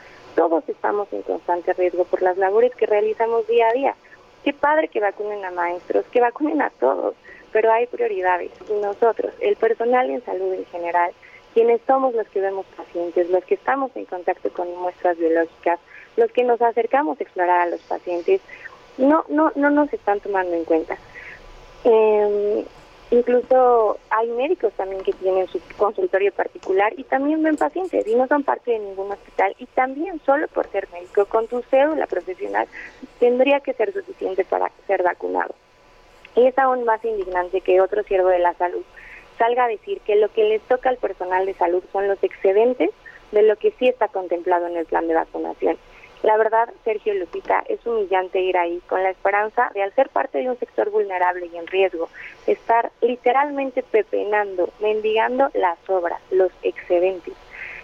todos estamos en constante riesgo por las labores que realizamos día a día. Qué padre que vacunen a maestros, que vacunen a todos, pero hay prioridades nosotros, el personal en salud en general, quienes somos los que vemos pacientes, los que estamos en contacto con muestras biológicas, los que nos acercamos a explorar a los pacientes, no no no nos están tomando en cuenta. Eh, Incluso hay médicos también que tienen su consultorio particular y también ven pacientes y no son parte de ningún hospital y también solo por ser médico con tu cédula profesional tendría que ser suficiente para ser vacunado. Y es aún más indignante que otro siervo de la salud salga a decir que lo que les toca al personal de salud son los excedentes de lo que sí está contemplado en el plan de vacunación. La verdad, Sergio Lupita, es humillante ir ahí con la esperanza de, al ser parte de un sector vulnerable y en riesgo, estar literalmente pepenando, mendigando las obras, los excedentes.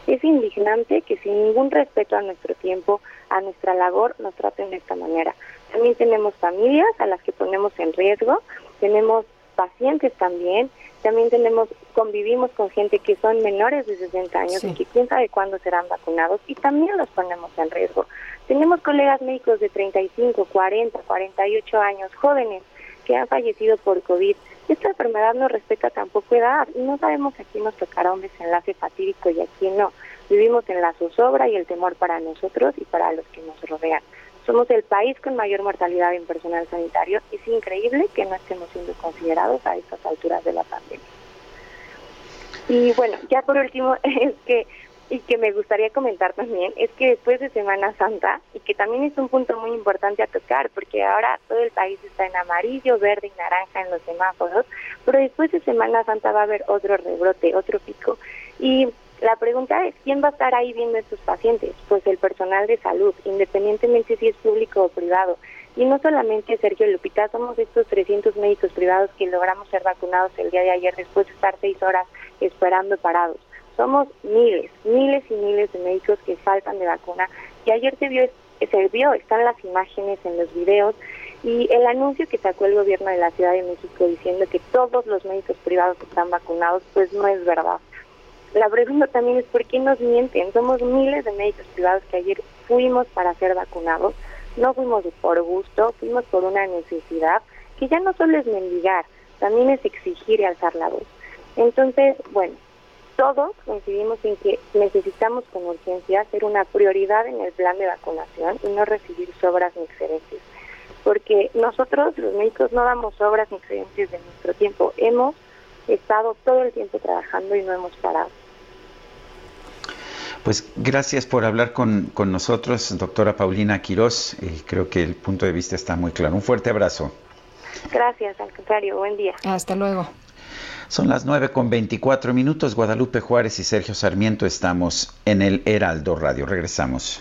Es indignante que sin ningún respeto a nuestro tiempo, a nuestra labor, nos traten de esta manera. También tenemos familias a las que ponemos en riesgo, tenemos pacientes también, también tenemos, convivimos con gente que son menores de 60 años y que quién sabe cuándo serán vacunados y también los ponemos en riesgo. Tenemos colegas médicos de 35, 40, 48 años, jóvenes, que han fallecido por COVID. Esta enfermedad no respeta tampoco edad y no sabemos a quién nos tocará un desenlace fatídico y a quién no. Vivimos en la zozobra y el temor para nosotros y para los que nos rodean. Somos el país con mayor mortalidad en personal sanitario. Es increíble que no estemos siendo considerados a estas alturas de la pandemia. Y bueno, ya por último, es que y que me gustaría comentar también es que después de Semana Santa, y que también es un punto muy importante a tocar, porque ahora todo el país está en amarillo, verde y naranja en los semáforos, pero después de Semana Santa va a haber otro rebrote, otro pico. Y la pregunta es, ¿quién va a estar ahí viendo estos pacientes? Pues el personal de salud, independientemente si es público o privado. Y no solamente Sergio Lupita, somos estos 300 médicos privados que logramos ser vacunados el día de ayer después de estar seis horas esperando parados. Somos miles, miles y miles de médicos que faltan de vacuna. Y ayer se vio, se vio, están las imágenes en los videos y el anuncio que sacó el gobierno de la Ciudad de México diciendo que todos los médicos privados están vacunados, pues no es verdad. La pregunta también es por qué nos mienten. Somos miles de médicos privados que ayer fuimos para ser vacunados. No fuimos por gusto, fuimos por una necesidad que ya no solo es mendigar, también es exigir y alzar la voz. Entonces, bueno, todos coincidimos en que necesitamos con urgencia hacer una prioridad en el plan de vacunación y no recibir sobras ni excedentes. Porque nosotros, los médicos, no damos sobras ni excedentes de nuestro tiempo. Hemos estado todo el tiempo trabajando y no hemos parado. Pues gracias por hablar con, con nosotros, doctora Paulina Quirós. Eh, creo que el punto de vista está muy claro. Un fuerte abrazo. Gracias, al contrario, buen día. Hasta luego. Son las 9 con 24 minutos. Guadalupe Juárez y Sergio Sarmiento estamos en el Heraldo Radio. Regresamos.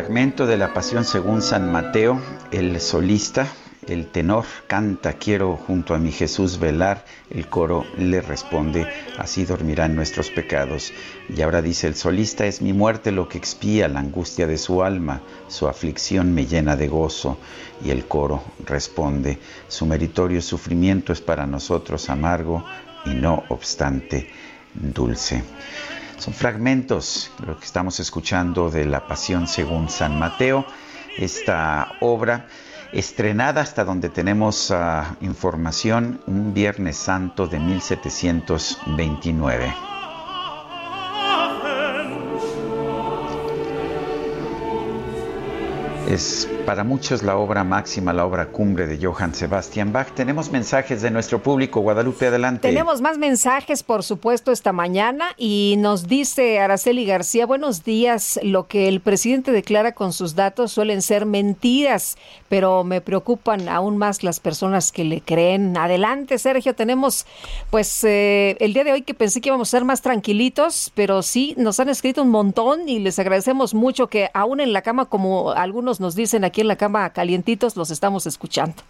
Fragmento de la Pasión según San Mateo, el solista, el tenor, canta, quiero junto a mi Jesús velar, el coro le responde, así dormirán nuestros pecados. Y ahora dice el solista, es mi muerte lo que expía la angustia de su alma, su aflicción me llena de gozo. Y el coro responde, su meritorio sufrimiento es para nosotros amargo y no obstante dulce. Son fragmentos, lo que estamos escuchando de La Pasión según San Mateo, esta obra estrenada hasta donde tenemos uh, información un Viernes Santo de 1729. Es para muchos la obra máxima, la obra cumbre de Johann Sebastian Bach. Tenemos mensajes de nuestro público. Guadalupe, adelante. Tenemos más mensajes, por supuesto, esta mañana y nos dice Araceli García, buenos días. Lo que el presidente declara con sus datos suelen ser mentiras, pero me preocupan aún más las personas que le creen. Adelante, Sergio. Tenemos, pues, eh, el día de hoy que pensé que íbamos a ser más tranquilitos, pero sí, nos han escrito un montón y les agradecemos mucho que aún en la cama, como algunos nos dicen aquí en la cama calientitos, los estamos escuchando.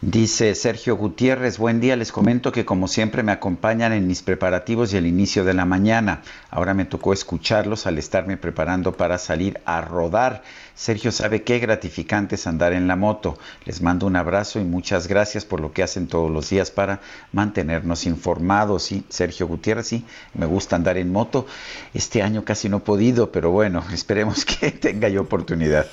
Dice Sergio Gutiérrez, buen día, les comento que como siempre me acompañan en mis preparativos y el inicio de la mañana. Ahora me tocó escucharlos al estarme preparando para salir a rodar. Sergio sabe qué gratificante es andar en la moto. Les mando un abrazo y muchas gracias por lo que hacen todos los días para mantenernos informados. Sí, Sergio Gutiérrez, sí, me gusta andar en moto. Este año casi no he podido, pero bueno, esperemos que tenga yo oportunidad.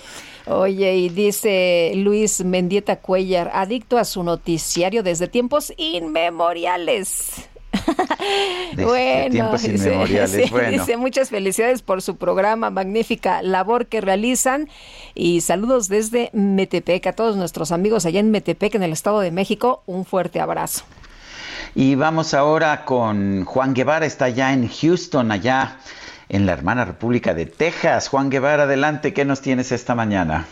Oye, y dice Luis Mendieta Cuellar, adicto a su noticiario desde tiempos inmemoriales. bueno, tiempos dice, inmemoriales. sí, bueno. dice muchas felicidades por su programa, magnífica labor que realizan y saludos desde Metepec a todos nuestros amigos allá en Metepec, en el Estado de México. Un fuerte abrazo. Y vamos ahora con Juan Guevara, está allá en Houston, allá en la hermana República de Texas. Juan Guevara, adelante, ¿qué nos tienes esta mañana?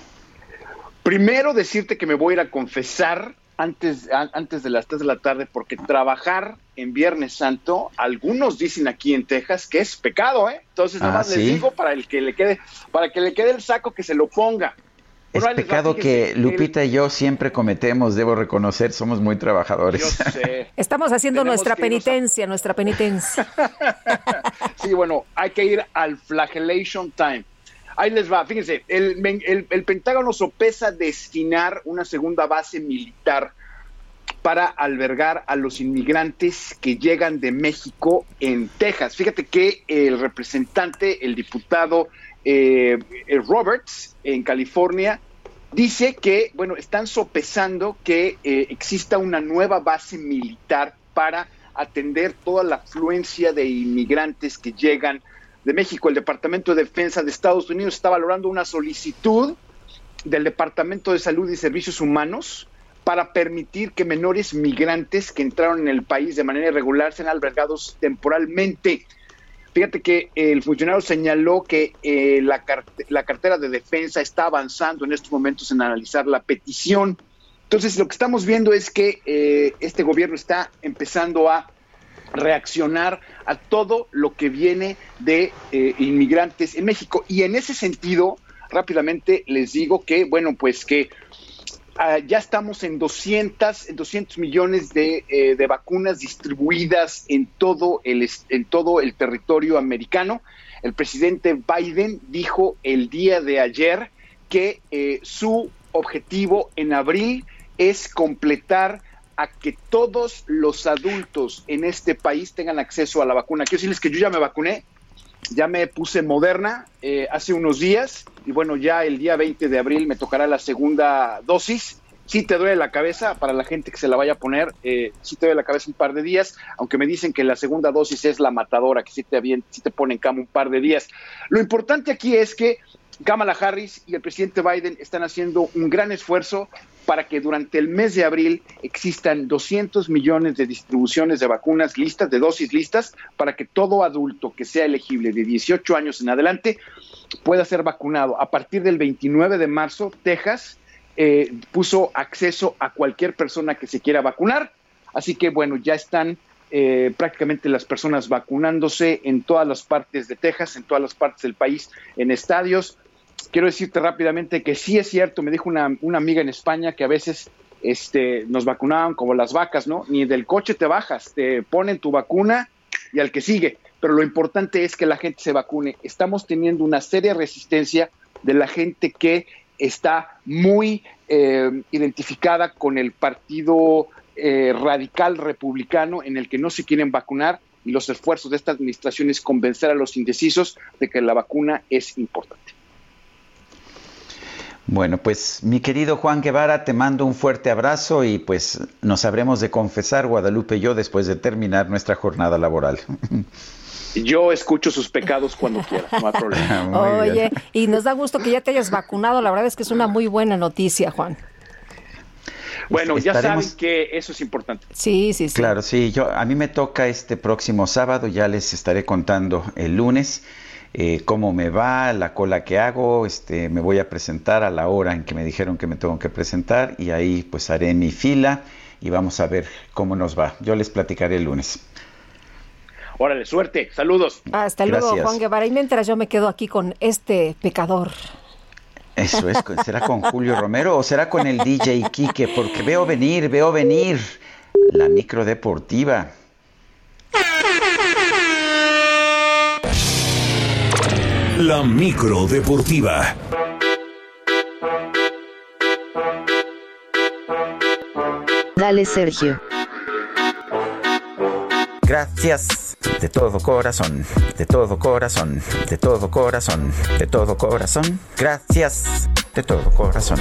Primero decirte que me voy a ir a confesar antes, a- antes de las 3 de la tarde porque trabajar en Viernes Santo, algunos dicen aquí en Texas que es pecado, ¿eh? Entonces nada Ah, más les ¿sí? digo para el que le quede, para que le quede el saco que se lo ponga. Es Bueno, va, pecado que Lupita y yo siempre cometemos, debo reconocer, somos muy trabajadores. Yo sé. Estamos haciendo Tenemos nuestra a- penitencia, nuestra penitencia. Sí, bueno, hay que ir al flagellation time. Ahí les va, fíjense, el- el Pentágono sopesa destinar una segunda base militar para albergar a los inmigrantes que llegan de México en Texas. Fíjate que el representante, el diputado eh, Roberts en California, dice que, bueno, están sopesando que eh, exista una nueva base militar para atender toda la afluencia de inmigrantes que llegan de México. El Departamento de Defensa de Estados Unidos está valorando una solicitud del Departamento de Salud y Servicios Humanos para permitir que menores migrantes que entraron en el país de manera irregular sean albergados temporalmente. Fíjate que el funcionario señaló que eh, la, carte- la cartera de defensa está avanzando en estos momentos en analizar la petición. Entonces, lo que estamos viendo es que eh, este gobierno está empezando a reaccionar a todo lo que viene de eh, inmigrantes en México. Y en ese sentido, rápidamente les digo que, bueno, pues que ah, ya estamos en 200, en 200 millones de, eh, de vacunas distribuidas en todo, el, en todo el territorio americano. El presidente Biden dijo el día de ayer que eh, su objetivo en abril es completar a que todos los adultos en este país tengan acceso a la vacuna. Quiero decirles que yo ya me vacuné, ya me puse Moderna eh, hace unos días y bueno, ya el día 20 de abril me tocará la segunda dosis. Sí te duele la cabeza para la gente que se la vaya a poner, eh, sí te duele la cabeza un par de días, aunque me dicen que la segunda dosis es la matadora, que sí te pone en cama un par de días. Lo importante aquí es que Kamala Harris y el presidente Biden están haciendo un gran esfuerzo para que durante el mes de abril existan 200 millones de distribuciones de vacunas listas, de dosis listas, para que todo adulto que sea elegible de 18 años en adelante pueda ser vacunado. A partir del 29 de marzo, Texas eh, puso acceso a cualquier persona que se quiera vacunar. Así que bueno, ya están eh, prácticamente las personas vacunándose en todas las partes de Texas, en todas las partes del país, en estadios. Quiero decirte rápidamente que sí es cierto, me dijo una, amiga en España que a veces este, nos vacunaban como las vacas, ¿no? Ni del coche te bajas, te ponen tu vacuna y al que sigue. Pero lo importante es que la gente se vacune. Estamos teniendo una seria resistencia de la gente que está muy eh, identificada con el partido eh, radical republicano en el que no se quieren vacunar y los esfuerzos de esta administración es convencer a los indecisos de que la vacuna es importante. Bueno, pues mi querido Juan Guevara, te mando un fuerte abrazo y pues nos habremos de confesar, Guadalupe y yo, después de terminar nuestra jornada laboral. Yo escucho sus pecados cuando quiera, no hay problema. Oye, y nos da gusto que ya te hayas vacunado. La verdad es que es una muy buena noticia, Juan. Bueno, ya saben que eso es importante. Sí, sí, sí. Claro, sí, yo a mí me toca este próximo sábado, ya les estaré contando el lunes eh, cómo me va, la cola que hago, este, me voy a presentar a la hora en que me dijeron que me tengo que presentar y ahí pues haré mi fila y vamos a ver cómo nos va. Yo les platicaré el lunes. Órale, suerte, saludos. Hasta luego, Gracias. Juan Guevara. Y mientras yo me quedo aquí con este pecador. Eso es, ¿será con Julio Romero o será con el DJ Quique? Porque veo venir, veo venir la micro deportiva. La micro deportiva. Dale Sergio. Gracias de todo corazón, de todo corazón, de todo corazón, de todo corazón. Gracias de todo corazón.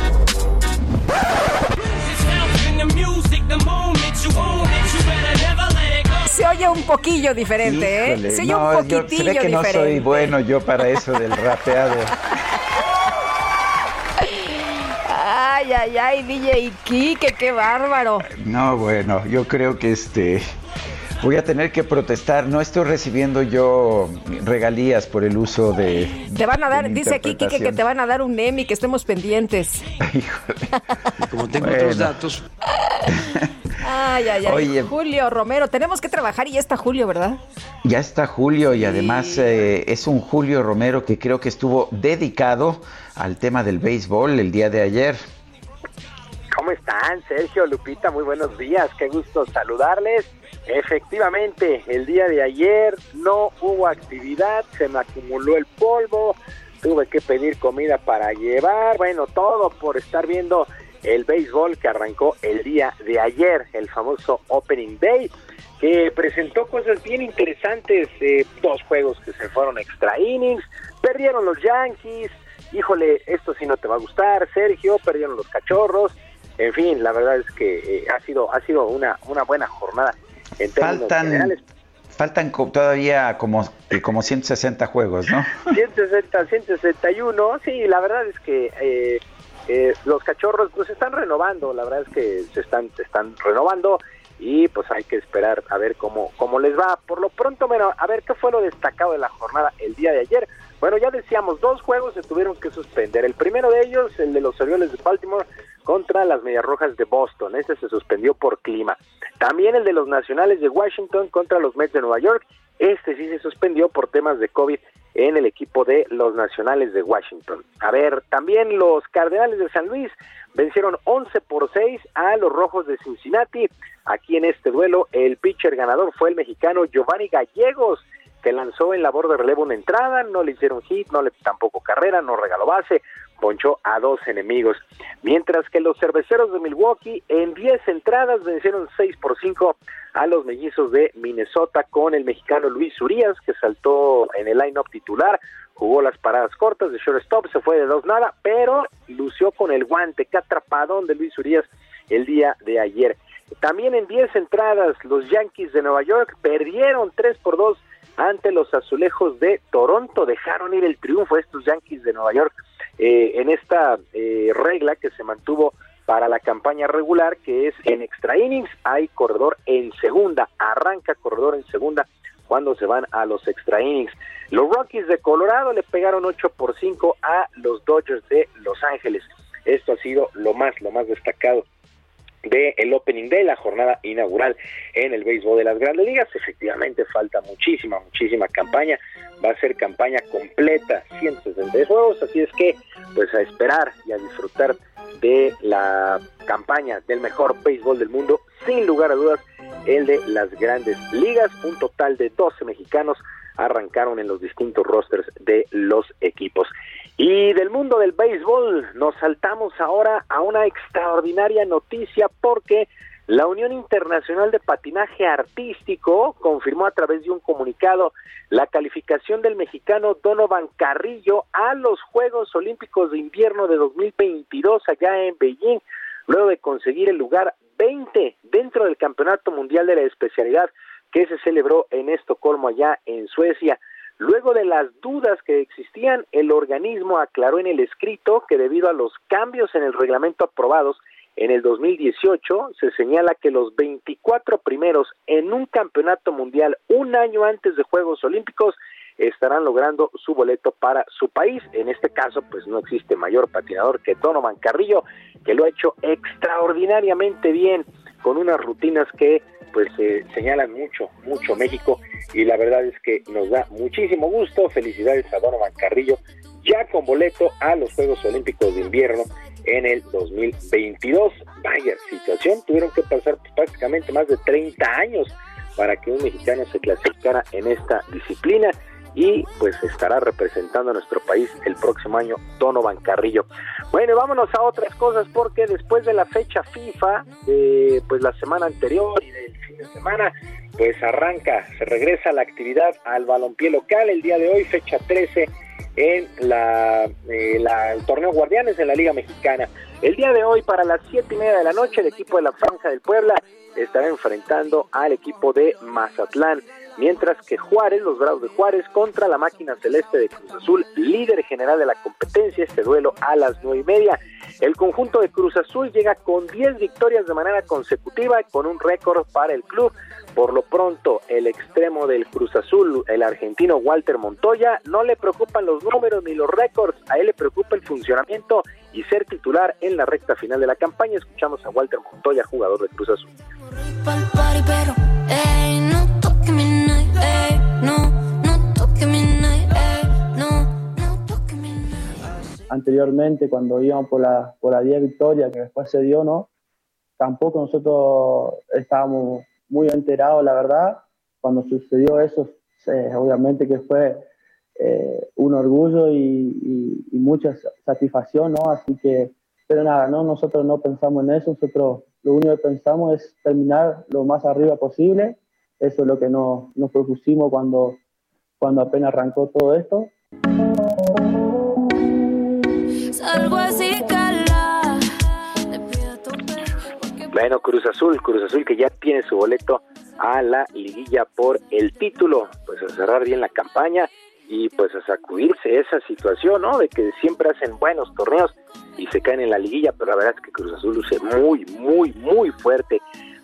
Un poquillo diferente, Híjole, ¿eh? Se oye no, un yo- poquitillo ve que no diferente. soy bueno yo para eso del rapeado. Ay, ay, ay, DJ Kike, qué bárbaro. No, bueno, yo creo que este voy a tener que protestar. No estoy recibiendo yo regalías por el uso de. Te van a dar, dice aquí Kike que te van a dar un Emmy, que estemos pendientes. Como tengo otros datos. Ay, ay, ay. Oye. Julio Romero, tenemos que trabajar y ya está Julio, ¿verdad? Ya está Julio y además eh, es un Julio Romero que creo que estuvo dedicado al tema del béisbol el día de ayer. ¿Cómo están, Sergio, Lupita? Muy buenos días, qué gusto saludarles. Efectivamente, el día de ayer no hubo actividad, se me acumuló el polvo, tuve que pedir comida para llevar, bueno, todo por estar viendo el béisbol que arrancó el día de ayer, el famoso Opening Day, que presentó cosas bien interesantes, eh, dos juegos que se fueron extra innings, perdieron los Yankees, híjole, esto sí no te va a gustar, Sergio, perdieron los Cachorros, en fin, la verdad es que eh, ha sido ha sido una, una buena jornada en Faltan, faltan todavía como, eh, como 160 juegos, ¿no? 160, 161, sí, la verdad es que eh, eh, los cachorros pues se están renovando, la verdad es que se están, se están renovando y pues hay que esperar a ver cómo, cómo les va. Por lo pronto, bueno, a ver qué fue lo destacado de la jornada el día de ayer. Bueno, ya decíamos, dos juegos se tuvieron que suspender. El primero de ellos, el de los Orioles de Baltimore contra las Medias Rojas de Boston. Este se suspendió por clima. También el de los Nacionales de Washington contra los Mets de Nueva York. Este sí se suspendió por temas de COVID en el equipo de los Nacionales de Washington. A ver, también los Cardenales de San Luis vencieron 11 por 6 a los Rojos de Cincinnati. Aquí en este duelo el pitcher ganador fue el mexicano Giovanni Gallegos, que lanzó en labor de relevo una entrada, no le hicieron hit, no le tampoco carrera, no regaló base, ponchó a dos enemigos. Mientras que los cerveceros de Milwaukee en 10 entradas vencieron 6 por 5 a los mellizos de Minnesota con el mexicano Luis Urias, que saltó en el line-up titular, jugó las paradas cortas de shortstop, se fue de dos nada, pero lució con el guante, que atrapadón de Luis Urias el día de ayer. También en 10 entradas, los Yankees de Nueva York perdieron 3 por 2 ante los azulejos de Toronto. Dejaron ir el triunfo a estos Yankees de Nueva York eh, en esta eh, regla que se mantuvo para la campaña regular, que es en extra innings hay corredor en segunda, arranca corredor en segunda cuando se van a los extra innings. Los Rockies de Colorado le pegaron 8 por 5 a los Dodgers de Los Ángeles. Esto ha sido lo más, lo más destacado de el opening day, la jornada inaugural en el béisbol de las grandes ligas. Efectivamente falta muchísima, muchísima campaña. Va a ser campaña completa, 160 juegos, así es que pues a esperar y a disfrutar de la campaña del mejor béisbol del mundo, sin lugar a dudas, el de las grandes ligas. Un total de 12 mexicanos arrancaron en los distintos rosters de los equipos. Y del mundo del béisbol nos saltamos ahora a una extraordinaria noticia porque la Unión Internacional de Patinaje Artístico confirmó a través de un comunicado la calificación del mexicano Donovan Carrillo a los Juegos Olímpicos de Invierno de 2022 allá en Beijing, luego de conseguir el lugar 20 dentro del Campeonato Mundial de la especialidad que se celebró en Estocolmo allá en Suecia. Luego de las dudas que existían, el organismo aclaró en el escrito que debido a los cambios en el reglamento aprobados en el 2018, se señala que los 24 primeros en un campeonato mundial un año antes de Juegos Olímpicos estarán logrando su boleto para su país. En este caso, pues no existe mayor patinador que Donovan Carrillo, que lo ha hecho extraordinariamente bien con unas rutinas que pues se señalan mucho, mucho México y la verdad es que nos da muchísimo gusto. Felicidades a Donovan Carrillo, ya con boleto a los Juegos Olímpicos de Invierno en el 2022. Vaya situación, tuvieron que pasar prácticamente más de 30 años para que un mexicano se clasificara en esta disciplina y pues estará representando a nuestro país el próximo año Donovan Carrillo. Bueno, vámonos a otras cosas porque después de la fecha FIFA, de pues la semana anterior y del fin de semana, pues arranca, se regresa la actividad al balompié local el día de hoy, fecha 13 en la, eh, la, el torneo Guardianes de la Liga Mexicana. El día de hoy, para las siete y media de la noche, el equipo de la Franja del Puebla estará enfrentando al equipo de Mazatlán mientras que Juárez, los Bravos de Juárez, contra la máquina celeste de Cruz Azul, líder general de la competencia, este duelo a las nueve y media. El conjunto de Cruz Azul llega con 10 victorias de manera consecutiva, con un récord para el club. Por lo pronto, el extremo del Cruz Azul, el argentino Walter Montoya, no le preocupan los números ni los récords, a él le preocupa el funcionamiento y ser titular en la recta final de la campaña. Escuchamos a Walter Montoya, jugador de Cruz Azul. Anteriormente, cuando íbamos por la, por la 10 victoria que después se dio, ¿no? Tampoco nosotros estábamos muy enterados, la verdad. Cuando sucedió eso, obviamente que fue eh, un orgullo y, y, mucha satisfacción, ¿no? Así que, pero nada, ¿no? Nosotros no pensamos en eso, nosotros lo único que pensamos es terminar lo más arriba posible eso es lo que nos, nos propusimos cuando, cuando apenas arrancó todo esto. Bueno, Cruz Azul, Cruz Azul que ya tiene su boleto a la liguilla por el título, pues a cerrar bien la campaña y pues a sacudirse esa situación, ¿no? De que siempre hacen buenos torneos y se caen en la liguilla, pero la verdad es que Cruz Azul luce muy, muy, muy fuerte.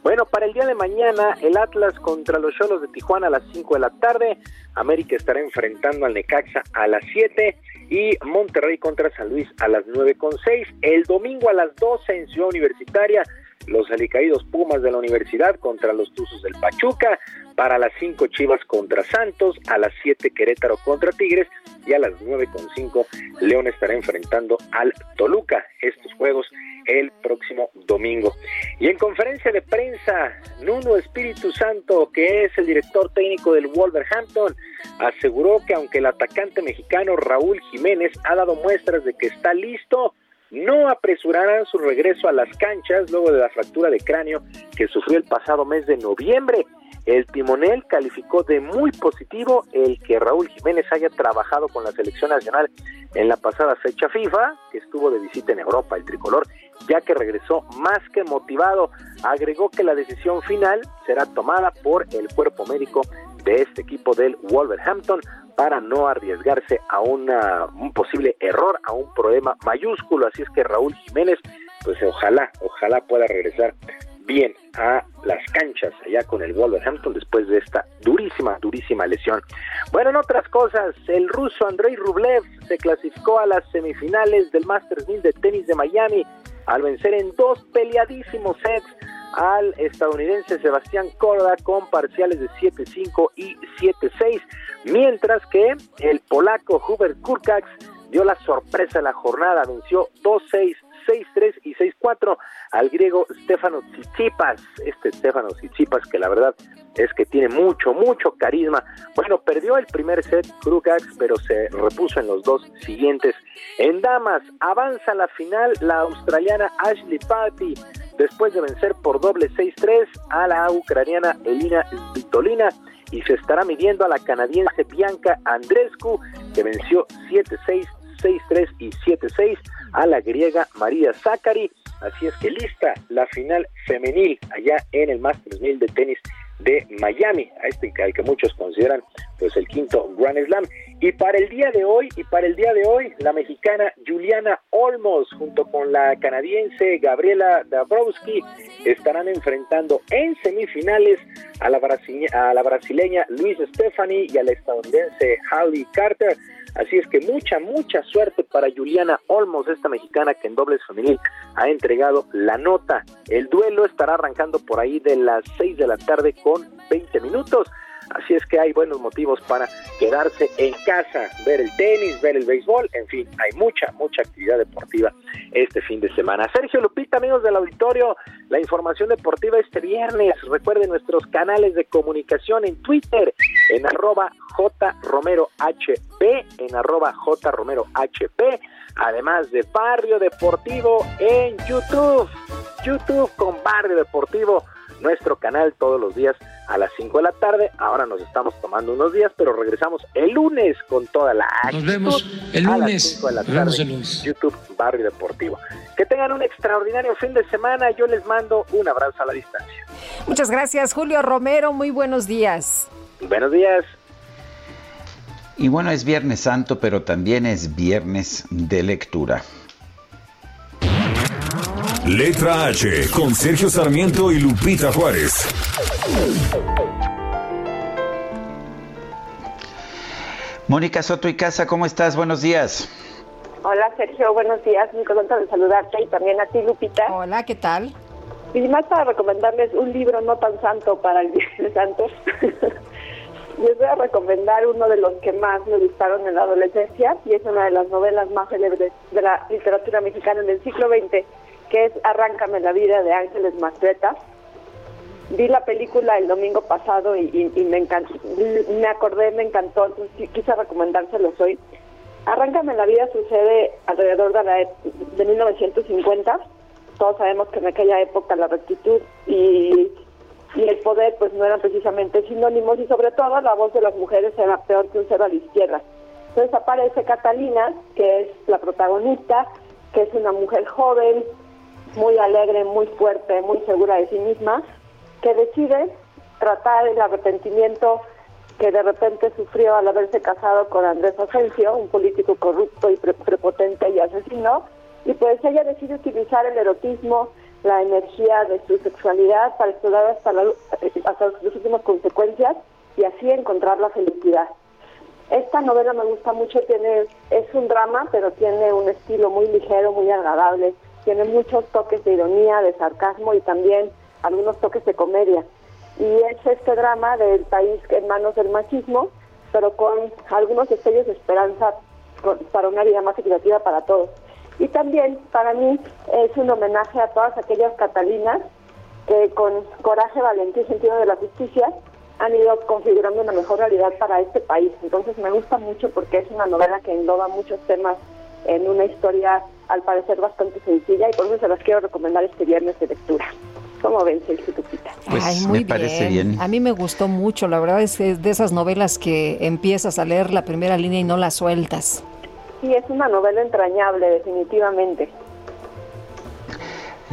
Bueno, para el día de mañana, el Atlas contra los Cholos de Tijuana a las 5 de la tarde. América estará enfrentando al Necaxa a las 7 y Monterrey contra San Luis a las 9 con 6. El domingo a las 12 en Ciudad Universitaria, los alicaídos Pumas de la Universidad contra los Tuzos del Pachuca. Para las 5 Chivas contra Santos, a las 7 Querétaro contra Tigres y a las 9 con 5 León estará enfrentando al Toluca. Estos juegos el próximo domingo. Y en conferencia de prensa, Nuno Espíritu Santo, que es el director técnico del Wolverhampton, aseguró que aunque el atacante mexicano Raúl Jiménez ha dado muestras de que está listo, no apresurarán su regreso a las canchas luego de la fractura de cráneo que sufrió el pasado mes de noviembre. El timonel calificó de muy positivo el que Raúl Jiménez haya trabajado con la selección nacional en la pasada fecha FIFA, que estuvo de visita en Europa, el tricolor, ya que regresó más que motivado. Agregó que la decisión final será tomada por el cuerpo médico de este equipo del Wolverhampton para no arriesgarse a una, un posible error, a un problema mayúsculo. Así es que Raúl Jiménez, pues ojalá, ojalá pueda regresar bien a las canchas allá con el Wolverhampton después de esta durísima, durísima lesión. Bueno, en otras cosas, el ruso Andrei Rublev se clasificó a las semifinales del Masters 1000 de tenis de Miami al vencer en dos peleadísimos sets al estadounidense Sebastián Corda con parciales de 7-5 y 7-6, mientras que el polaco Hubert Kurkacz dio la sorpresa en la jornada, venció 2-6 6-3 y 6-4 al griego Stefano Tsitsipas. Este Stefano Tsitsipas que la verdad es que tiene mucho, mucho carisma. Bueno, perdió el primer set Krukax, pero se repuso en los dos siguientes. En damas, avanza la final la australiana Ashley Patty después de vencer por doble 6-3 a la ucraniana Elina Svitolina y se estará midiendo a la canadiense Bianca Andrescu que venció 7-6 6-3 y 7-6 a la griega María Zachary. Así es que lista la final femenil allá en el Masters 1000 de tenis de Miami, a este que muchos consideran pues el quinto Grand Slam. Y para el día de hoy, y para el día de hoy, la mexicana Juliana Olmos junto con la canadiense Gabriela Dabrowski estarán enfrentando en semifinales a la, a la brasileña Luis Stephanie y a la estadounidense Hallie Carter. Así es que mucha, mucha suerte para Juliana Olmos, esta mexicana que en dobles femenil ha entregado la nota. El duelo estará arrancando por ahí de las 6 de la tarde con 20 minutos. Así es que hay buenos motivos para quedarse en casa, ver el tenis, ver el béisbol, en fin, hay mucha, mucha actividad deportiva este fin de semana. Sergio Lupita, amigos del auditorio, la información deportiva este viernes. Recuerden nuestros canales de comunicación en Twitter, en arroba en arroba además de Barrio Deportivo en YouTube. YouTube con Barrio Deportivo nuestro canal todos los días a las 5 de la tarde. Ahora nos estamos tomando unos días, pero regresamos el lunes con toda la Nos vemos el lunes. A las 5 de la tarde, YouTube Barrio Deportivo. Que tengan un extraordinario fin de semana. Yo les mando un abrazo a la distancia. Muchas gracias, Julio Romero. Muy buenos días. Buenos días. Y bueno, es Viernes Santo, pero también es Viernes de lectura. Letra H con Sergio Sarmiento y Lupita Juárez. Mónica Soto y Casa, ¿cómo estás? Buenos días. Hola Sergio, buenos días. Muy contenta de saludarte y también a ti Lupita. Hola, ¿qué tal? Y más para recomendarles un libro no tan santo para el Viernes Santo. Les voy a recomendar uno de los que más me gustaron en la adolescencia y es una de las novelas más célebres de la literatura mexicana en el siglo XX que es Arráncame la vida de Ángeles Mastreta. Vi la película el domingo pasado y, me encantó, me acordé, me encantó, entonces quise recomendárselos hoy. Arráncame la vida sucede alrededor de, la, de 1950. Todos sabemos que en aquella época la rectitud y, y el poder pues no eran precisamente sinónimos y sobre todo la voz de las mujeres era peor que un cero a la izquierda. Entonces aparece Catalina, que es la protagonista, que es una mujer joven, muy alegre, muy fuerte, muy segura de sí misma, que decide tratar el arrepentimiento que de repente sufrió al haberse casado con Andrés Asensio, un político corrupto y prepotente y asesino, y pues ella decide utilizar el erotismo, la energía de su sexualidad para explorar hasta, la, hasta últimas consecuencias y así encontrar la felicidad. Esta novela me gusta mucho, tiene es un drama, pero tiene un estilo muy ligero, muy agradable tiene muchos toques de ironía, de sarcasmo y también algunos toques de comedia. Y es este drama del país en manos del machismo, pero con algunos destellos de esperanza para una vida más equitativa para todos. Y también para mí es un homenaje a todas aquellas catalinas que con coraje, valentía y sentido de la justicia han ido configurando una mejor realidad para este país. Entonces me gusta mucho porque es una novela que engloba muchos temas en una historia al parecer bastante sencilla y por eso se las quiero recomendar este viernes de lectura. ¿Cómo ven, Sergio Tupita? Pues Ay, muy me parece bien. A mí me gustó mucho, la verdad es que es de esas novelas que empiezas a leer la primera línea y no la sueltas. Sí, es una novela entrañable, definitivamente.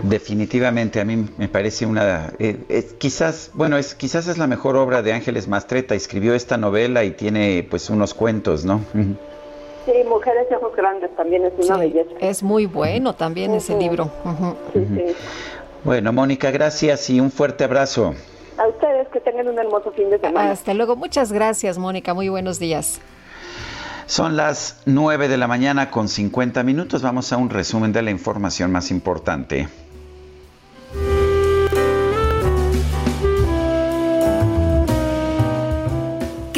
Definitivamente, a mí me parece una, eh, quizás, bueno, es quizás es la mejor obra de Ángeles Mastreta. Escribió esta novela y tiene, pues, unos cuentos, ¿no? Sí, Mujeres y Ojos Grandes también es una belleza. Es muy bueno también ese libro. Bueno, Mónica, gracias y un fuerte abrazo. A ustedes que tengan un hermoso fin de semana. Hasta luego. Muchas gracias, Mónica. Muy buenos días. Son las 9 de la mañana con 50 minutos. Vamos a un resumen de la información más importante.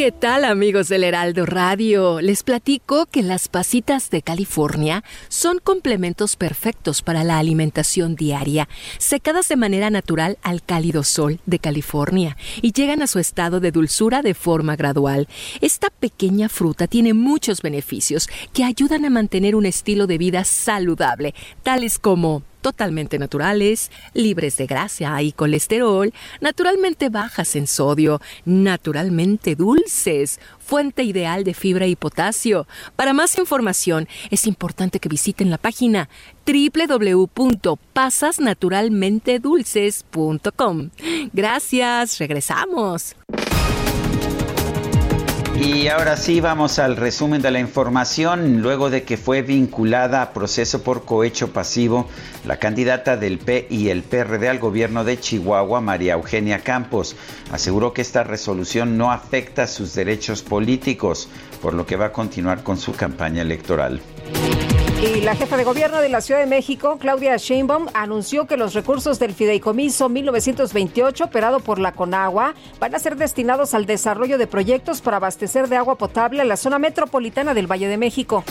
¿Qué tal amigos del Heraldo Radio? Les platico que las pasitas de California son complementos perfectos para la alimentación diaria, secadas de manera natural al cálido sol de California y llegan a su estado de dulzura de forma gradual. Esta pequeña fruta tiene muchos beneficios que ayudan a mantener un estilo de vida saludable, tales como totalmente naturales, libres de grasa y colesterol, naturalmente bajas en sodio, naturalmente dulces, fuente ideal de fibra y potasio. Para más información es importante que visiten la página www.pasasnaturalmentedulces.com. Gracias, regresamos. Y ahora sí vamos al resumen de la información. Luego de que fue vinculada a proceso por cohecho pasivo, la candidata del P y el PRD al gobierno de Chihuahua, María Eugenia Campos, aseguró que esta resolución no afecta sus derechos políticos, por lo que va a continuar con su campaña electoral. Y la jefa de gobierno de la Ciudad de México, Claudia Sheinbaum, anunció que los recursos del Fideicomiso 1928, operado por la Conagua, van a ser destinados al desarrollo de proyectos para abastecer de agua potable a la zona metropolitana del Valle de México.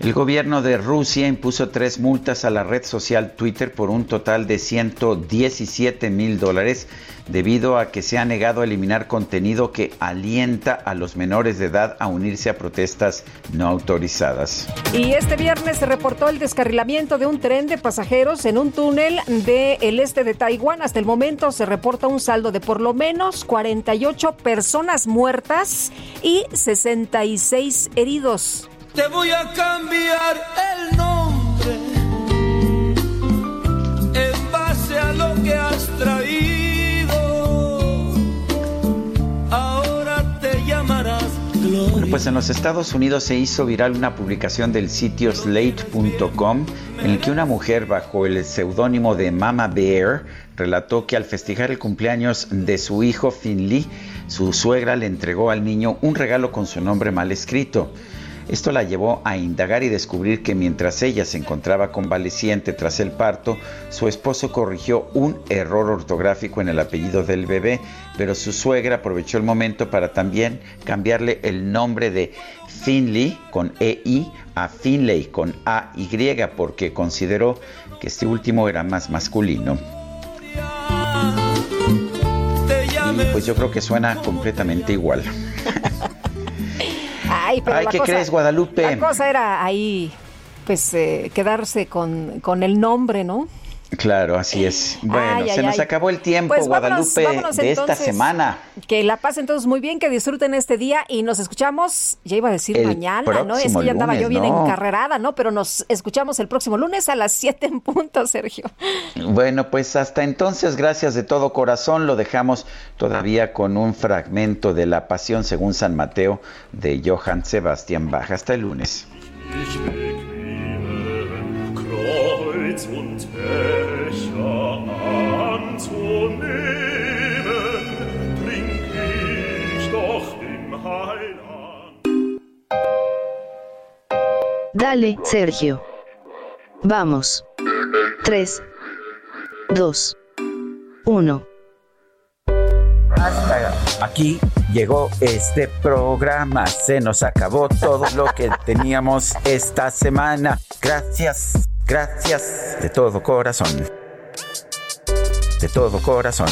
El gobierno de Rusia impuso tres multas a la red social Twitter por un total de 117 mil dólares debido a que se ha negado a eliminar contenido que alienta a los menores de edad a unirse a protestas no autorizadas. Y este viernes se reportó el descarrilamiento de un tren de pasajeros en un túnel del este de Taiwán. Hasta el momento se reporta un saldo de por lo menos 48 personas muertas y 66 heridos. Te voy a cambiar el nombre en base a lo que has traído. Ahora te llamarás Gloria. Bueno, pues en los Estados Unidos se hizo viral una publicación del sitio slate.com en el que una mujer bajo el seudónimo de Mama Bear relató que al festejar el cumpleaños de su hijo Finley, su suegra le entregó al niño un regalo con su nombre mal escrito. Esto la llevó a indagar y descubrir que mientras ella se encontraba convaleciente tras el parto, su esposo corrigió un error ortográfico en el apellido del bebé, pero su suegra aprovechó el momento para también cambiarle el nombre de Finley con EI a Finley con AY porque consideró que este último era más masculino. Y pues yo creo que suena completamente igual. Ay, pero Ay, la ¿qué cosa- crees, Guadalupe? La cosa era ahí, pues, eh, quedarse con, con el nombre, ¿no? Claro, así es. Bueno, Ay, ay, se nos ay. acabó el tiempo, Pues vámonos, Guadalupe, vámonos de esta semana. Que la pasen todos muy bien, que disfruten este día y nos escuchamos, ya iba a decir El mañana, ¿no? Es que ya andaba lunes, yo bien ¿no? encarrerada, ¿no? Pero nos escuchamos el próximo lunes a las 7 en punto, Sergio. Bueno, pues hasta entonces, gracias de todo corazón. Lo dejamos todavía con un fragmento de La Pasión según San Mateo de Johann Sebastian Bach. Hasta el lunes. Kreuz und Becher anzunehmen, trink ich doch im Heiland. Dale, Sergio. Vamos. 3, 2, 1. Hasta aquí llegó este programa. Se nos acabó todo lo que teníamos esta semana. Gracias, gracias de todo corazón. De todo corazón,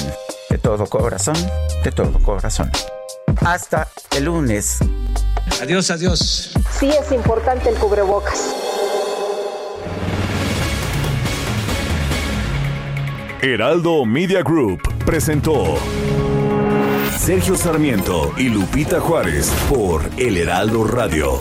de todo corazón, de todo corazón. Hasta el lunes. Adiós, adiós. Sí es importante el cubrebocas. Heraldo Media Group presentó Sergio Sarmiento y Lupita Juárez por El Heraldo Radio.